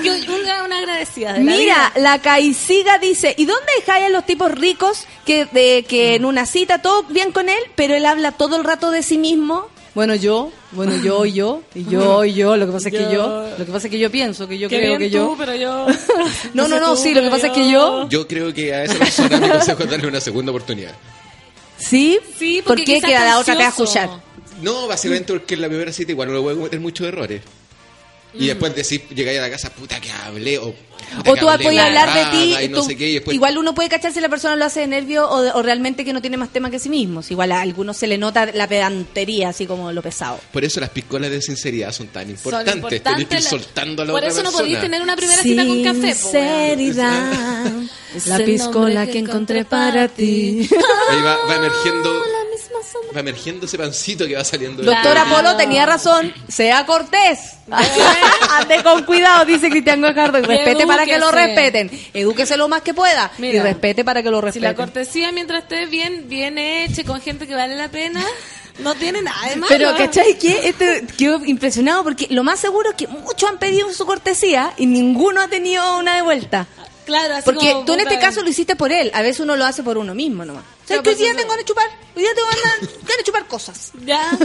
que una, una agradecida. de la Mira, vida. la Caiciga dice, ¿y dónde dejáis a los tipos ricos que, de, que en una cita todo bien con él, pero él habla todo el rato de sí mismo? Bueno, yo, bueno, yo y yo, y yo y yo, lo que pasa es que Yo. yo, lo que pasa es que yo pienso, que yo Qué creo bien que tú, yo... pero yo... No, no, no, tú, sí, lo que pasa es que yo... Yo creo que a esa persona mi consejo es darle una segunda oportunidad. ¿Sí? Sí, ¿Por porque qué? quizás Que a la otra te va a escuchar. No, básicamente porque en la primera cita igual uno puede cometer muchos errores. Y después decir, llegáis a la casa, puta que hablé, o... O que tú hablé puedes hablar de ti, y no tú- sé qué, y después igual uno puede cachar si la persona lo hace de nervio o, de- o realmente que no tiene más tema que sí mismo. Igual a algunos se le nota la pedantería, así como lo pesado. Por eso las piscolas de sinceridad son tan importantes. importantes Tenés que ir la- soltando a la Por otra eso no persona. podéis tener una primera cita con café, po. Sinceridad, Es la piscola que encontré para ti. Ahí va, va emergiendo, Va emergiendo ese pancito que va saliendo. de- Doctor Claro. Apolo tenía razón, sea cortés. Ande con cuidado, dice Cristian Guajardo, y respete para que lo respeten. Edúquese lo más que pueda y respete para que lo Si respeten. la cortesía mientras esté bien, bien hecha, con gente que vale la pena, no tiene nada de malo. Pero, ¿cachai? Que este quedó impresionado porque lo más seguro es que muchos han pedido su cortesía y ninguno ha tenido una de vuelta. Claro, así Porque como, tú en este caso lo hiciste por él. A veces uno lo hace por uno mismo nomás. O sea, Claro, que hoy pues día eso- tengo ganas de chupar. Hoy día tengo ganas de chupar cosas. Ya.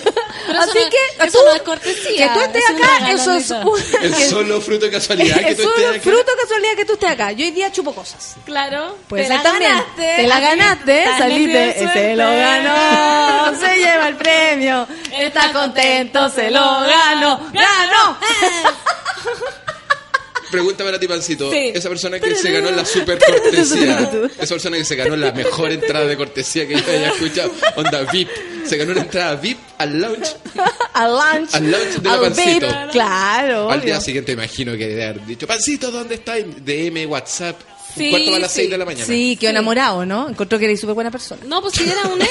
Pero Así eso no- que eso tú, no es cortesía. que tú estés es acá, eso es un- Es solo fruto de casualidad que es tú solo estés acá. fruto de casualidad que tú estés acá. Yo hoy día chupo cosas. Claro. Puede te la también. ganaste. Te la ganaste, saliste. Se lo ganó. Se lleva el premio. Está contento, se lo ganó. ¡Ganó! Pregunta para ti, Pancito. Sí. Esa persona que se ganó la super cortesía. Esa persona que se ganó la mejor entrada de cortesía que yo haya escuchado. Onda VIP. Se ganó una entrada VIP al lounge. Al lunch. Al lunch de la al Pancito. Claro. Al día obvio. siguiente imagino que debe haber dicho, Pancito, ¿dónde está? DM, WhatsApp. Sí, un cuarto a las sí. 6 de la mañana. Sí, quedó enamorado, ¿no? Encontró que eres súper buena persona. No, pues si era un ex.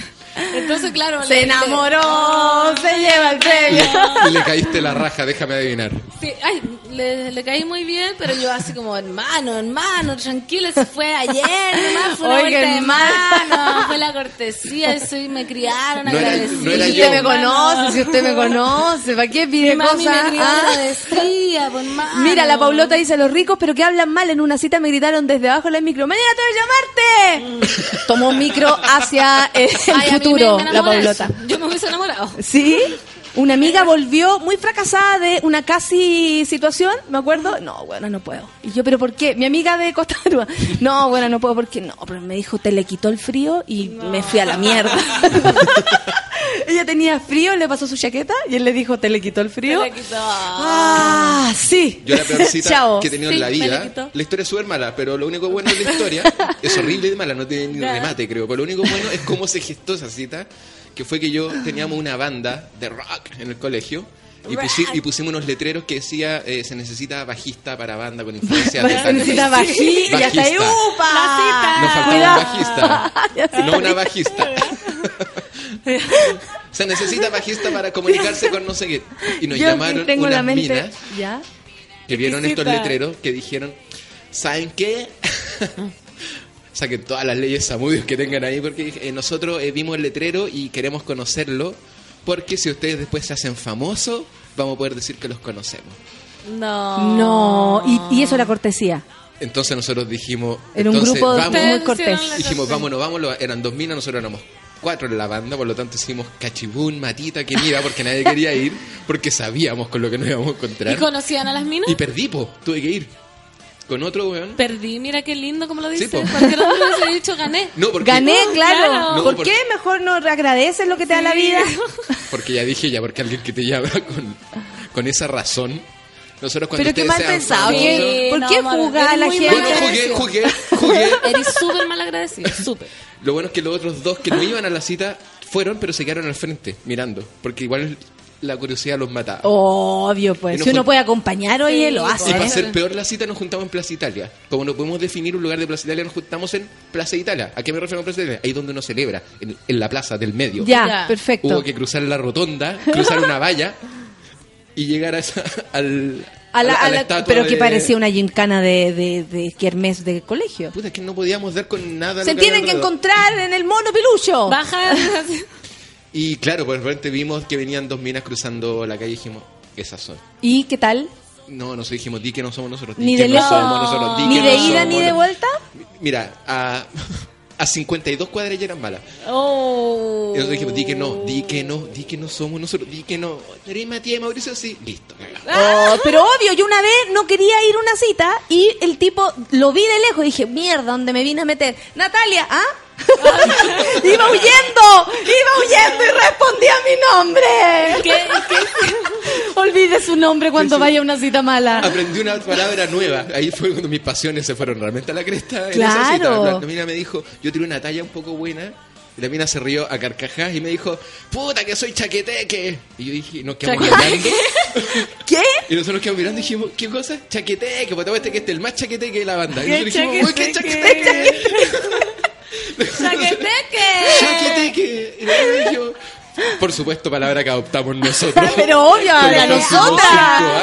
Entonces, claro. Se le- enamoró, se lleva el premio. Y le caíste la raja, déjame adivinar. Sí, ay, le, le caí muy bien, pero yo así como, hermano, hermano, tranquilo, se fue ayer, nomás fue una Oiga, vuelta de hermano. mano, fue la cortesía, eso y me criaron, No era- agradecí. no era Si yo. usted me conoce, si usted me conoce, ¿para qué pide Mi mami cosas? Ah. pues. Mira, la Paulota dice, los ricos, pero que hablan mal. En una cita me gritaron desde abajo del micro, mañana tengo que llamarte. Tomó un micro hacia eh, el Ay, a mí me- futuro, la. Paulota. Yo me hubiese enamorado. ¿Sí? Una amiga volvió muy fracasada de una casi situación, me acuerdo. No, bueno, no puedo. Y yo, ¿pero por qué? Mi amiga de Costa Rica. No, bueno, no puedo porque no. Pero me dijo, te le quitó el frío y me fui a la mierda. Ella tenía frío, le pasó su chaqueta y él le dijo, te le quitó el frío. Me la quitó. Ah, sí. Yo la peor cita Chao. que he tenido Sí, en la vida. La historia es súper mala, pero lo único bueno de la historia es horrible y mala, no tiene ni remate, creo. Pero lo único bueno es cómo se gestó esa cita, que fue que yo teníamos una banda de rock en el colegio. Y, pusi- y pusimos unos letreros que decía eh, se necesita bajista para banda con influencia de Se necesita bají y hasta ahí, Bajista. ¡upa! Nos faltaba un bajista, no una bajista. Se necesita bajista para comunicarse con no sé qué. Y nos Yo llamaron tengo unas la mente. minas ¿Ya? que vieron estos letreros que dijeron, ¿saben qué? Saquen todas las leyes samudios que tengan ahí porque eh, nosotros eh, vimos el letrero y queremos conocerlo porque si ustedes después se hacen famosos, vamos a poder decir que los conocemos. No. No, y, y eso era cortesía. Entonces nosotros dijimos, Era un entonces, grupo de vamos, muy cortés. dijimos, vámonos, vámonos, eran dos minas, nosotros éramos cuatro en la banda, por lo tanto hicimos cachibún, matita, que iba porque nadie quería ir, porque sabíamos con lo que nos íbamos a ¿Y encontrar. conocían a las minas? Y perdí, po, tuve que ir. Con otro weón. Perdí, mira qué lindo como lo Sí, dice. po. Cualquier otro hubiese dicho gané. No, porque, Gané, claro. claro. No, ¿Por porque- qué mejor no agradeces lo que te da la Sí. vida? porque ya dije ya, porque alguien que te llama con, con esa razón. Nosotros cuando Pero qué mal pensado. famosos- ¿qué- ¿Por no, qué juzgar a la gente? Bueno, jugué, jugué, jugué. Eres súper mal agradecido, súper. Lo bueno es que los otros dos que no iban a la cita fueron, pero se quedaron al frente, mirando. Porque igual la curiosidad los mataba. Obvio, pues. Si uno puede acompañar, oye, Sí, lo hace. Y para hacer peor la cita nos juntamos en Plaza Italia. Como no podemos definir un lugar de Plaza Italia, nos juntamos en Plaza Italia. ¿A qué me refiero con Plaza Italia? Ahí donde uno celebra, en, en la plaza del medio. Ya, Ya. perfecto. Hubo que cruzar la rotonda, cruzar una valla y llegar a esa- al, A la- a a la- pero que de- parecía una gincana de, de, de kermés de colegio. Puta, es que no podíamos dar con nada. Se lo tienen había que encontrar en el mono pilucho. Baja. Y claro, pues repente vimos que venían dos minas cruzando la calle y dijimos, esas son. ¿Y qué tal? No, nosotros dijimos, di que no somos nosotros. Di Ni que de no somos nosotros. di Ni que de no ida somos ni de nos- vuelta. Mira, a, a 52 cuadras ya eran malas. Oh. Y nosotros dijimos, di que no, di que no, di que no somos nosotros, di que no. ¿Eres Matías Mauricio? Sí, listo. cagamos. Oh, pero obvio, yo una vez no quería ir a una cita y el tipo lo vi de lejos y dije, mierda, ¿dónde me vine a meter? Natalia, ¿ah? iba huyendo, iba huyendo y respondía mi nombre. ¿Qué, Olvide su nombre cuando vaya a una cita mala. Aprendí una palabra nueva. Ahí fue cuando mis pasiones se fueron realmente a la cresta. en Claro. esa cita. La, mina me dijo, yo tiré una talla un poco buena. Y la mina se rió a carcajadas y me dijo, puta que soy chaqueteque. Y yo dije, nos quedamos mirando. ¿Qué? Y nosotros nos quedamos mirando y dijimos, ¿qué cosa? Chaqueteque, porque este que este es el más chaqueteque de la banda. Y ¿Qué nosotros dijimos, uy, qué chaqueteque? Chaqueteque. ¡Chaqueteque! Y dijimos, por supuesto, palabra que adoptamos nosotros. Pero obvio, la cinco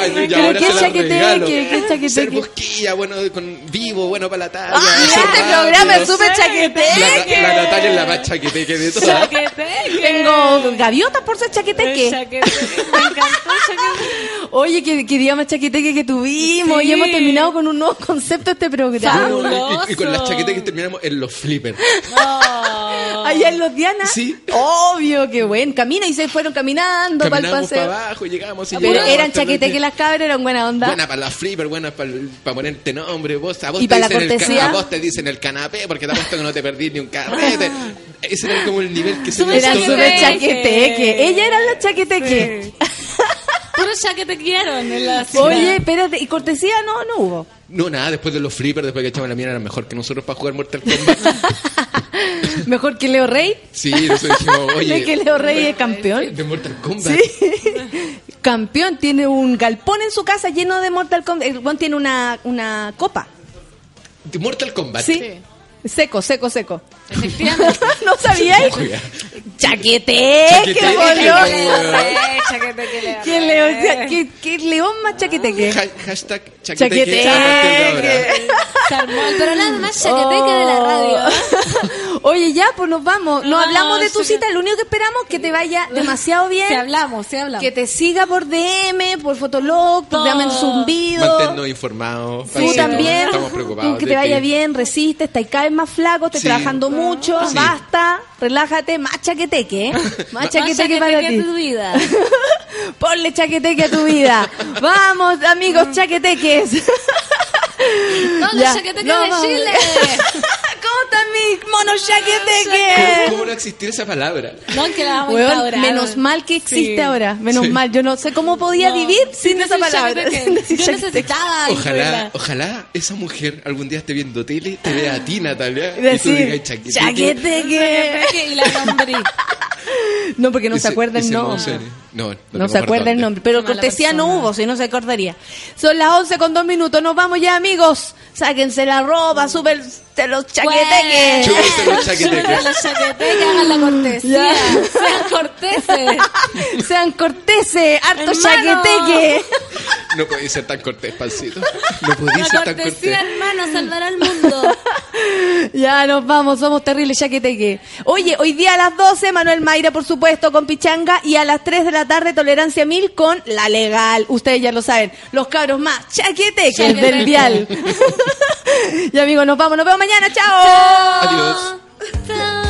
años, y Pero ahora qué se la chaqueteque, regalo. qué chaqueteque. Ser bosquilla, bueno, con vivo, bueno para la talla. Ah, este rápido. programa es súper La, chaqueteque. la Natalia es la más chaqueteque de todas. ¡Chaqueteque! Tengo gaviotas por ser chaqueteque. Chaqueteque. Me encantó chaqueteque. Oye, qué, qué día más chaqueteque que tuvimos. Sí. Y hemos terminado con un nuevo concepto este programa. Fabuloso. Y, y con las chaqueteques terminamos en los flippers. Oh. Allá en los Diana. Sí. Obvio, qué buen. Camina y se fueron caminando para el Caminamos para paseo. abajo, llegamos y Pero llegamos eran hasta chaqueteque donde- las cabras, eran buena onda. Buena para la flipper, buena para, para ponerte nombre. Vos, a vos ¿Y te para la dicen el ca- cortesía? a vos te dicen el canapé porque te apuesto que no te perdí ni un carrete. Ese era como el nivel que se nosotros- súper chaqueteque. Ella era la chaqueteque. Puro chaquetequearon en la Oye, espérate, ¿y cortesía no? No hubo. No, nada, después de los flippers, después que echamos la mierda, era mejor que nosotros para jugar Mortal Kombat. Mejor que Leo Rey. Sí, nosotros dijimos, ¿De que oye, Leo Rey es campeón? de Mortal Kombat. Sí. Campeón, tiene un galpón en su casa lleno de Mortal Kombat. El weón tiene una, una copa. De Mortal Kombat. Sí. Seco, seco, seco. Efectivamente. ¿No sabíais? Chaqueteque, boludo. weón. ¿Qué león, qué, qué león más chaqueteque? Ha- hashtag chaqueteque. Chaqueteque. a partir de ahora. Se armó el programa más chaqueteque de la radio. Oye, ya, pues nos vamos. No No, hablamos de tu cita. Lo único que esperamos es que te vaya demasiado bien. Si hablamos, si hablamos. Que te siga por DM, por Fotolog, por Todo. Dame Zumbido. Manténnos informados. Tú también, Estamos preocupados. que te vaya ti. bien, resiste, estás cada vez más flaco, estás Sí. trabajando mucho, Sí. basta, relájate, más chaqueteque, ¿eh? Más chaqueteque para chaqueteque ti. de tu vida. Ponle chaqueteque a tu vida. Vamos, amigos chaqueteques. No, Ya. los chaqueteques No, de. Chile. ¿Cómo están mis monos ¿Cómo, no existir esa palabra? No, que la vamos a Weón, instaurar. menos mal que existe Sí. ahora, menos Sí. mal. Yo no sé cómo podía No, vivir sin sin esa palabra. Sin Yo necesitaba Ojalá, ojalá esa mujer algún día esté viendo tele, te vea a ti, Natalia, Y y tú digas chaqueteque. chaqueteque. Chaqueteque y la nombré. No, porque no se acuerda y el se nombre. emocione. No, no, No se acuerda el nombre, pero cortesía no hubo, si no se acordaría. Son las 11 con dos minutos, nos vamos ya, amigos. Sáquense la ropa, suben los chaqueteques. Chúpense los chaqueteques. Los chaqueteques, hagan la cortesía. Sean corteses. Sean corteses, harto chaqueteque. No podéis ser tan cortés, pancito. No podéis ser tan cortés. cortesía, hermano, salvará al mundo. Ya nos vamos, somos terribles chaqueteque. Oye, hoy día a las 12, Manuel Mayra, por supuesto, con Pichanga. Y a las 3 de la tarde, Tolerancia Mil con La Legal. Ustedes ya lo saben, los cabros más chaqueteques Chaqueteque. del vial. y amigos, nos vamos, nos vemos mañana, chao. Adiós.